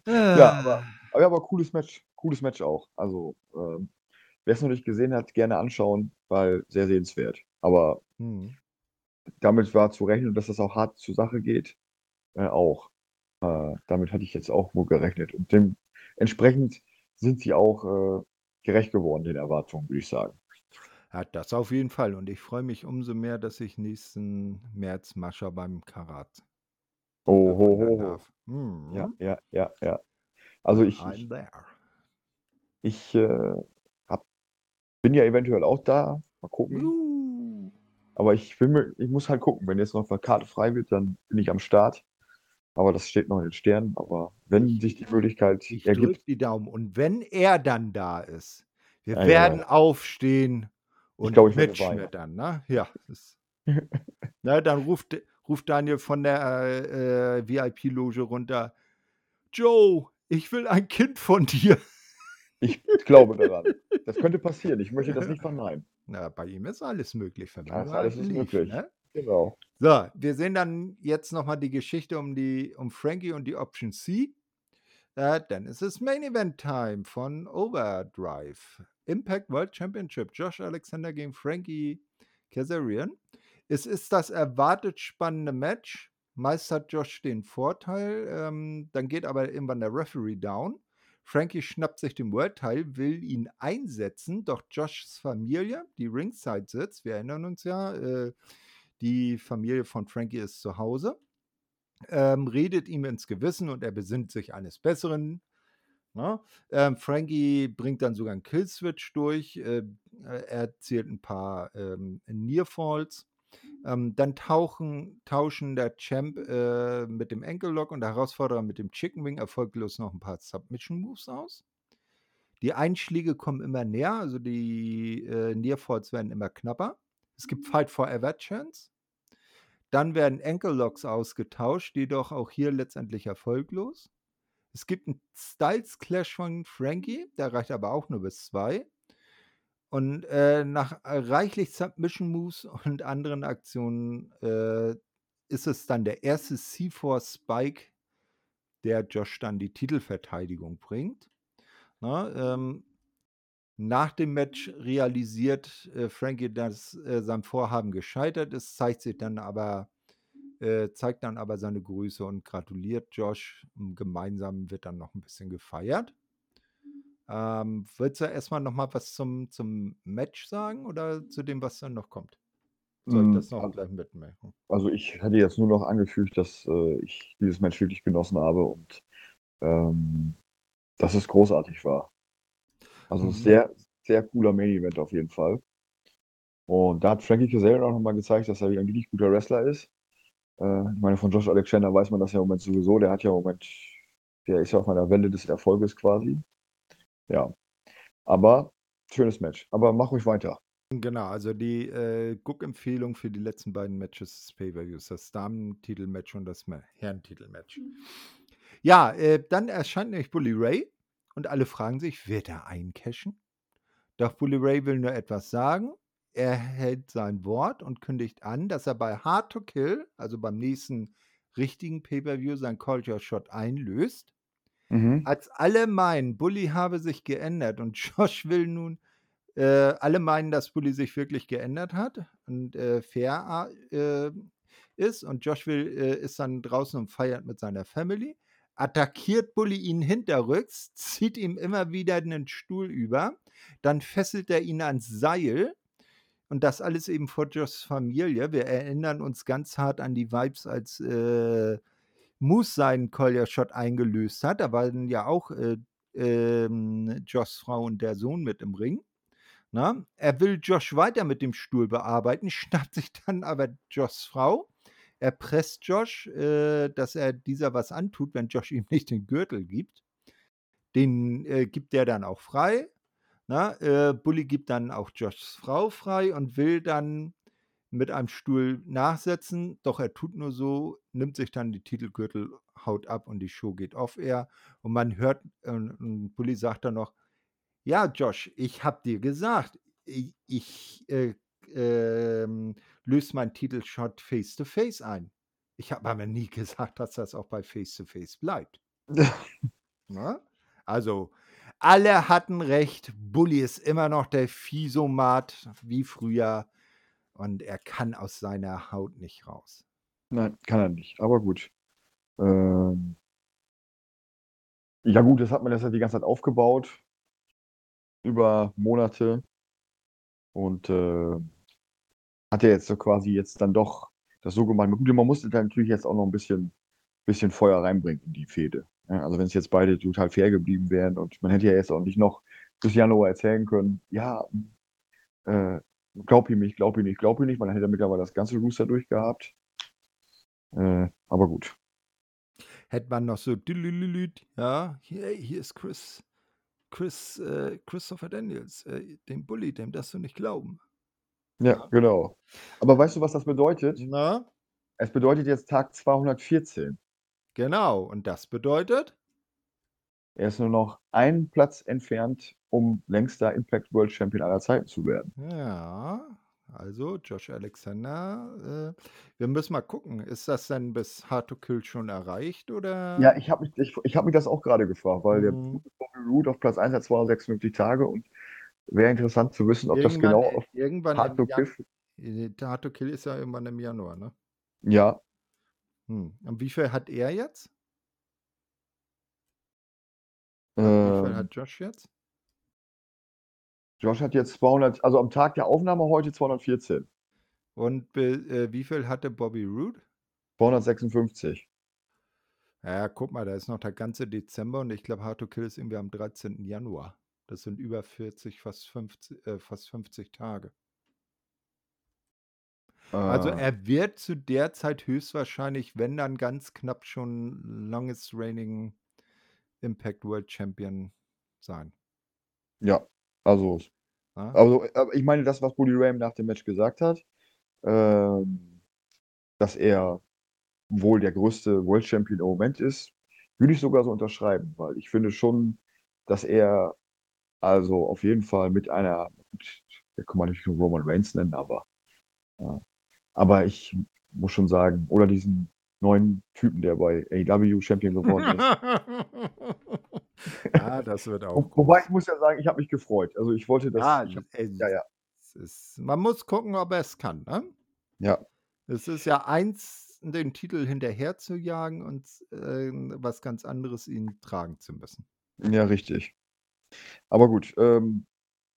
Ja, aber Ah. aber aber cooles Match. Cooles Match auch. Also, ähm, wer's noch nicht gesehen hat, gerne anschauen, weil sehr sehenswert. Aber Mhm. Damit war zu rechnen, dass das auch hart zur Sache geht, äh, auch. Äh, damit hatte ich jetzt auch wohl gerechnet. Und dementsprechend sind sie auch, äh, gerecht geworden den Erwartungen, würde ich sagen. Ja, das auf jeden Fall. Und ich freue mich umso mehr, dass ich nächsten März Mascha beim Karat Oh, ho, ho, ho. darf. Ja, ja, ja, ja. Also ich I'm ich there. ich, äh, habe bin ja eventuell auch da. Mal gucken. Juhu. Aber ich will mir ich muss halt gucken, wenn jetzt noch 'ne Karte frei wird, dann bin ich am Start. Aber das steht noch in den Sternen. Aber wenn Ich sich die Möglichkeit ich ergibt drücke die Daumen. Und wenn er dann da ist, wir Ja, werden ja. aufstehen Ich und ich werde weinen. mitschmettern, ne? Ja, ne, dann ruft ruft Daniel von der, äh, äh, VIP-Loge runter: „Joe, ich will ein Kind von dir.“ Ich glaube daran. Das könnte passieren. Ich möchte das nicht verneinen. Na, bei ihm ist alles möglich, wenn Ja, alles ist liebt, möglich. ne? Genau. So, wir sehen dann jetzt noch mal die Geschichte um die um Frankie und die Option C. Äh, dann ist es Main Event Time von Overdrive. Impact World Championship. Josh Alexander gegen Frankie Kazarian. Es ist das erwartet spannende Match. Meist hat Josh den Vorteil. Ähm, dann geht aber irgendwann der Referee down. Frankie schnappt sich den World-Teil, will ihn einsetzen, doch Joshs Familie, die ringside sitzt, wir erinnern uns ja, äh, die Familie von Frankie ist zu Hause, ähm, redet ihm ins Gewissen und er besinnt sich eines Besseren. Ne? Ähm, Frankie bringt dann sogar einen Killswitch durch. Äh, er zählt ein paar ähm, Nearfalls. Ähm, dann tauchen, tauschen der Champ äh, mit dem Ankle Lock und der Herausforderer mit dem Chicken Wing erfolglos noch ein paar Submission Moves aus. Die Einschläge kommen immer näher, also die äh, Nearfalls werden immer knapper. Es gibt Fight Forever Chance. Dann werden Ankle Locks ausgetauscht, jedoch auch hier letztendlich erfolglos. Es gibt einen Styles Clash von Frankie, der reicht aber auch nur bis zwei. Und äh, nach reichlich Submission Moves und anderen Aktionen äh, ist es dann der erste C4 Spike, der Josh dann die Titelverteidigung bringt. Na, ähm, nach dem Match realisiert äh, Frankie, dass äh, sein Vorhaben gescheitert ist, zeigt sich dann aber, äh, zeigt dann aber seine Grüße und gratuliert Josh. Gemeinsam wird dann noch ein bisschen gefeiert. Ähm, willst du erstmal noch mal was zum, zum Match sagen oder zu dem, was dann noch kommt? Soll ich Hm, das noch al gleich mitmachen? also, ich hätte jetzt nur noch angefügt, dass, äh, ich dieses Match wirklich genossen habe und, ähm, dass es großartig war. Also, Mhm. sehr, sehr cooler Main Event auf jeden Fall. Und da hat Frankie Kazarian auch noch mal gezeigt, dass er wie ein wirklich guter Wrestler ist. Äh, ich meine, von Josh Alexander weiß man das ja im Moment sowieso. Der hat ja im Moment der ist ja auf einer Welle des Erfolges quasi. Ja. Aber schönes Match. Aber mach ruhig weiter. Genau, also die, äh, Guckempfehlung für die letzten beiden Matches des Pay-per-Views, das Damen-Titelmatch und das Ma Herren-Titelmatch. Ja, äh, dann erscheint nämlich Bully Ray und alle fragen sich, wird er eincashen? Doch Bully Ray will nur etwas sagen. Er hält sein Wort und kündigt an, dass er bei Hard to Kill, also beim nächsten richtigen Pay-per-View, sein Culture Shot einlöst. Mhm. Als alle meinen, Bully habe sich geändert und Josh will nun äh, alle meinen, dass Bully sich wirklich geändert hat und äh, fair äh, ist und Josh will, äh, ist dann draußen und feiert mit seiner Family. Attackiert Bully ihn hinterrücks, zieht ihm immer wieder einen Stuhl über, dann fesselt er ihn ans Seil und das alles eben vor Joshs Familie. Wir erinnern uns ganz hart an die Vibes, als äh, Moose seinen Collier Shot eingelöst hat. Da waren ja auch äh, ähm, Joshs Frau und der Sohn mit im Ring. Na? Er will Josh weiter mit dem Stuhl bearbeiten, schnappt sich dann aber Joshs Frau. Er presst Josh, äh, dass er dieser was antut, wenn Josh ihm nicht den Gürtel gibt. Den äh, gibt er dann auch frei. Na? Äh, Bully gibt dann auch Joshs Frau frei und will dann mit einem Stuhl nachsetzen, doch er tut nur so, nimmt sich dann die Titelgürtel, haut ab und die Show geht off-air. Und man hört, äh, und Bully sagt dann noch, ja, Josh, ich hab dir gesagt, ich, ich äh, ähm, löse meinen Titelshot face-to-face ein. Ich habe aber nie gesagt, dass das auch bei face-to-face bleibt. Na? Also, alle hatten recht. Bully ist immer noch der Fisomat wie früher und er kann aus seiner Haut nicht raus. Nein, kann er nicht. Aber gut. Ähm, ja gut, das hat man jetzt die ganze Zeit aufgebaut über Monate und äh, hat er jetzt so quasi jetzt dann doch das so gemacht. Gut, man musste da natürlich jetzt auch noch ein bisschen, bisschen Feuer reinbringen in die Fehde. Ja, also wenn es jetzt beide total fair geblieben wären und man hätte ja jetzt auch nicht noch bis Januar erzählen können, ja, äh, glaub ihm nicht, glaub ihm nicht, glaub ihm nicht, man hätte mittlerweile das ganze Rooster durchgehabt. Äh, aber gut. Hätte man noch so, ja, hier, hier ist Chris, Chris, äh, Christopher Daniels, äh, dem Bully, dem darfst du nicht glauben. Ja, genau. Aber weißt du, was das bedeutet? Na? Es bedeutet jetzt Tag 214. Genau, und das bedeutet? Er ist nur noch einen Platz entfernt, um längster Impact World Champion aller Zeiten zu werden. Ja, also Josh Alexander, äh, wir müssen mal gucken, ist das denn bis Hard to Kill schon erreicht oder? Ja, ich habe mich, ich, ich hab mich das auch gerade gefragt, weil der Mhm. Bobby Roode auf Platz 1 hat 256 Tage und wäre interessant zu wissen, ob das Irgendwann, genau äh, auf irgendwann Hard to Jan Kill. äh, Hard to Kill ist ja irgendwann im Januar, ne? Ja, Hm. Und wie viel hat er jetzt? Also wie viel ähm, hat Josh jetzt? Josh hat jetzt 200, also am Tag der Aufnahme heute 214. Und äh, wie viel hatte Bobby Roode? 256. Ja, guck mal, da ist noch der ganze Dezember und ich glaube, Hard to Kill ist irgendwie am 13. Januar. Das sind über 40, fast 50, äh, fast 50 Tage. Also Äh, er wird zu der Zeit höchstwahrscheinlich, wenn dann ganz knapp schon longest reigning Impact World Champion sein. ja, also, Ja? also aber ich meine, das, was Bully Ram nach dem Match gesagt hat, ähm, dass er wohl der größte World Champion im Moment ist, würde ich sogar so unterschreiben, weil ich finde schon, dass er also auf jeden Fall mit einer, da kann man nicht nur Roman Reigns nennen, aber, ja. aber ich muss schon sagen, oder diesen neuen Typen, der bei AEW Champion geworden ist. ja, das wird auch. Wo, wobei ich muss ja sagen, ich habe mich gefreut. Also ich wollte das. Ja, ich ey, ja, ja. Ist, man muss gucken, ob er es kann. Ne? Ja, Es ist ja eins, den Titel hinterher zu jagen und äh, was ganz anderes, ihn tragen zu müssen. ja, richtig. Aber gut, ähm,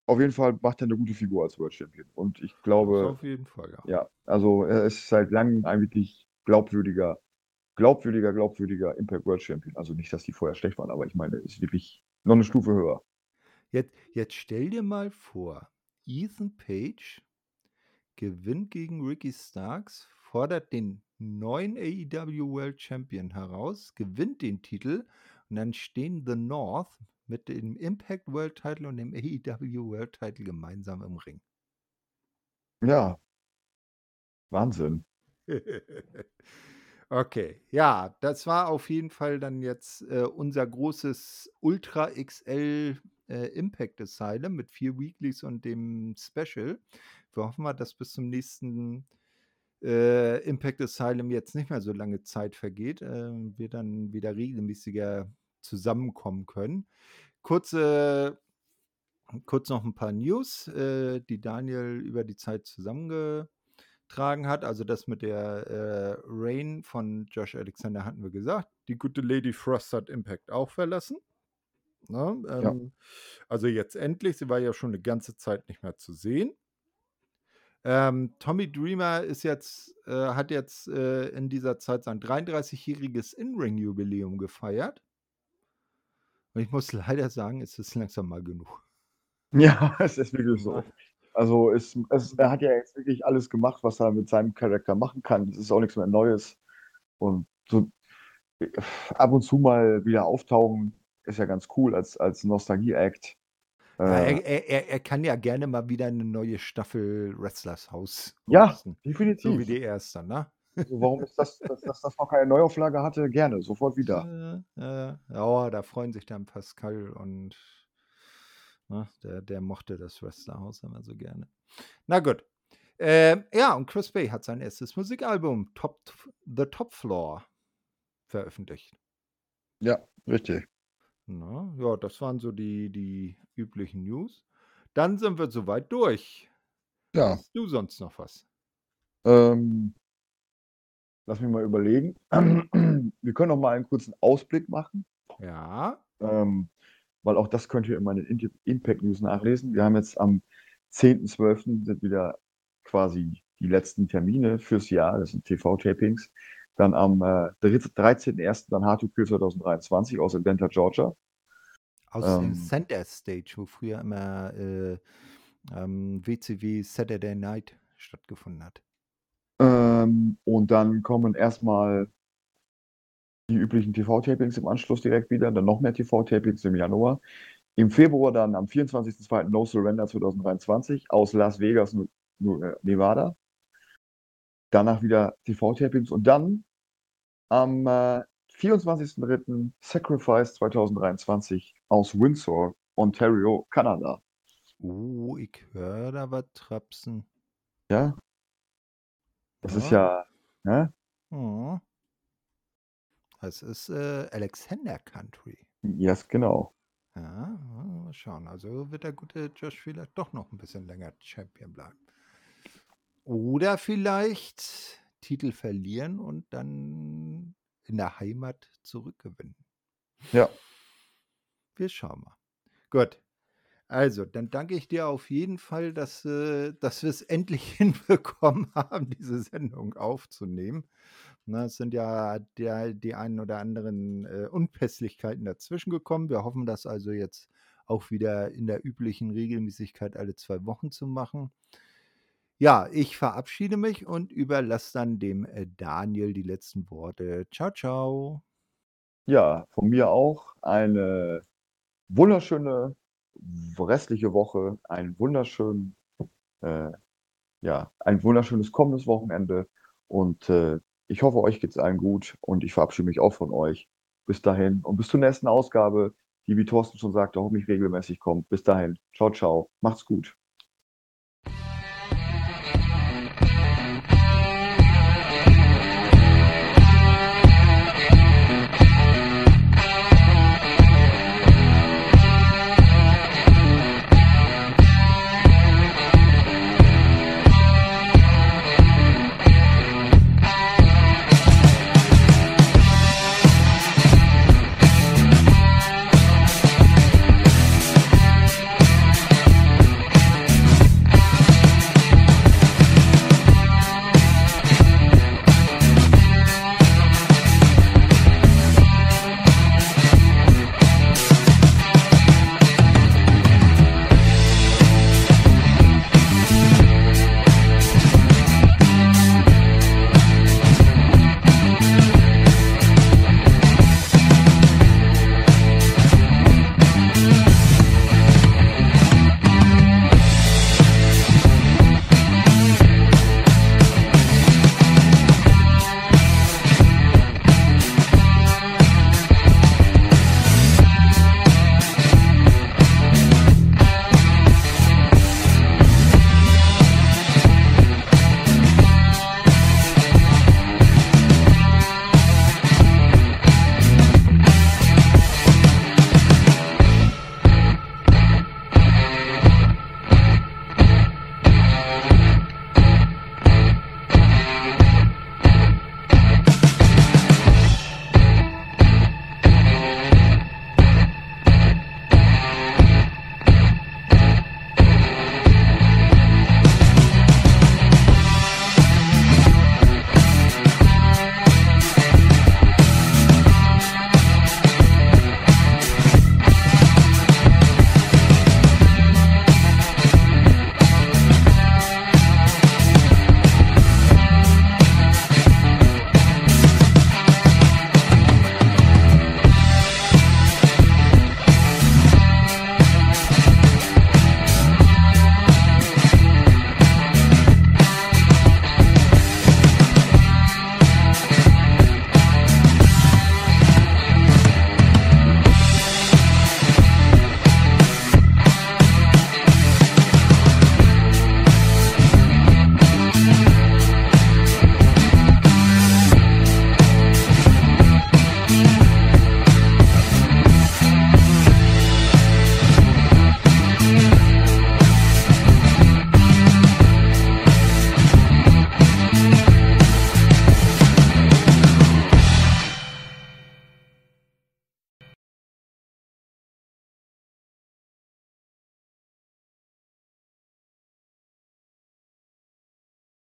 auf jeden Fall macht er 'ne gute Figur als World Champion. Und ich Das glaube auf jeden Fall, ja. ja, also ich glaube, er ist Das glaube auf jeden Fall, ja. ja, also er ist seit langem ein wirklich glaubwürdiger glaubwürdiger glaubwürdiger Impact World Champion. Also nicht, dass die vorher schlecht waren, aber ich meine, ist wirklich noch 'ne Stufe höher. Jetzt jetzt stell dir mal vor, Ethan Page gewinnt gegen Ricky Starks, fordert den neuen AEW World Champion heraus, gewinnt den Titel und dann stehen The North mit dem Impact World Title und dem AEW World Title gemeinsam im Ring. Ja. Wahnsinn. Okay, ja, das war auf jeden Fall dann jetzt, äh, unser großes Ultra XL, äh, Impact Asylum mit 4 Weeklies und dem Special. Wir hoffen mal, dass bis zum nächsten, äh, Impact Asylum jetzt nicht mehr so lange Zeit vergeht, ähm, wir dann wieder regelmäßiger zusammenkommen können. Kurze kurz noch 'n paar News, äh, die Daniel über die Zeit zusammengetragen hat. Also das mit der, äh, Reign von Josh Alexander hatten wir gesagt. Die gute Lady Frost hat Impact auch verlassen, ne? Ja. Ähm, also jetzt endlich. Sie war ja schon 'ne ganze Zeit nicht mehr zu sehen. Ähm, Tommy Dreamer ist jetzt äh, hat jetzt, äh, in dieser Zeit sein 33-jähriges In-Ring-Jubiläum gefeiert. Und ich muss leider sagen, es ist langsam mal genug. Ja, es ist wirklich so. Also, es es er hat ja jetzt wirklich alles gemacht, was er mit seinem Charakter machen kann. Es ist auch nix mehr Neues. Und so äh, ab und zu mal wieder auftauchen, ist ja ganz cool als als Nostalgie-Act. Ja, Äh er er er kann ja gerne mal wieder 'ne neue Staffel Wrestlers Haus Ja, hosten. So wie definitiv. die erste, ne? Also, warum ist das dass dass das noch keine Neuauflage hatte? Gerne, sofort wieder. Äh, äh, ja, da freuen sich dann Pascal und ne, der der mochte das Wrestlerhaus immer so gerne. Na gut. Ähm, ja, und Chris Bay hat sein erstes Musikalbum Top The Top Floor veröffentlicht. Ja, richtig. Ne? Ja, das waren so die die üblichen News. Dann sind wir so weit durch. Ja. Hast du sonst noch was? Ähm lass mich mal überlegen. Wir können noch mal einen kurzen Ausblick machen. Ja. Ähm, weil auch das könnt ihr in meinen Impact News nachlesen. Wir haben jetzt am 10.12. sind wieder quasi die letzten Termine fürs Jahr. Das sind TV-Tapings. Dann am, äh, dritt 13.01. dann Hard to Kill 2023 aus Atlanta, Georgia. Aus dem Ähm Center Stage, wo früher immer, äh, ähm, WCW Saturday Night stattgefunden hat. Ähm, und dann kommen erst mal die üblichen TV-Tapings im Anschluss direkt wieder, dann noch mehr TV-Tapings im Januar. Im Februar dann am 24.02. No Surrender 2023 aus Las Vegas, äh, Nevada. Danach wieder TV-Tapings und dann am, äh, 24.03. Sacrifice 2023 aus Windsor, Ontario, Kanada. Oh, ich höre da was trapsen. Ja. Das ist Ja. ja ne? Mhm. Das ist, äh, Alexander Country. Yes, genau. Ja, mal schauen. Also wird der gute Josh vielleicht doch noch 'n bisschen länger Champion bleiben. Oder vielleicht Titel verlieren und dann in der Heimat zurückgewinnen. Ja. Wir schauen mal. Gut. Also, dann danke ich dir auf jeden Fall, dass, äh dass wir's endlich hinbekommen haben, diese Sendung aufzunehmen. Ne, es sind ja der die einen oder anderen, äh, Unpässlichkeiten dazwischen gekommen. Wir hoffen, das also jetzt auch wieder in der üblichen Regelmäßigkeit alle 2 Wochen zu machen. Ja, ich verabschiede mich und überlasse dann dem, äh, Daniel die letzten Worte. Tschau, tschau. Ja, von mir auch eine wunderschöne restliche Woche, einen wunderschönen äh, ja, ein wunderschönes kommendes Wochenende und, äh, ich hoffe, euch geht's allen gut und ich verabschiede mich auch von euch. Bis dahin und bis zur nächsten Ausgabe, die, wie Thorsten schon sagte, hoffentlich regelmäßig kommt. Bis dahin. Tschau, tschau. Macht's gut.